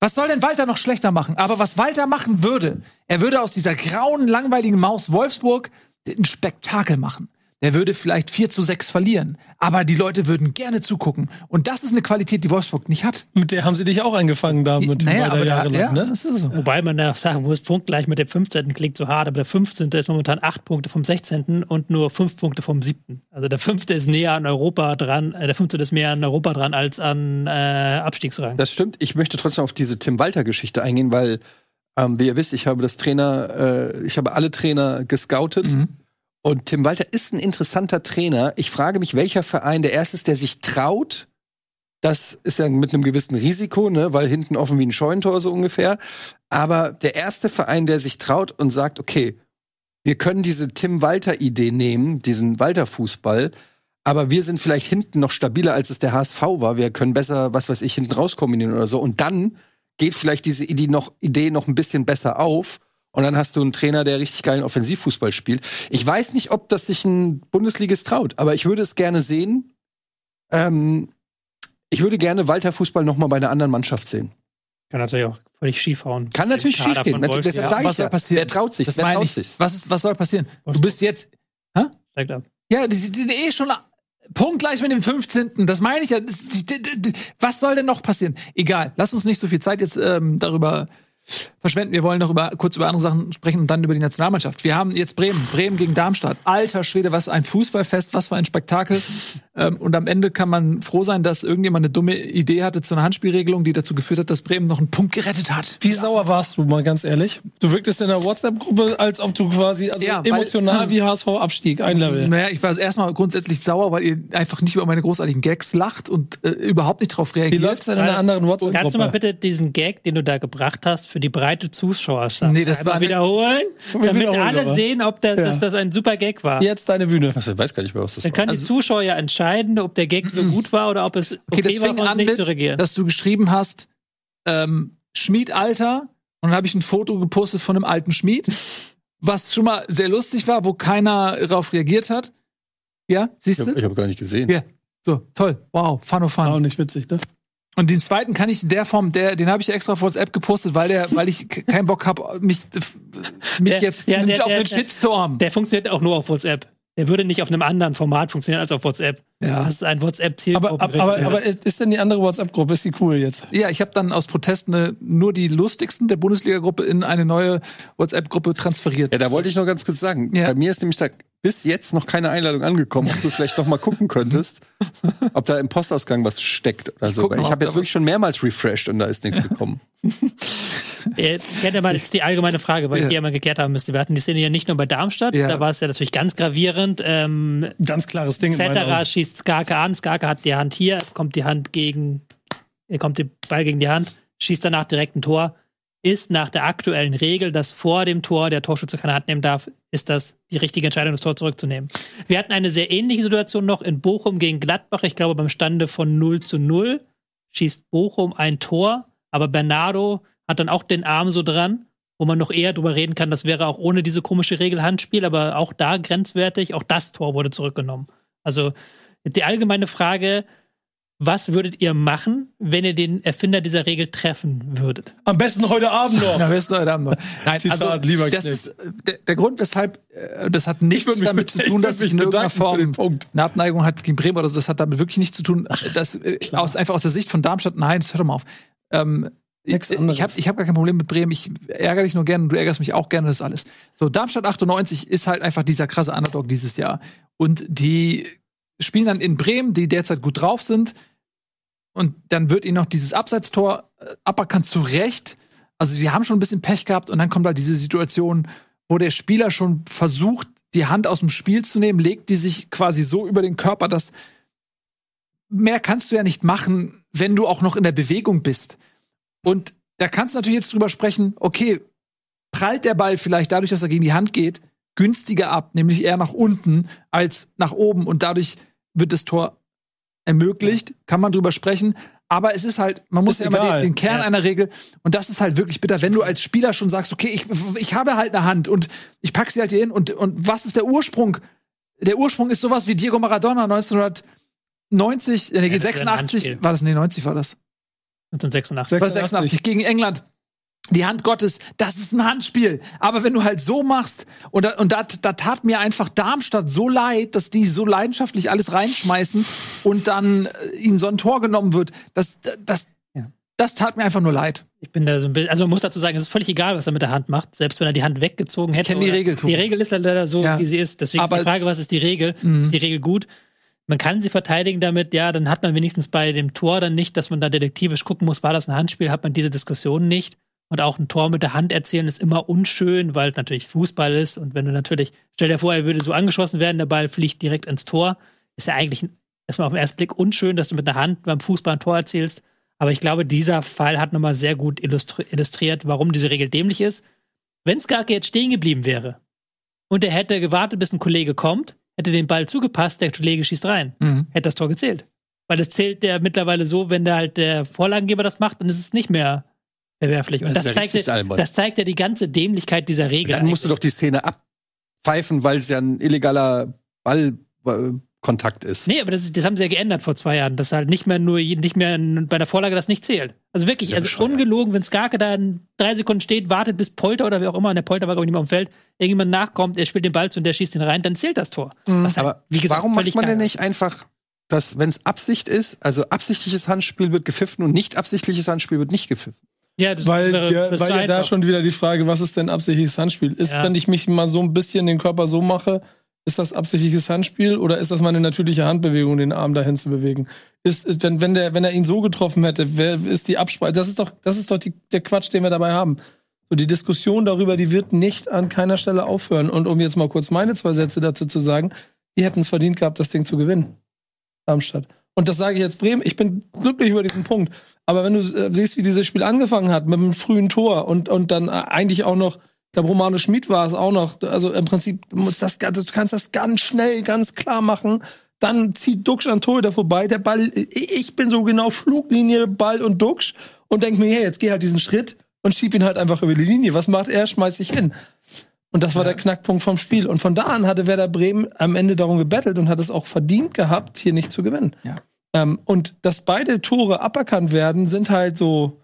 was soll denn Walter noch schlechter machen? Aber was Walter machen würde, er würde aus dieser grauen, langweiligen Maus Wolfsburg ein Spektakel machen. Der würde vielleicht 4 zu 6 verlieren. Aber die Leute würden gerne zugucken. Und das ist eine Qualität, die Wolfsburg nicht hat. Mit der haben sie dich auch eingefangen da mit naja, Walter aber da, jahrelang, ja, ne? das ist so. Wobei man ja sagen muss, punktgleich mit dem 15. klingt so hart, aber der 15. ist momentan 8 Punkte vom 16. und nur 5 Punkte vom 7. Also der 5. ist näher an Europa dran, äh, der 15. ist mehr an Europa dran als an äh, Abstiegsrang. Das stimmt. Ich möchte trotzdem auf diese Tim Walter-Geschichte eingehen, weil, ähm, wie ihr wisst, ich habe das Trainer, äh, ich habe alle Trainer gescoutet. Mhm. Und Tim Walter ist ein interessanter Trainer. Ich frage mich, welcher Verein der erste ist, der sich traut. Das ist ja mit einem gewissen Risiko, ne, weil hinten offen wie ein Scheunentor so ungefähr. Aber der erste Verein, der sich traut und sagt, okay, wir können diese Tim Walter-Idee nehmen, diesen Walter-Fußball, aber wir sind vielleicht hinten noch stabiler, als es der HSV war. Wir können besser, was weiß ich, hinten raus kombinieren oder so. Und dann geht vielleicht diese Idee noch, Idee noch ein bisschen besser auf. Und dann hast du einen Trainer, der richtig geilen Offensivfußball spielt. Ich weiß nicht, ob das sich ein Bundesligist traut, aber ich würde es gerne sehen. Ähm, ich würde gerne Walter Fußball noch mal bei einer anderen Mannschaft sehen. Kann natürlich auch völlig schief hauen. Kann natürlich schief gehen. Wolf, Deshalb ja. sage Was ich soll ja, passieren? wer traut sich? Das wer meine traut ich. sich? Was, ist, was soll passieren? Du bist jetzt, Steigt ab. ja, die, die sind eh schon punktgleich mit dem 15. Das meine ich ja. Was soll denn noch passieren? Egal, lass uns nicht so viel Zeit jetzt ähm, darüber verschwenden. Wir wollen noch über, kurz über andere Sachen sprechen und dann über die Nationalmannschaft. Wir haben jetzt Bremen, Bremen gegen Darmstadt. Alter Schwede, was ein Fußballfest, was für ein Spektakel. ähm, und am Ende kann man froh sein, dass irgendjemand eine dumme Idee hatte zu einer Handspielregelung, die dazu geführt hat, dass Bremen noch einen Punkt gerettet hat. Wie sauer warst du, mal ganz ehrlich? Du wirktest in der WhatsApp-Gruppe, als ob du quasi also Ja, weil- emotional wie HSV-Abstieg, ein Level. Naja, ich war erstmal grundsätzlich sauer, weil ihr einfach nicht über meine großartigen Gags lacht und äh, überhaupt nicht drauf Wie reagiert. läuft's denn in einer anderen Kannst du mal WhatsApp-Gruppe? bitte diesen Gag, den du da gebracht hast, für die breite Zuschauerschaft Nee, das einmal war eine- wiederholen, [LAUGHS] damit wiederholen alle aber. sehen, ob das, Ja. dass das ein super Gag war. Jetzt deine Bühne. Also, ich weiß gar nicht mehr, was das Dann können Also- die Zuschauer ja entscheiden, ob der Gag so gut war oder ob es okay, Okay, das war, fing an nicht mit, zu regieren. dass du geschrieben hast, ähm, Schmied Alter, und dann habe ich ein Foto gepostet von einem alten Schmied, was schon mal sehr lustig war, wo keiner darauf reagiert hat. Ja, siehst Ich du? habe hab gar nicht gesehen. Ja, so, toll. Wow, fun of War auch fun. nicht witzig, ne? Und den zweiten kann ich in der Form, der, den habe ich extra auf WhatsApp gepostet, weil der, weil ich keinen Bock habe, mich, mich Der- jetzt ja, der- auf der- den Shitstorm. Der funktioniert auch nur auf WhatsApp. der würde nicht auf einem anderen Format funktionieren als auf WhatsApp. Ja. Das ist ein whatsapp Aber, aber, aber, aber ist ist denn die andere WhatsApp-Gruppe, ist die cool jetzt? Ja, ich habe dann aus Protest eine, nur die lustigsten der Bundesliga-Gruppe in eine neue WhatsApp-Gruppe transferiert. Ja, da wollte ich noch ganz kurz sagen. Ja. Bei mir ist nämlich da bis jetzt noch keine Einladung angekommen, ob du vielleicht noch mal gucken könntest, ob da im Postausgang was steckt oder so. guck Weil mal, ich ob habe jetzt wirklich schon mehrmals refreshed und da ist nichts gekommen. [LAUGHS] Ich hätte mal jetzt die allgemeine Frage, weil Ja. ich die ja mal geklärt haben müsste. Wir hatten die Szene ja nicht nur bei Darmstadt, Ja. da war es ja natürlich ganz gravierend. Ähm, Ganz klares Ding. Augen. schießt Skarke an, Skarke hat die Hand hier, kommt die Hand gegen, er kommt der Ball gegen die Hand, schießt danach direkt ein Tor. Ist nach der aktuellen Regel, dass vor dem Tor der Torschütze keine Hand nehmen darf, ist das die richtige Entscheidung, das Tor zurückzunehmen. Wir hatten eine sehr ähnliche Situation noch in Bochum gegen Gladbach. Ich glaube, beim Stande von 0 zu 0 schießt Bochum ein Tor, aber Bernardo hat dann auch den Arm so dran, wo man noch eher drüber reden kann, das wäre auch ohne diese komische Regel Handspiel, aber auch da grenzwertig. Auch das Tor wurde zurückgenommen. Also die allgemeine Frage, was würdet ihr machen, wenn ihr den Erfinder dieser Regel treffen würdet? Am besten heute Abend noch. [LAUGHS] Ist denn heute Abend noch? Nein, Zitat, also, lieber das ist äh, der, der Grund, weshalb äh, das hat nichts damit zu tun, dass ich in irgendeiner Form Punkt. eine Abneigung hat gegen Bremen oder so. Das hat damit wirklich nichts zu tun. Das äh, aus, einfach aus der Sicht von Darmstadt. Nein, das hört doch mal auf. Ähm, ich habe ich hab gar kein Problem mit Bremen. Ich ärgere dich nur gerne und du ärgerst mich auch gerne, das alles. So, Darmstadt 98 ist halt einfach dieser krasse Underdog dieses Jahr. Und die spielen dann in Bremen, die derzeit gut drauf sind. Und dann wird ihnen noch dieses Abseitstor äh, aberkannt zu Recht. Also sie haben schon ein bisschen Pech gehabt und dann kommt halt diese Situation, wo der Spieler schon versucht, die Hand aus dem Spiel zu nehmen, legt die sich quasi so über den Körper, dass mehr kannst du ja nicht machen, wenn du auch noch in der Bewegung bist. Und da kannst du natürlich jetzt drüber sprechen, okay, prallt der Ball vielleicht dadurch, dass er gegen die Hand geht, günstiger ab, nämlich eher nach unten als nach oben und dadurch wird das Tor ermöglicht, kann man drüber sprechen. Aber es ist halt, man muss Ist ja immer den, egal. den Kern Ja. einer Regel und das ist halt wirklich bitter, wenn du als Spieler schon sagst, okay, ich, ich habe halt eine Hand und ich pack sie halt hier hin und, und was ist der Ursprung? Der Ursprung ist sowas wie Diego Maradona 1990, äh, nee, Ja, das wäre ein 86, Handspiel. war das, nee, 90 war das. 1986. Was 86 gegen England. Die Hand Gottes, das ist ein Handspiel. Aber wenn du halt so machst, und da, und da, da tat mir einfach Darmstadt so leid, dass die so leidenschaftlich alles reinschmeißen und dann äh, ihnen so ein Tor genommen wird, das, das, Ja. das tat mir einfach nur leid. Ich bin da so ein bisschen, also man muss dazu sagen, es ist völlig egal, was er mit der Hand macht, selbst wenn er die Hand weggezogen hätte. kenn die oder- Regel, Tobi. Die Regel ist leider so, Ja. wie sie ist. Deswegen Aber ist die Frage, was ist die Regel? Mhm. Ist die Regel gut? Man kann sie verteidigen damit, ja, dann hat man wenigstens bei dem Tor dann nicht, dass man da detektivisch gucken muss, war das ein Handspiel, hat man diese Diskussion nicht. Und auch ein Tor mit der Hand erzielen ist immer unschön, weil es natürlich Fußball ist. Und wenn du natürlich, stell dir vor, er würde so angeschossen werden, der Ball fliegt direkt ins Tor, ist ja eigentlich erstmal auf den ersten Blick unschön, dass du mit der Hand beim Fußball ein Tor erzielst. Aber ich glaube, dieser Fall hat nochmal sehr gut illustri illustriert, warum diese Regel dämlich ist. Wenn Skarke jetzt stehen geblieben wäre und er hätte gewartet, bis ein Kollege kommt, hätte den Ball zugepasst, der Kollege schießt rein, hätte das Tor gezählt. Weil es zählt ja mittlerweile so, wenn der halt der Vorlagengeber das macht, dann ist es nicht mehr verwerflich. Und Das das, ja zeigt, ja, das zeigt ja die ganze Dämlichkeit dieser Regel. Dann musst du doch die Szene abpfeifen, weil es ja ein illegaler Ballkontakt ist. Nee, aber das, das haben sie ja geändert vor zwei Jahren, dass halt nicht mehr nur nicht mehr bei der Vorlage das nicht zählt. Also wirklich, Ja, also ungelogen, wenn Skarke da in drei Sekunden steht, wartet bis Polter oder wer auch immer, und der Polter war glaube ich nicht mehr am Feld, irgendjemand nachkommt, er spielt den Ball zu und der schießt ihn rein, dann zählt das Tor. Was halt, Aber wie gesagt, warum macht man denn nicht einfach, dass, wenn es Absicht ist, also absichtliches Handspiel wird gepfiffen und nicht absichtliches Handspiel wird nicht gepfiffen? Ja, das Weil, wäre- ja, weil ja da einfach. schon wieder die Frage, was ist denn absichtliches Handspiel? Ist, Ja. wenn ich mich mal so ein bisschen den Körper so mache, ist das absichtliches Handspiel oder ist das meine natürliche Handbewegung, den Arm dahin zu bewegen? Ist, wenn, wenn, der, wenn er ihn so getroffen hätte, wer ist die Absprache? Das ist doch, das ist doch die, der Quatsch, den wir dabei haben. So, die Diskussion darüber, die wird nicht an keiner Stelle aufhören. Und um jetzt mal kurz meine zwei Sätze dazu zu sagen, die hätten es verdient gehabt, das Ding zu gewinnen. Darmstadt. Und das sage ich jetzt Bremen. Ich bin glücklich über diesen Punkt. Aber wenn du äh, siehst, wie dieses Spiel angefangen hat, mit einem frühen Tor und, und dann äh, eigentlich auch noch, ich glaube, Romano Schmid war es auch noch, also im Prinzip, du, musst das, du kannst das ganz schnell, ganz klar machen. Dann zieht Duxch an Torhüter vorbei. Der Ball, ich bin so genau Fluglinie, Ball und Duxch und denk mir, hey, jetzt geh halt diesen Schritt und schieb ihn halt einfach über die Linie. Was macht er? Schmeißt sich hin. Und das war der Knackpunkt vom Spiel. Und von da an hatte Werder Bremen am Ende darum gebettelt und hat es auch verdient gehabt, hier nicht zu gewinnen. Ja. Ähm, und dass beide Tore aberkannt werden, sind halt so,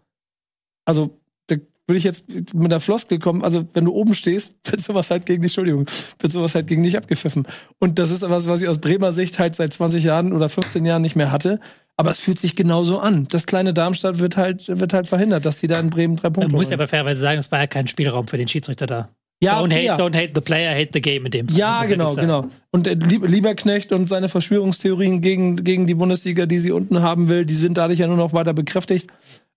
also der würde ich jetzt mit der Floskel kommen, also wenn du oben stehst, [LAUGHS] wird sowas halt gegen die, Entschuldigung, wird sowas halt gegen dich abgepfiffen. Und das ist was, was ich aus Bremer Sicht halt seit 20 Jahren oder 15 Jahren nicht mehr hatte. Aber es fühlt sich genauso an. Das kleine Darmstadt wird halt, wird halt verhindert, dass sie da in Bremen drei Punkte Man muss holen. aber fairerweise sagen, es war ja kein Spielraum für den Schiedsrichter da. Ja, don't, hate, don't hate the player, hate the game in dem Fall, Ja, genau, genau. Und äh, Lieb- Lieberknecht und seine Verschwörungstheorien gegen, gegen die Bundesliga, die sie unten haben will, die sind dadurch ja nur noch weiter bekräftigt.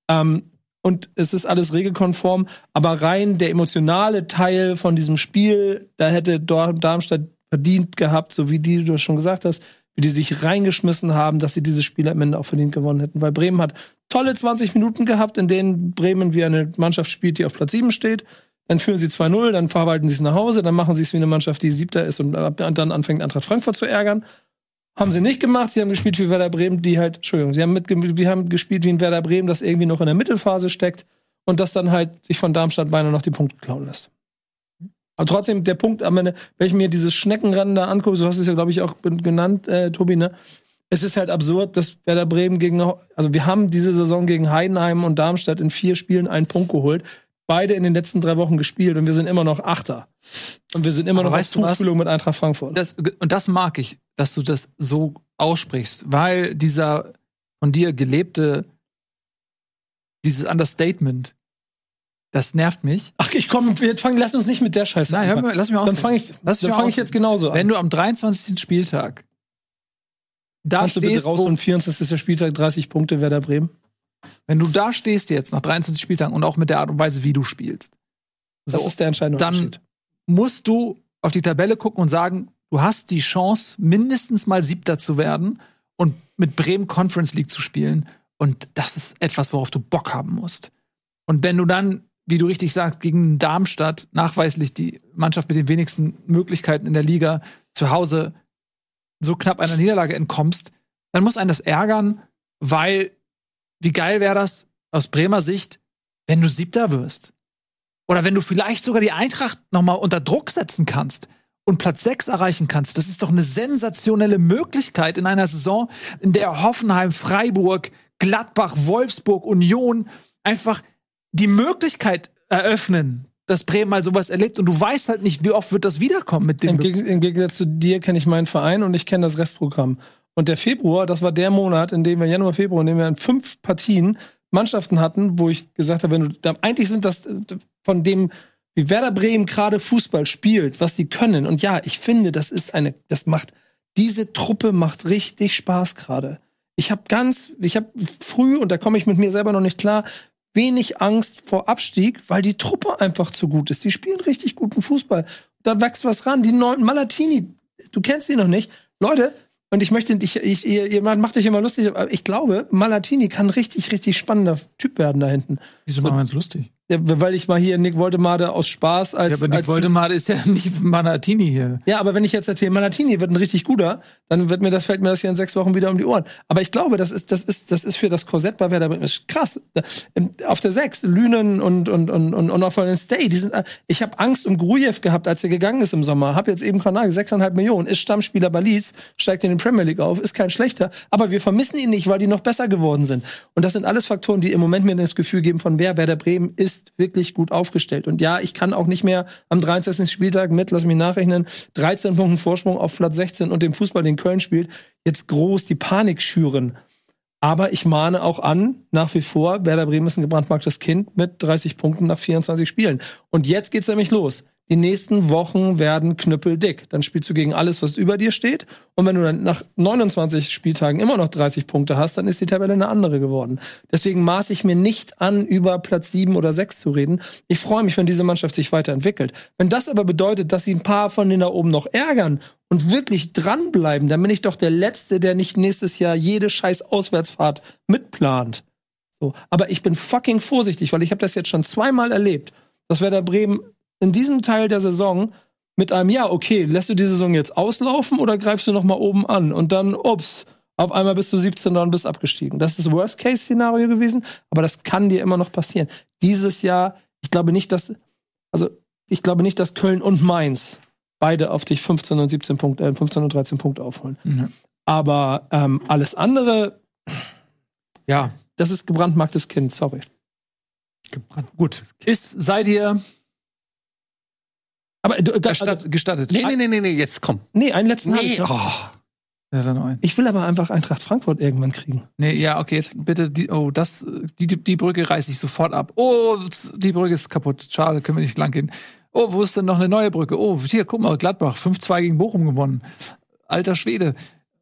Ähm, und es ist alles regelkonform, aber rein der emotionale Teil von diesem Spiel, da hätte Darmstadt verdient gehabt, so wie die du schon gesagt hast, wie die sich reingeschmissen haben, dass sie dieses Spiel am Ende auch verdient gewonnen hätten. Weil Bremen hat tolle 20 Minuten gehabt, in denen Bremen wie eine Mannschaft spielt, die auf Platz 7 steht. Dann führen sie 2-0, dann verwalten sie es nach Hause, dann machen sie es wie eine Mannschaft, die Siebter ist und dann anfängt Eintracht Frankfurt zu ärgern. Haben sie nicht gemacht, sie haben gespielt wie Werder Bremen, die halt, Entschuldigung, sie haben, mit, die haben gespielt wie ein Werder Bremen, das irgendwie noch in der Mittelphase steckt und das dann halt sich von Darmstadt beinahe noch die Punkte klauen lässt. Aber trotzdem, der Punkt am Ende, wenn ich mir dieses Schneckenrennen da angucke, so hast du es ja, glaube ich, auch genannt, äh, Tobi, ne? Es ist halt absurd, dass Werder Bremen gegen, also wir haben diese Saison gegen Heidenheim und Darmstadt in vier Spielen einen Punkt geholt. Beide in den letzten drei Wochen gespielt und wir sind immer noch Achter. Und wir sind immer Aber noch weißt auf du was? Tuchfühlung mit Eintracht Frankfurt. Das, und das mag ich, dass du das so aussprichst, weil dieser von dir gelebte, dieses Understatement, das nervt mich. Ach, ich komm, wir fangen, lass uns nicht mit der Scheiße Nein, hör mir, lass mich Dann ausreden. fange ich, Lass dann fang ich jetzt genauso an. Wenn du am 23. Spieltag da Kannst du bitte stehst, raus und 24. ist der Spieltag 30 Punkte Werder Bremen? Wenn du da stehst jetzt nach 23 Spieltagen und auch mit der Art und Weise, wie du spielst, Das so, ist der entscheidende dann musst du auf die Tabelle gucken und sagen, du hast die Chance, mindestens mal Siebter zu werden und mit Bremen Conference League zu spielen. Und das ist etwas, worauf du Bock haben musst. Und wenn du dann, wie du richtig sagst, gegen Darmstadt nachweislich die Mannschaft mit den wenigsten Möglichkeiten in der Liga zu Hause so knapp einer Niederlage entkommst, dann muss einen das ärgern, weil wie geil wäre das aus Bremer Sicht, wenn du Siebter wirst? Oder wenn du vielleicht sogar die Eintracht nochmal unter Druck setzen kannst und Platz 6 erreichen kannst. Das ist doch eine sensationelle Möglichkeit in einer Saison, in der Hoffenheim, Freiburg, Gladbach, Wolfsburg, Union einfach die Möglichkeit eröffnen, dass Bremen mal sowas erlebt. Und du weißt halt nicht, wie oft wird das wiederkommen mit dem. Im, Geg Im Gegensatz zu dir kenne ich meinen Verein und ich kenne das Restprogramm. Und der Februar, das war der Monat, in dem wir Januar, Februar, in dem wir in fünf Partien Mannschaften hatten, wo ich gesagt habe, wenn du, eigentlich sind das von dem, wie Werder Bremen gerade Fußball spielt, was die können. Und ja, ich finde, das ist eine, das macht, diese Truppe macht richtig Spaß gerade. Ich habe ganz, ich habe früh, und da komme ich mit mir selber noch nicht klar, wenig Angst vor Abstieg, weil die Truppe einfach zu gut ist. Die spielen richtig guten Fußball. Da wächst was ran. Die neuen Malatini, du kennst ihn noch nicht. Leute, und ich möchte, ich, ich, ihr, ihr macht euch immer lustig, aber ich glaube, Malatini kann richtig, richtig spannender Typ werden da hinten. Wieso machen wir uns lustig? Ja, weil ich mal hier Nick Woltemade aus Spaß als. Ja, aber Nick als Voldemar ist ja [LAUGHS] nicht Manatini hier. ja, aber wenn ich jetzt erzähle, Malatini wird ein richtig guter, dann wird mir das, fällt mir das hier in sechs Wochen wieder um die Ohren. Aber ich glaube, das ist, das ist, das ist für das Korsett bei Werder Bremen krass. Auf der sechs, Lünen und, und, und, und, und auf den Stay, die sind, ich habe Angst um Grujew gehabt, als er gegangen ist im Sommer. Hab jetzt eben Kanal, sechseinhalb Millionen, ist Stammspieler bei Leeds, steigt in die Premier League auf, ist kein schlechter, aber wir vermissen ihn nicht, weil die noch besser geworden sind. Und das sind alles Faktoren, die im Moment mir das Gefühl geben von wer, Werder Bremen ist wirklich gut aufgestellt. Und ja, ich kann auch nicht mehr am 23. Spieltag mit, lass mich nachrechnen, 13 Punkten Vorsprung auf Platz 16 und dem Fußball, den Köln spielt, jetzt groß die Panik schüren. Aber ich mahne auch an, nach wie vor, Werder Bremen ist ein gebrandmarktes Kind mit 30 Punkten nach 24 Spielen. Und jetzt geht's nämlich los. Die nächsten Wochen werden knüppeldick. Dann spielst du gegen alles, was über dir steht. Und wenn du dann nach 29 Spieltagen immer noch 30 Punkte hast, dann ist die Tabelle eine andere geworden. Deswegen maße ich mir nicht an, über Platz 7 oder 6 zu reden. Ich freue mich, wenn diese Mannschaft sich weiterentwickelt. Wenn das aber bedeutet, dass sie ein paar von denen da oben noch ärgern und wirklich dranbleiben, dann bin ich doch der Letzte, der nicht nächstes Jahr jede scheiß Auswärtsfahrt mitplant. So. Aber ich bin fucking vorsichtig, weil ich habe das jetzt schon zweimal erlebt, dass Werder Bremen in diesem Teil der Saison mit einem Ja, okay, lässt du die Saison jetzt auslaufen oder greifst du noch mal oben an und dann, ups, auf einmal bist du 17 und bist abgestiegen. Das ist das Worst-Case-Szenario gewesen, aber das kann dir immer noch passieren. Dieses Jahr, ich glaube nicht, dass, also ich glaube nicht, dass Köln und Mainz beide auf dich 15 und 17 Punkte, äh, 15 und 13 Punkte aufholen. Ja. Aber ähm, alles andere, Ja, das ist gebrandmarktes Kind, sorry. Gut. Ist, seid ihr Aber du, gestattet? gestattet? Nee, nee, nee, nee, nee, jetzt komm. nee, einen letzten hab Nee, ich noch. oh. Ja, dann noch einen. Ich will aber einfach Eintracht Frankfurt irgendwann kriegen. Nee, ja, okay, jetzt bitte die, oh, das, die, die, die Brücke reiße ich sofort ab. Oh, die Brücke ist kaputt. Schade, können wir nicht lang gehen. Oh, wo ist denn noch eine neue Brücke? Oh, hier, guck mal, Gladbach, 5-2 gegen Bochum gewonnen. Alter Schwede.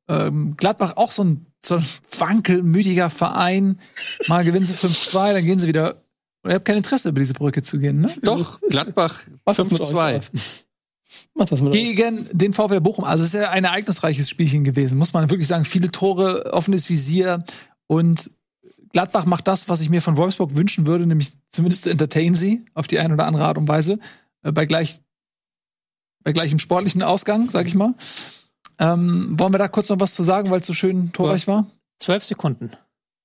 Ähm, Gladbach auch so ein, so ein wankelmütiger Verein. Mal gewinnen sie 5-2, dann gehen sie wieder. Und ihr habt kein Interesse, über diese Brücke zu gehen, ne? Doch, Gladbach Mach das mit euch 5-2. aus. Mach das euch. Gegen den VfL Bochum. Also es ist ja ein ereignisreiches Spielchen gewesen, muss man wirklich sagen. Viele Tore, offenes Visier und Gladbach macht das, was ich mir von Wolfsburg wünschen würde, nämlich zumindest entertain sie auf die eine oder andere Art und Weise. Äh, bei, gleich, bei gleichem sportlichen Ausgang, sag ich mal. Ähm, wollen wir da kurz noch was zu sagen, weil es so schön torreich war? Zwölf Sekunden.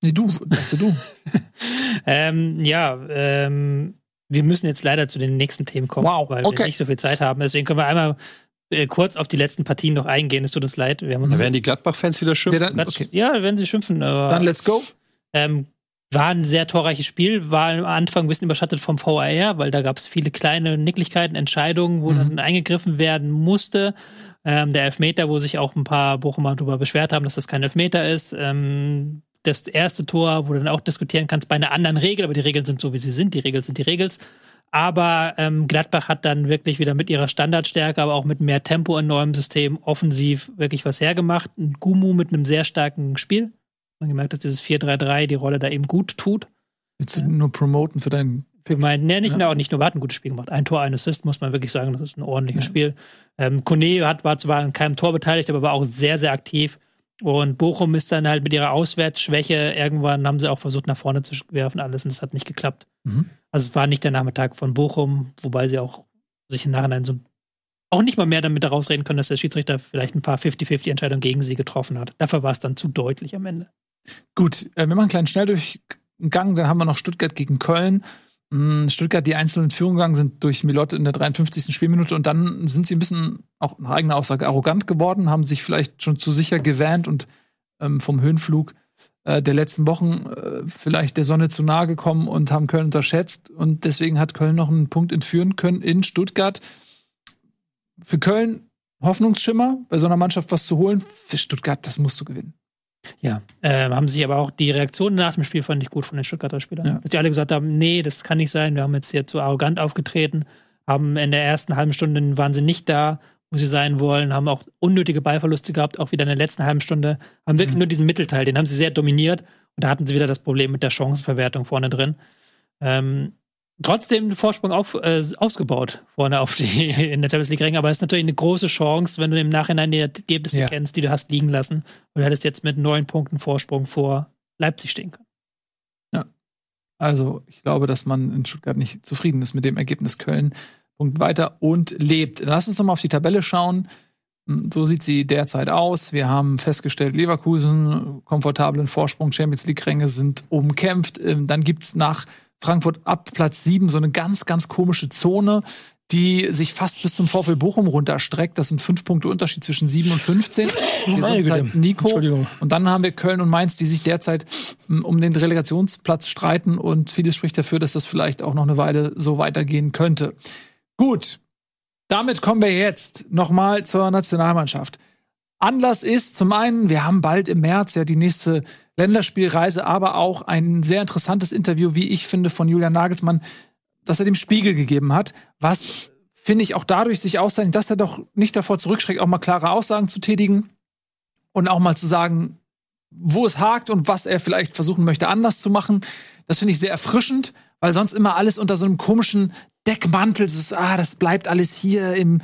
Nee, du, dachte du. [LAUGHS] Ähm, ja, ähm, wir müssen jetzt leider zu den nächsten Themen kommen, Wow, weil okay. wir nicht so viel Zeit haben. Deswegen können wir einmal äh, kurz auf die letzten Partien noch eingehen. Es tut uns leid. Wir haben uns Da werden die Gladbach-Fans wieder Ja, schimpfen. dann, Quatsch. okay. Ja, werden sie schimpfen. Aber, dann let's go. ähm, war ein sehr torreiches Spiel, war am Anfang ein bisschen überschattet vom VAR, weil da gab es viele kleine Nicklichkeiten, Entscheidungen, wo Mhm. dann eingegriffen werden musste. Ähm, der Elfmeter, wo sich auch ein paar Bochumer darüber beschwert haben, dass das kein Elfmeter ist. Ähm, das erste Tor, wo du dann auch diskutieren kannst bei einer anderen Regel, aber die Regeln sind so, wie sie sind. Die Regeln sind die Regeln. Aber ähm, Gladbach hat dann wirklich wieder mit ihrer Standardstärke, aber auch mit mehr Tempo in neuem System offensiv wirklich was hergemacht. Ein Gumu mit einem sehr starken Spiel. Man gemerkt, dass dieses 4-3-3 die Rolle da eben gut tut. Willst du nur promoten für deinen Für mein, ne, nicht, Ja. nur, nicht nur, hat ein gutes Spiel gemacht. Ein Tor, ein Assist, muss man wirklich sagen, das ist ein ordentliches Ja. Spiel. Ähm, Kone hat, war zwar an keinem Tor beteiligt, aber war auch sehr, sehr aktiv. Und Bochum ist dann halt mit ihrer Auswärtsschwäche, irgendwann haben sie auch versucht, nach vorne zu werfen, alles, und das hat nicht geklappt. Mhm. Also es war nicht der Nachmittag von Bochum, wobei sie auch sich im Nachhinein so auch nicht mal mehr damit herausreden können, dass der Schiedsrichter vielleicht ein paar 50-50-Entscheidungen gegen sie getroffen hat. Dafür war es dann zu deutlich am Ende. Gut, äh, wir machen einen kleinen Schnelldurchgang, dann haben wir noch Stuttgart gegen Köln. Mm, Stuttgart, die einzelnen in Führung gegangen sind durch Milotte in der 53. Spielminute und dann sind sie ein bisschen, auch nach eigener Aussage, arrogant geworden, haben sich vielleicht schon zu sicher gewähnt und ähm, vom Höhenflug äh, der letzten Wochen äh, vielleicht der Sonne zu nahe gekommen und haben Köln unterschätzt und deswegen hat Köln noch einen Punkt entführen können in Stuttgart. Für Köln Hoffnungsschimmer, bei so einer Mannschaft was zu holen. Für Stuttgart, das musst du gewinnen. Ja, ähm, haben sich aber auch die Reaktionen nach dem Spiel fand ich gut von den Stuttgarter Spielern. Ja. Dass die alle gesagt haben, nee, das kann nicht sein, wir haben jetzt hier zu arrogant aufgetreten, haben in der ersten halben Stunde waren sie nicht da, wo sie sein wollen, haben auch unnötige Ballverluste gehabt, auch wieder in der letzten halben Stunde, haben wirklich Mhm. nur diesen Mittelteil, den haben sie sehr dominiert und da hatten sie wieder das Problem mit der Chancenverwertung vorne drin. Ähm, trotzdem den Vorsprung auf, äh, ausgebaut vorne auf die in der Champions League Ränge, aber es ist natürlich eine große Chance, wenn du im Nachhinein die Ergebnisse Ja. kennst, die du hast liegen lassen. Und du hättest jetzt mit neun Punkten Vorsprung vor Leipzig stehen können. Also, ich glaube, dass man in Stuttgart nicht zufrieden ist mit dem Ergebnis Köln. Punkt weiter und lebt. Lass uns noch mal auf die Tabelle schauen. Hm, So sieht sie derzeit aus. Wir haben festgestellt, Leverkusen, komfortablen Vorsprung, Champions League-Ränge sind umkämpft. Ähm, Dann gibt's nach Frankfurt ab Platz 7 so eine ganz, ganz komische Zone, die sich fast bis zum VfL Bochum runterstreckt. Das sind fünf Punkte Unterschied zwischen 7 und 15. [LAUGHS] Meine Gesundheit, Güte. Nico. Und dann haben wir Köln und Mainz, die sich derzeit m, um den Relegationsplatz streiten und vieles spricht dafür, dass das vielleicht auch noch eine Weile so weitergehen könnte. Gut, damit kommen wir jetzt nochmal zur Nationalmannschaft. Anlass ist zum einen, wir haben bald im März ja die nächste Länderspielreise, aber auch ein sehr interessantes Interview, wie ich finde, von Julian Nagelsmann, das er dem Spiegel gegeben hat, was finde ich auch dadurch sich auszeichnet, dass er doch nicht davor zurückschreckt, auch mal klare Aussagen zu tätigen und auch mal zu sagen, wo es hakt und was er vielleicht versuchen möchte, anders zu machen. Das finde ich sehr erfrischend, weil sonst immer alles unter so einem komischen Deckmantel, das ist, ah, das bleibt alles hier im,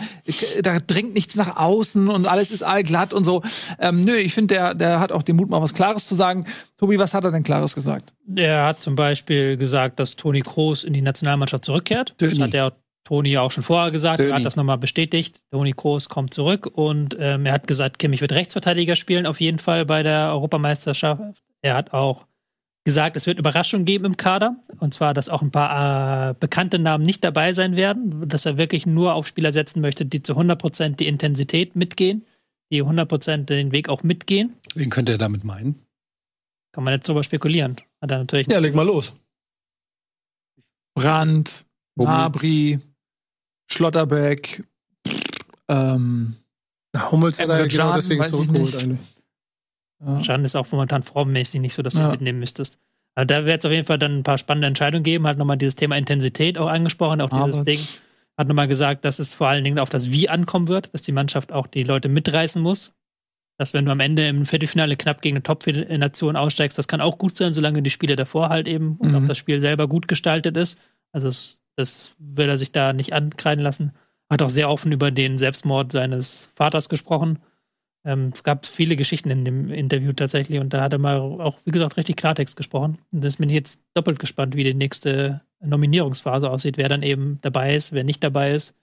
da dringt nichts nach außen und alles ist allglatt und so. Ähm, nö, ich finde, der, der hat auch den Mut, mal was Klares zu sagen. Tobi, was hat er denn Klares gesagt? Er hat zum Beispiel gesagt, dass Toni Kroos in die Nationalmannschaft zurückkehrt. Das Döni. hat er Toni ja auch schon vorher gesagt. Er Döni. hat das nochmal bestätigt. Toni Kroos kommt zurück und ähm, er hat gesagt, Kimmich wird Rechtsverteidiger spielen, auf jeden Fall bei der Europameisterschaft. Er hat auch gesagt, es wird Überraschungen geben im Kader. Und zwar, dass auch ein paar äh, bekannte Namen nicht dabei sein werden. Dass er wirklich nur auf Spieler setzen möchte, die zu 100% die Intensität mitgehen, die 100% den Weg auch mitgehen. Wen könnte er damit meinen? Kann man jetzt drüber spekulieren. Hat er natürlich Ja, leg mal los. Brandt, Mabry, Schlotterbeck, ähm, Hummels hat er genau deswegen zurückgeholt. Ja. Schaden ist auch momentan formmäßig nicht so, dass du Ja. mitnehmen müsstest. Also da wird es auf jeden Fall dann ein paar spannende Entscheidungen geben. Hat nochmal dieses Thema Intensität auch angesprochen, auch dieses Aber- Ding. Hat nochmal gesagt, dass es vor allen Dingen auf das Wie ankommen wird, dass die Mannschaft auch die Leute mitreißen muss. Dass wenn du am Ende im Viertelfinale knapp gegen eine Top-Nation aussteigst, das kann auch gut sein, solange die Spiele davor halt eben und Mhm. auch das Spiel selber gut gestaltet ist. Also das, das will er sich da nicht ankreiden lassen. Hat auch sehr offen über den Selbstmord seines Vaters gesprochen. Ähm, es gab viele Geschichten in dem Interview tatsächlich und da hat er mal auch, wie gesagt, richtig Klartext gesprochen. Und das bin ich jetzt doppelt gespannt, wie die nächste Nominierungsphase aussieht, wer dann eben dabei ist, wer nicht dabei ist,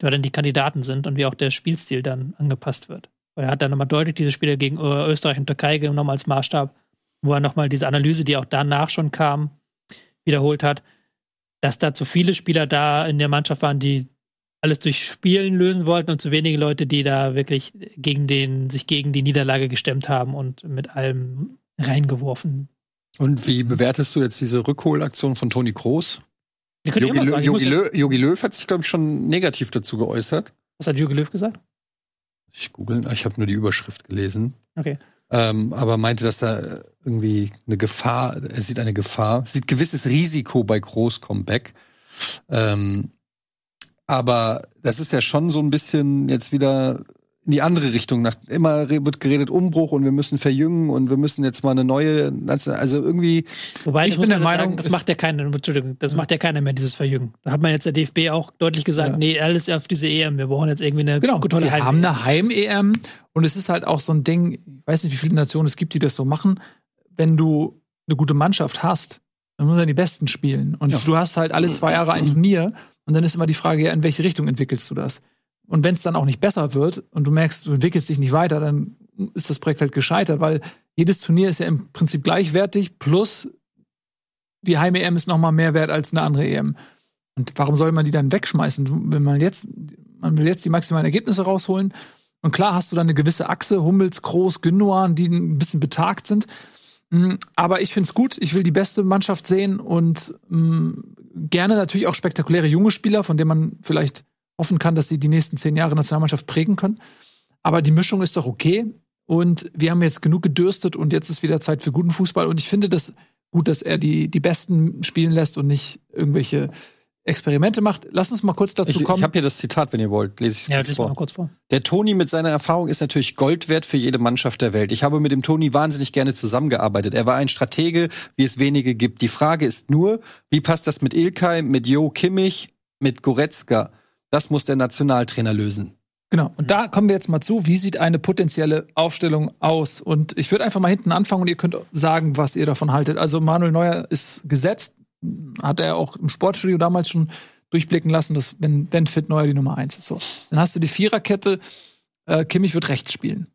wer dann die Kandidaten sind und wie auch der Spielstil dann angepasst wird. Weil er hat dann nochmal deutlich diese Spiele gegen äh, Österreich und Türkei genommen als Maßstab, wo er nochmal diese Analyse, die auch danach schon kam, wiederholt hat, dass da zu viele Spieler da in der Mannschaft waren, die alles durch Spielen lösen wollten und zu wenige Leute, die da wirklich gegen den, sich gegen die Niederlage gestemmt haben und mit allem reingeworfen. Und wie bewertest du jetzt diese Rückholaktion von Toni Kroos? Jogi, Lö Jogi, Löw, Jogi Löw hat sich, glaube ich, schon negativ dazu geäußert. Was hat Jürgen Löw gesagt? Ich googeln, ich habe nur die Überschrift gelesen. Okay. Ähm, aber meinte, dass da irgendwie eine Gefahr, er sieht eine Gefahr, sieht gewisses Risiko bei Groß-Comeback. Ähm, aber das ist ja schon so ein bisschen jetzt wieder in die andere Richtung. Nach, immer wird geredet Umbruch und wir müssen verjüngen und wir müssen jetzt mal eine neue, also irgendwie, Wobei, Ich bin der Meinung, sagen, das macht ja keiner, Entschuldigung, das macht ja keiner mehr, dieses Verjüngen. Da hat man jetzt der DFB auch deutlich gesagt, Ja. nee, alles auf diese EM, wir brauchen jetzt irgendwie eine Genau, tolle wir Heim- haben eine Heim-EM und es ist halt auch so ein Ding, ich weiß nicht, wie viele Nationen es gibt, die das so machen. Wenn du eine gute Mannschaft hast, dann müssen die Besten spielen. Und du hast halt alle zwei Jahre ein Turnier und dann ist immer die Frage, ja, in welche Richtung entwickelst du das? Und wenn es dann auch nicht besser wird und du merkst, du entwickelst dich nicht weiter, dann ist das Projekt halt gescheitert, weil jedes Turnier ist ja im Prinzip gleichwertig, plus die Heim-EM ist noch mal mehr wert als eine andere EM. Und warum soll man die dann wegschmeißen? Wenn man jetzt, man will jetzt die maximalen Ergebnisse rausholen. Und klar hast du dann eine gewisse Achse, Hummels, Groß, Gündogan, die ein bisschen betagt sind. Mm, Aber ich finde es gut. Ich will die beste Mannschaft sehen und mm, gerne natürlich auch spektakuläre junge Spieler, von denen man vielleicht hoffen kann, dass sie die nächsten zehn Jahre Nationalmannschaft prägen können. Aber die Mischung ist doch okay. Und wir haben jetzt genug gedürstet und jetzt ist wieder Zeit für guten Fußball. Und ich finde das gut, dass er die, die Besten spielen lässt und nicht irgendwelche Experimente macht. Lass uns mal kurz dazu ich, ich kommen. habe hier das Zitat, wenn ihr wollt, lese ich Ja, kurz mal vor. kurz vor. Der Toni mit seiner Erfahrung ist natürlich Gold wert für jede Mannschaft der Welt. Ich habe mit dem Toni wahnsinnig gerne zusammengearbeitet. Er war ein Stratege, wie es wenige gibt. Die Frage ist nur, wie passt das mit Ilkay, mit Jo Kimmich, mit Goretzka? Das muss der Nationaltrainer lösen. Genau. Und da kommen wir jetzt mal zu. Wie sieht eine potenzielle Aufstellung aus? Und ich würde einfach mal hinten anfangen und ihr könnt sagen, was ihr davon haltet. Also Manuel Neuer ist gesetzt. Hat er auch im Sportstudio damals schon durchblicken lassen, dass wenn, wenn fit Neuer die Nummer eins ist. So. Dann hast du die Viererkette. Äh, Kimmich wird rechts spielen.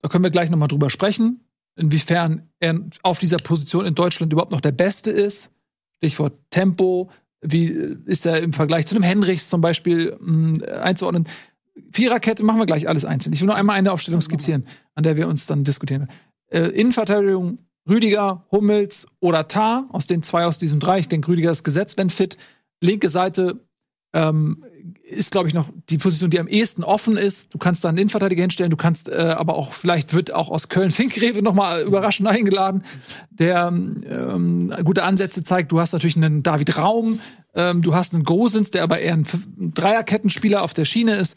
Da können wir gleich nochmal drüber sprechen, inwiefern er auf dieser Position in Deutschland überhaupt noch der Beste ist. Stichwort Tempo. Wie äh, ist er im Vergleich zu einem Henrichs zum Beispiel mh, einzuordnen? Viererkette machen wir gleich alles einzeln. Ich will nur einmal eine Aufstellung skizzieren, an der wir uns dann diskutieren. Äh, Innenverteidigung Rüdiger, Hummels oder Tar, aus den zwei aus diesem drei. Ich denke, Rüdiger ist gesetzt, wenn fit. Linke Seite ähm, ist, glaube ich, noch die Position, die am ehesten offen ist. Du kannst da einen Innenverteidiger hinstellen, du kannst äh, aber auch, vielleicht wird auch aus Köln Finkgreve nochmal überraschend eingeladen, der ähm, gute Ansätze zeigt. Du hast natürlich einen David Raum, ähm, du hast einen Gosens, der aber eher ein Dreierkettenspieler auf der Schiene ist.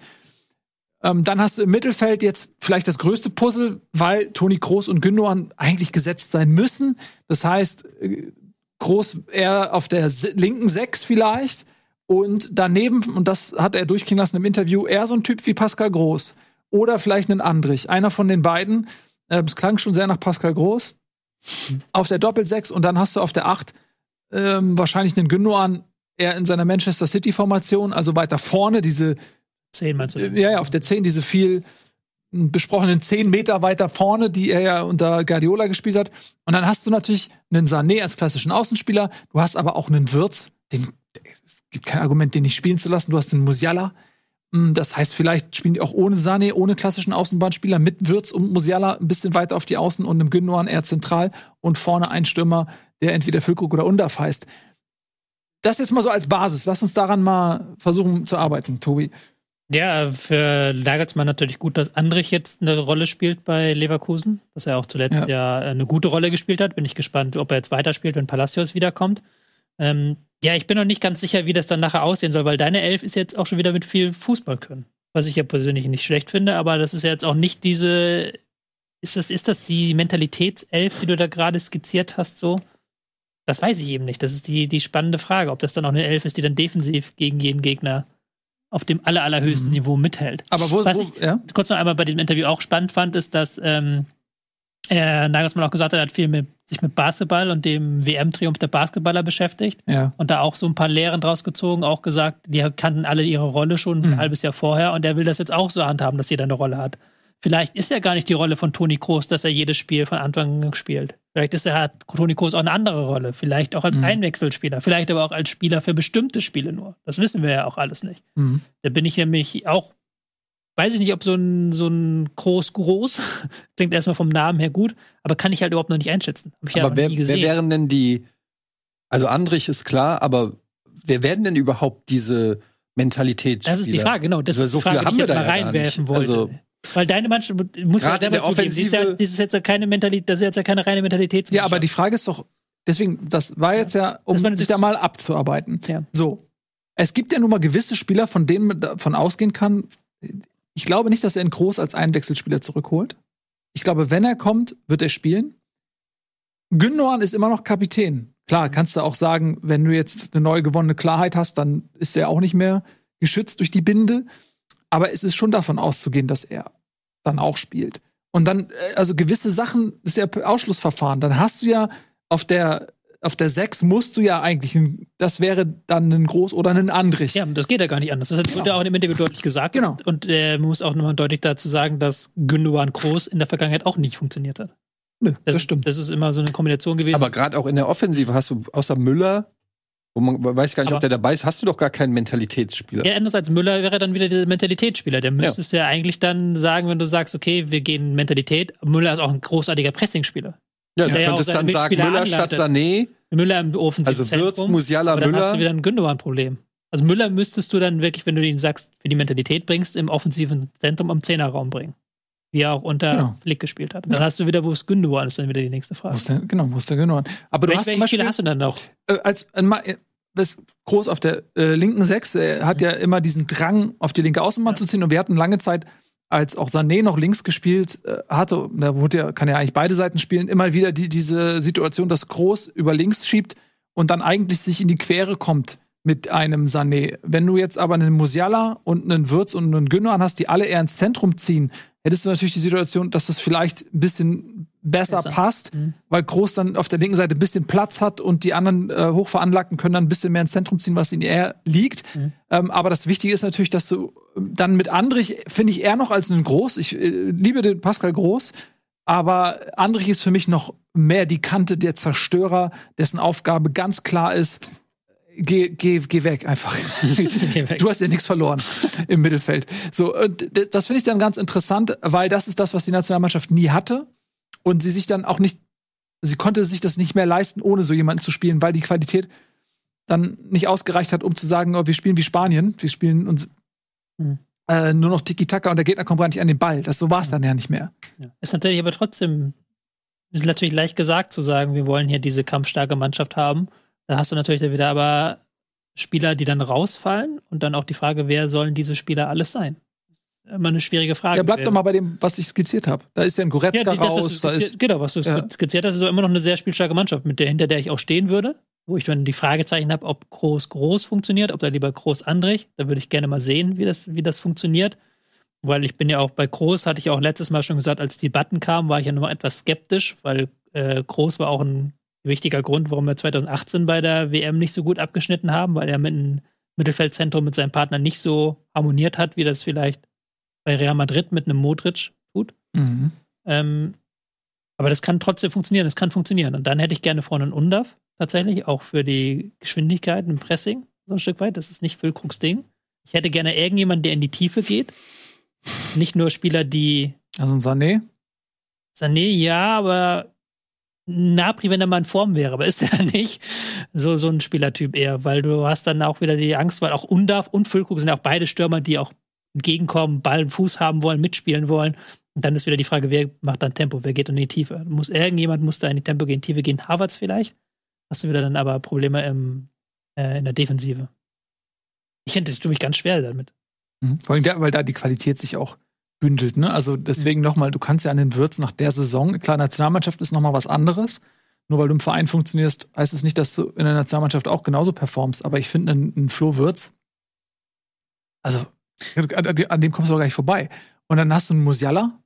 Ähm, dann hast du im Mittelfeld jetzt vielleicht das größte Puzzle, weil Toni Kroos und Gündogan eigentlich gesetzt sein müssen. Das heißt, äh, Groß eher auf der linken Sechs vielleicht. Und daneben, und das hat er durchklingen lassen im Interview, eher so ein Typ wie Pascal Groß. Oder vielleicht einen Andrich. Einer von den beiden. Äh, klang schon sehr nach Pascal Groß. Auf der Doppelsechs und dann hast du auf der Acht ähm, wahrscheinlich einen Gündogan eher in seiner Manchester City-Formation, also weiter vorne, diese Zehn meinst du? ja, ja, auf der 10 diese viel m, besprochenen 10 Meter weiter vorne, die er ja unter Guardiola gespielt hat. Und dann hast du natürlich einen Sané als klassischen Außenspieler. Du hast aber auch einen Wirtz, den, es gibt kein Argument, den nicht spielen zu lassen. Du hast einen Musiala. M, Das heißt, vielleicht spielen die auch ohne Sané, ohne klassischen Außenbahnspieler, mit Wirtz und Musiala ein bisschen weiter auf die Außen und einem Gündogan eher zentral und vorne ein Stürmer, der entweder Füllkrug oder Undaf heißt das jetzt mal so als Basis. Lass uns daran mal versuchen zu arbeiten, Tobi. Ja, für Nagelsmann natürlich gut, dass Andrich jetzt eine Rolle spielt bei Leverkusen, dass er auch zuletzt ja, ja eine gute Rolle gespielt hat. Bin ich gespannt, ob er jetzt weiterspielt, wenn Palacios wiederkommt. Ähm, ja, ich bin noch nicht ganz sicher, wie das dann nachher aussehen soll, weil deine Elf ist jetzt auch schon wieder mit viel Fußball können. Was ich ja persönlich nicht schlecht finde, aber das ist ja jetzt auch nicht diese. Ist das, ist das die Mentalitätself, die du da gerade skizziert hast, so? Das weiß ich eben nicht. Das ist die, die spannende Frage, ob das dann auch eine Elf ist, die dann defensiv gegen jeden Gegner auf dem aller, allerhöchsten mhm. Niveau mithält. Aber wo, Was wo, ich ja? kurz noch einmal bei diesem Interview auch spannend fand, ist, dass ähm, äh, Nagelsmann auch gesagt hat, er hat viel mit, sich mit Basketball und dem WM-Triumph der Basketballer beschäftigt Ja. und da auch so ein paar Lehren draus gezogen, auch gesagt, die kannten alle ihre Rolle schon ein Mhm. halbes Jahr vorher und er will das jetzt auch so handhaben, dass jeder eine Rolle hat. Vielleicht ist ja gar nicht die Rolle von Toni Kroos, dass er jedes Spiel von Anfang an spielt. Vielleicht ist er, hat Toni Kroos auch eine andere Rolle. Vielleicht auch als Mhm. Einwechselspieler. Vielleicht aber auch als Spieler für bestimmte Spiele nur. Das wissen wir ja auch alles nicht. Mhm. Da bin ich nämlich auch, weiß ich nicht, ob so ein, so ein groß groß, [LAUGHS] klingt erstmal vom Namen her gut, aber kann ich halt überhaupt noch nicht einschätzen. Hab ich ja aber noch wer, nie wer gesehen. wären denn die, also Andrich ist klar, aber wer werden denn überhaupt diese Mentalitätsspieler? das ist die Frage, genau. Das Also ist so die Frage, viele die ich haben wir jetzt mal ja reinwerfen wollte. Also- Weil deine Mannschaft muss ja selber zugeben, die ist ja, das ist jetzt ja keine Mentalität, das ist jetzt ja keine reine Mentalitätsmannschaft. ja, aber die Frage ist doch, deswegen, das war jetzt ja, um Das war sich da mal abzuarbeiten. Ja. So. Es gibt ja nun mal gewisse Spieler, von denen man davon ausgehen kann, ich glaube nicht, dass er ihn groß als Einwechselspieler zurückholt. Ich glaube, wenn er kommt, wird er spielen. Gündogan ist immer noch Kapitän. Klar, kannst du auch sagen, wenn du jetzt eine neu gewonnene Klarheit hast, dann ist er auch nicht mehr geschützt durch die Binde. Aber es ist schon davon auszugehen, dass er dann auch spielt. Und dann, äh, also gewisse Sachen ist ja Ausschlussverfahren. Dann hast du ja auf der, auf der 6 musst du ja eigentlich, das wäre dann ein Groß oder ein Andrich. Ja, das geht ja gar nicht anders. Das Genau. wurde auch in dem Interview deutlich gesagt. Genau. Und, und äh, man muss auch nochmal deutlich dazu sagen, dass Gündogan Groß in der Vergangenheit auch nicht funktioniert hat. Nö, Das, das stimmt. Das ist immer so eine Kombination gewesen. Aber gerade auch in der Offensive hast du außer Müller, wo man weiß gar nicht, Aber- ob der dabei ist, hast du doch gar keinen Mentalitätsspieler. Ja, anders als Müller wäre dann wieder der Mentalitätsspieler. Der müsstest du ja eigentlich dann sagen, wenn du sagst, okay, wir gehen Mentalität. Müller ist auch ein großartiger Pressingspieler. Ja, du ja könntest dann sagen, Müller statt anleitet. Sané, Müller im offensiven also Wirtz, Zentrum. Musiala, aber dann hast du Müller. wieder ein Gündogan-Problem. Also Müller müsstest du dann wirklich, wenn du ihn sagst, für die Mentalität bringst, im offensiven Zentrum am Zehnerraum bringen. Wie er auch unter Genau. Flick gespielt hat. Und dann Ja. hast du wieder, wo es Gündogan ist, dann wieder die nächste Frage. ist der, genau, wo ist der Gündogan? Aber du Welche, hast welche Beispiel, Spieler hast du dann noch? äh, als äh, äh, groß auf der äh, linken Sechs, er hat ja immer diesen Drang, auf die linke Außenbahn zu ziehen. Und wir hatten lange Zeit, als auch Sané noch links gespielt äh, hatte, da wurde ja, kann ja eigentlich beide Seiten spielen, immer wieder die, diese Situation, dass Groß über links schiebt und dann eigentlich sich in die Quere kommt mit einem Sané. Wenn du jetzt aber einen Musiala und einen Würz und einen Gündogan hast, die alle eher ins Zentrum ziehen, hättest du natürlich die Situation, dass das vielleicht ein bisschen besser, Besser. passt, Mhm. weil Groß dann auf der linken Seite ein bisschen Platz hat und die anderen äh, Hochveranlagten können dann ein bisschen mehr ins Zentrum ziehen, was ihnen eher liegt. Mhm. Ähm, aber das Wichtige ist natürlich, dass du ähm, dann mit Andrich, finde ich eher noch als einen Groß, ich äh, liebe den Pascal Groß, aber Andrich ist für mich noch mehr die Kante der Zerstörer, dessen Aufgabe ganz klar ist, geh, geh, geh weg einfach. [LAUGHS] Geh weg. Du hast ja nichts verloren im Mittelfeld. So, und das finde ich dann ganz interessant, weil das ist das, was die Nationalmannschaft nie hatte. Und sie sich dann auch nicht, sie konnte sich das nicht mehr leisten, ohne so jemanden zu spielen, weil die Qualität dann nicht ausgereicht hat, um zu sagen, oh, wir spielen wie Spanien, wir spielen uns Hm. äh, nur noch Tiki-Taka und der Gegner kommt gar nicht an den Ball. Das so war es dann ja nicht mehr. Ja. Ist natürlich aber trotzdem, ist natürlich leicht gesagt zu sagen, wir wollen hier diese kampfstarke Mannschaft haben. Da hast du natürlich dann wieder aber Spieler, die dann rausfallen und dann auch die Frage, wer sollen diese Spieler alles sein? Immer eine schwierige Frage. Ja, bleib doch mal bei dem, was ich skizziert habe. Da ist ja ein Goretzka Ja, die, das, raus, du da ist genau, was du Ja. skizziert hast, ist immer noch eine sehr spielstarke Mannschaft, mit der, hinter der ich auch stehen würde. Wo ich dann die Fragezeichen habe, ob groß groß funktioniert, ob da lieber groß Andrich. Da würde ich gerne mal sehen, wie das, wie das funktioniert. Weil ich bin ja auch bei Groß, hatte ich auch letztes Mal schon gesagt, als die Button kamen, war ich ja noch etwas skeptisch, weil äh, Groß war auch ein wichtiger Grund, warum wir 2018 bei der WM nicht so gut abgeschnitten haben, weil er mit dem Mittelfeldzentrum mit seinem Partner nicht so harmoniert hat, wie das vielleicht bei Real Madrid mit einem Modric tut. Mhm. Ähm, aber das kann trotzdem funktionieren, das kann funktionieren. Und dann hätte ich gerne vorne einen Undaf, tatsächlich, auch für die Geschwindigkeit im Pressing, so ein Stück weit. Das ist nicht Füllkrugs Ding. Ich hätte gerne irgendjemanden, der in die Tiefe geht. Nicht nur Spieler, die Also ein Sané. Sané, ja, aber Napri, wenn er mal in Form wäre, aber ist er [LAUGHS] nicht. So, so ein Spielertyp eher, weil du hast dann auch wieder die Angst, weil auch Undaf und Füllkrug sind auch beide Stürmer, die auch entgegenkommen, Ball und Fuß haben wollen, mitspielen wollen. Und dann ist wieder die Frage, wer macht dann Tempo, wer geht in die Tiefe? Muss irgendjemand muss da in die Tempo gehen, Tiefe gehen, Harvards vielleicht? Hast du wieder dann aber Probleme im, äh, in der Defensive. Ich finde, das tut mich ganz schwer damit. Mhm. Vor allem, der, weil da die Qualität sich auch bündelt. Ne? Also deswegen mhm. nochmal, du kannst ja an den Würz nach der Saison, klar, Nationalmannschaft ist nochmal was anderes. Nur weil du im Verein funktionierst, heißt es das nicht, dass du in der Nationalmannschaft auch genauso performst. Aber ich finde, ein, Flo Würz, also an dem kommst du doch gar nicht vorbei. Und dann hast du einen Musiala.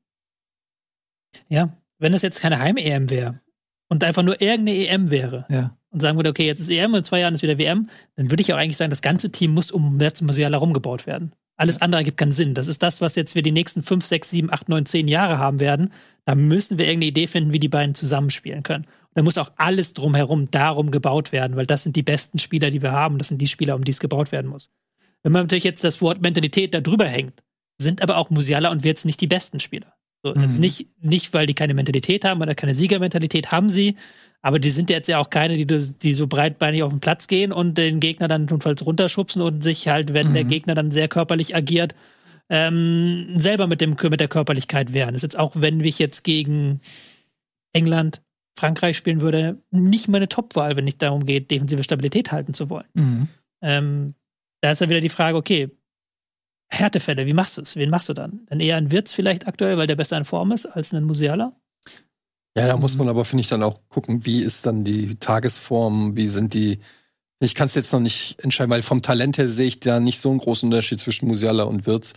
Ja, wenn es jetzt keine Heim-EM wäre und einfach nur irgendeine EM wäre ja. und sagen würde, okay, jetzt ist EM und in zwei Jahren ist wieder WM, dann würde ich auch eigentlich sagen, das ganze Team muss um Musiala rumgebaut werden. Alles andere ergibt keinen Sinn. Das ist das, was jetzt wir die nächsten fünf, sechs, sieben, acht, neun, zehn Jahre haben werden. Da müssen wir irgendeine Idee finden, wie die beiden zusammenspielen können. Und da muss auch alles drumherum darum gebaut werden, weil das sind die besten Spieler, die wir haben. Das sind die Spieler, um die es gebaut werden muss. Wenn man natürlich jetzt das Wort Mentalität da drüber hängt, sind aber auch Musiala und Wirtz nicht die besten Spieler. So, mhm. jetzt nicht, nicht, weil die keine Mentalität haben oder keine Siegermentalität haben sie, aber die sind jetzt ja auch keine, die, die so breitbeinig auf den Platz gehen und den Gegner dann notfalls runterschubsen und sich halt, wenn mhm. der Gegner dann sehr körperlich agiert, ähm, selber mit, dem, mit der Körperlichkeit wehren. Das ist jetzt auch, wenn ich jetzt gegen England, Frankreich spielen würde, nicht meine Top-Wahl, wenn es darum geht, defensive Stabilität halten zu wollen. Mhm. Ähm, da ist dann wieder die Frage, okay, Härtefälle, wie machst du es? Wen machst du dann? Dann eher ein Wirtz vielleicht aktuell, weil der besser in Form ist, als ein Musiala? Ja, da muss man aber, finde ich, dann auch gucken, wie ist dann die Tagesform, wie sind die. Ich kann es jetzt noch nicht entscheiden, weil vom Talent her sehe ich da nicht so einen großen Unterschied zwischen Musiala und Wirtz,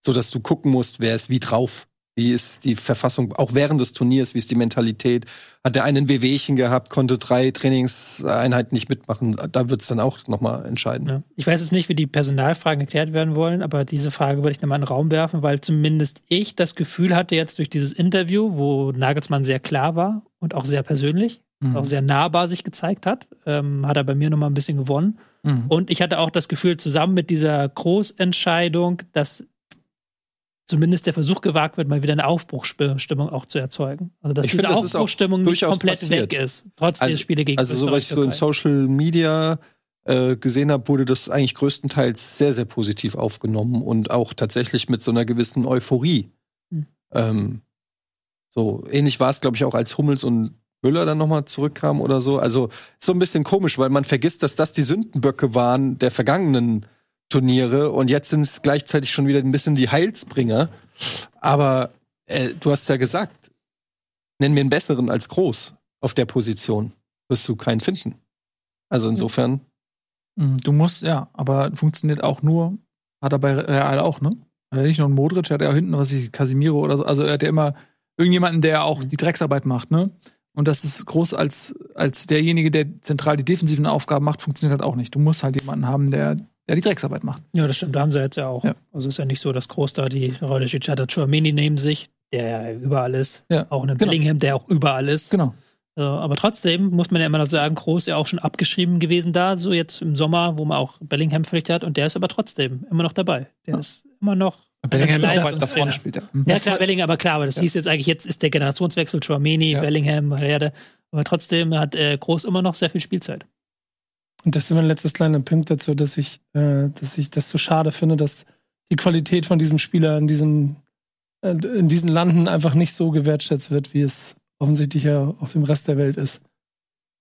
sodass du gucken musst, wer ist wie drauf. Wie ist die Verfassung, auch während des Turniers, wie ist die Mentalität? Hat der einen Wehwehchen gehabt, konnte drei Trainingseinheiten nicht mitmachen? Da wird es dann auch nochmal entscheiden. Ja. Ich weiß jetzt nicht, wie die Personalfragen erklärt werden wollen, aber diese Frage würde ich nochmal in den Raum werfen, weil zumindest ich das Gefühl hatte jetzt durch dieses Interview, wo Nagelsmann sehr klar war und auch sehr persönlich, mhm. auch sehr nahbar sich gezeigt hat, ähm, hat er bei mir nochmal ein bisschen gewonnen. Mhm. Und ich hatte auch das Gefühl, zusammen mit dieser Großentscheidung, dass zumindest der Versuch gewagt wird, mal wieder eine Aufbruchsstimmung auch zu erzeugen. Also dass ich diese find, das Aufbruchsstimmung nicht komplett passiert. weg ist, trotz also, der Spiele gegen Also so was ich so in Social Media äh, gesehen habe, wurde das eigentlich größtenteils sehr, sehr positiv aufgenommen und auch tatsächlich mit so einer gewissen Euphorie. Hm. Ähm, so ähnlich war es, glaube ich, auch als Hummels und Müller dann nochmal zurückkam oder so. Also so ein bisschen komisch, weil man vergisst, dass das die Sündenböcke waren der vergangenen Turniere und jetzt sind es gleichzeitig schon wieder ein bisschen die Heilsbringer. Aber äh, du hast ja gesagt, nenn mir einen besseren als groß auf der Position. Wirst du keinen finden. Also insofern. Mhm, du musst, ja, aber funktioniert auch nur, hat er bei Real auch, ne? Also nicht nur ein Modric, hat er auch hinten, was ich, Casimiro oder so. Also er hat ja immer irgendjemanden, der auch die Drecksarbeit macht, ne? Und das ist groß als, als derjenige, der zentral die defensiven Aufgaben macht, funktioniert halt auch nicht. Du musst halt jemanden haben, der der die Drecksarbeit macht. Ja, das stimmt. Da haben sie jetzt ja auch. Ja. Also ist ja nicht so, dass Groß da die Rolle steht. Hat Chouameni neben sich, der ja überall ist. Ja. Auch ein genau. Bellingham, der auch überall ist. Genau. Äh, aber trotzdem muss man ja immer noch sagen, Groß ist ja auch schon abgeschrieben gewesen da, so jetzt im Sommer, wo man auch Bellingham verpflichtet hat. Und der ist aber trotzdem immer noch dabei. Der ja. ist immer noch Bellingham da vorne spielt er. Ja, klar, Bellingham, aber klar, aber das ja. hieß jetzt eigentlich, jetzt ist der Generationswechsel, Chouameni, ja. Bellingham, Valverde. Aber trotzdem hat äh, Groß immer noch sehr viel Spielzeit. Und das ist mein letztes kleiner Punkt dazu, dass ich, äh, dass ich das so schade finde, dass die Qualität von diesem Spieler in diesem, äh, in diesen Landen einfach nicht so gewertschätzt wird, wie es offensichtlich ja auf dem Rest der Welt ist.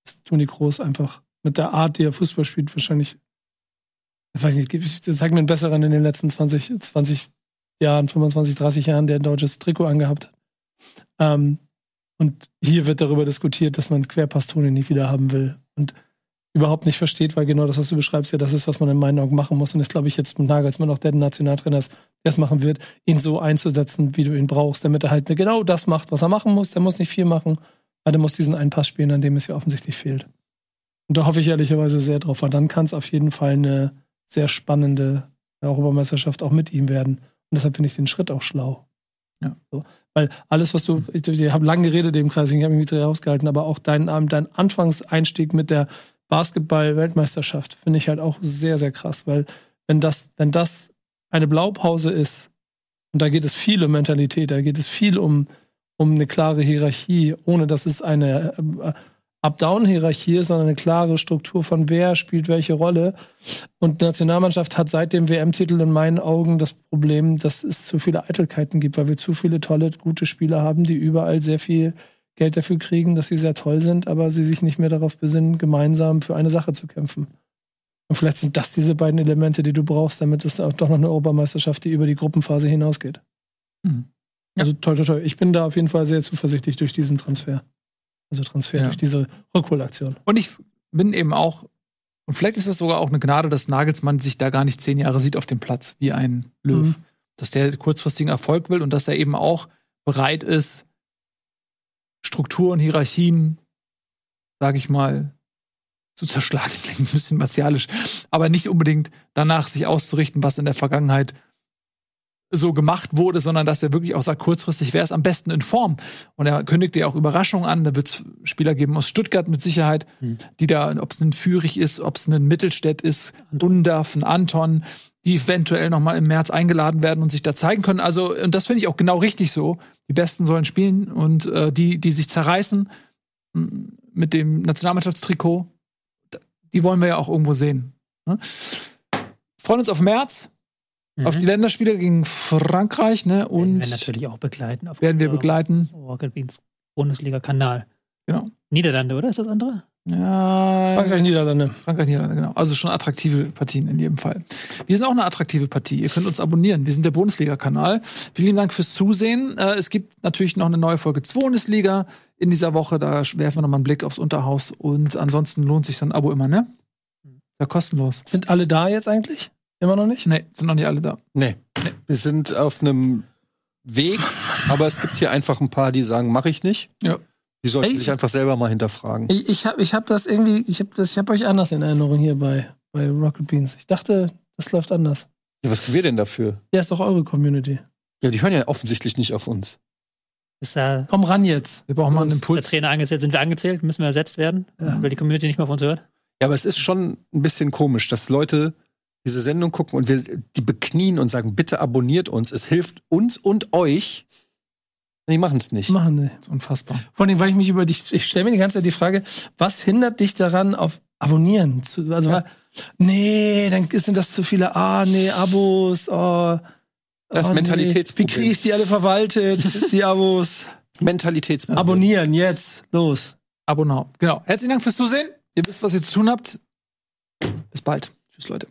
Dass Toni Kroos einfach mit der Art, die er Fußball spielt, wahrscheinlich, ich weiß nicht, sag mir einen besseren in den letzten 20, 20 Jahren, 25, 30 Jahren, der ein deutsches Trikot angehabt hat. Ähm, und hier wird darüber diskutiert, dass man Querpass-Toni nicht wieder haben will. Und überhaupt nicht versteht, weil genau das, was du beschreibst, ja das ist, was man in meinen Augen machen muss. Und das glaube ich jetzt mit Nagelsmann auch der Nationaltrainer ist, der es machen wird, ihn so einzusetzen, wie du ihn brauchst, damit er halt genau das macht, was er machen muss. Der muss nicht viel machen, aber der muss diesen einen Pass spielen, an dem es ja offensichtlich fehlt. Und da hoffe ich ehrlicherweise sehr drauf, weil dann kann es auf jeden Fall eine sehr spannende Europameisterschaft auch mit ihm werden. Und deshalb finde ich den Schritt auch schlau. Ja. So. Weil alles, was du, ich, ich habe lange geredet im Kreis, ich habe mich wieder rausgehalten, aber auch dein, dein Anfangseinstieg mit der Basketball-Weltmeisterschaft finde ich halt auch sehr, sehr krass, weil wenn das, wenn das eine Blaupause ist, und da geht es viel um Mentalität, da geht es viel um, um eine klare Hierarchie, ohne dass es eine, äh, Up-Down-Hierarchie ist, sondern eine klare Struktur von wer spielt welche Rolle. Und die Nationalmannschaft hat seit dem WM-Titel in meinen Augen das Problem, dass es zu viele Eitelkeiten gibt, weil wir zu viele tolle, gute Spieler haben, die überall sehr viel Geld dafür kriegen, dass sie sehr toll sind, aber sie sich nicht mehr darauf besinnen, gemeinsam für eine Sache zu kämpfen. Und vielleicht sind das diese beiden Elemente, die du brauchst, damit es auch doch noch eine Europameisterschaft, die über die Gruppenphase hinausgeht. Mhm. Ja. Also toll, toll, toll. Ich bin da auf jeden Fall sehr zuversichtlich durch diesen Transfer. Also Transfer ja. durch diese Rückholaktion. Und ich bin eben auch, und vielleicht ist das sogar auch eine Gnade, dass Nagelsmann sich da gar nicht zehn Jahre sieht auf dem Platz wie ein Löw. Mhm. Dass der kurzfristigen Erfolg will und dass er eben auch bereit ist, Strukturen, Hierarchien, sage ich mal, zu zerschlagen. Klingt [LAUGHS] ein bisschen martialisch, aber nicht unbedingt danach sich auszurichten, was in der Vergangenheit so gemacht wurde, sondern dass er wirklich auch sagt, kurzfristig wäre es am besten in Form. Und er kündigte ja auch Überraschungen an. Da wird es Spieler geben aus Stuttgart mit Sicherheit, mhm. die da, ob es ein Führig ist, ob es ein Mittelstädt ist, Undaf, ein Anton, die eventuell noch mal im März eingeladen werden und sich da zeigen können. Also, und das finde ich auch genau richtig so. Die Besten sollen spielen und äh, die, die sich zerreißen mit dem Nationalmannschaftstrikot, die wollen wir ja auch irgendwo sehen. Ne? Freuen uns auf März. Mhm. Auf die Länderspiele gegen Frankreich, ne? Und werden wir natürlich auch begleiten. werden wir begleiten. Rocket Beans Bundesliga-Kanal. Genau. Niederlande, oder ist das andere? Ja. Frankreich, Niederlande. Frankreich, Niederlande, genau. Also schon attraktive Partien in jedem Fall. Wir sind auch eine attraktive Partie. Ihr könnt uns abonnieren. Wir sind der Bundesliga-Kanal. Vielen Dank fürs Zusehen. Äh, es gibt natürlich noch eine neue Folge Bundesliga in dieser Woche. Da werfen wir nochmal einen Blick aufs Unterhaus. Und ansonsten lohnt sich so ein Abo immer, ne? Ja, kostenlos. Sind alle da jetzt eigentlich? Immer noch nicht? Nee, sind noch nicht alle da. Nee. nee. Wir sind auf einem Weg, aber es gibt hier einfach ein paar, die sagen, mache ich nicht. Ja. Die sollten sich einfach selber mal hinterfragen. Ich, ich habe ich hab das irgendwie, ich habe hab euch anders in Erinnerung hier bei, bei Rocket Beans. Ich dachte, das läuft anders. Ja, was können wir denn dafür? Ja, ist doch eure Community. Ja, die hören ja offensichtlich nicht auf uns. Ist, äh, Komm ran jetzt. Wir brauchen mal einen Impuls. Ist der Trainer angezählt? Sind wir angezählt? Müssen wir ersetzt werden? Ja. Weil die Community nicht mehr auf uns hört? Ja, aber es ist schon ein bisschen komisch, dass Leute diese Sendung gucken und wir die beknien und sagen, bitte abonniert uns. Es hilft uns und euch. Die machen es nicht. Machen nicht. Das ist unfassbar. Vor allem, weil ich mich über dich, ich stelle mir die ganze Zeit die Frage, was hindert dich daran, auf Abonnieren zu, also, ja. nee, dann sind das zu viele, ah, nee, Abos, oh. Das oh, Mentalitätsproblem. Nee. Wie kriege ich die alle verwaltet, die Abos? [LAUGHS] Mentalitätsproblem. Abonnieren, jetzt, los. Abonnau. Genau. Herzlichen Dank fürs Zusehen. Ihr wisst, was ihr zu tun habt. Bis bald. Tschüss, Leute.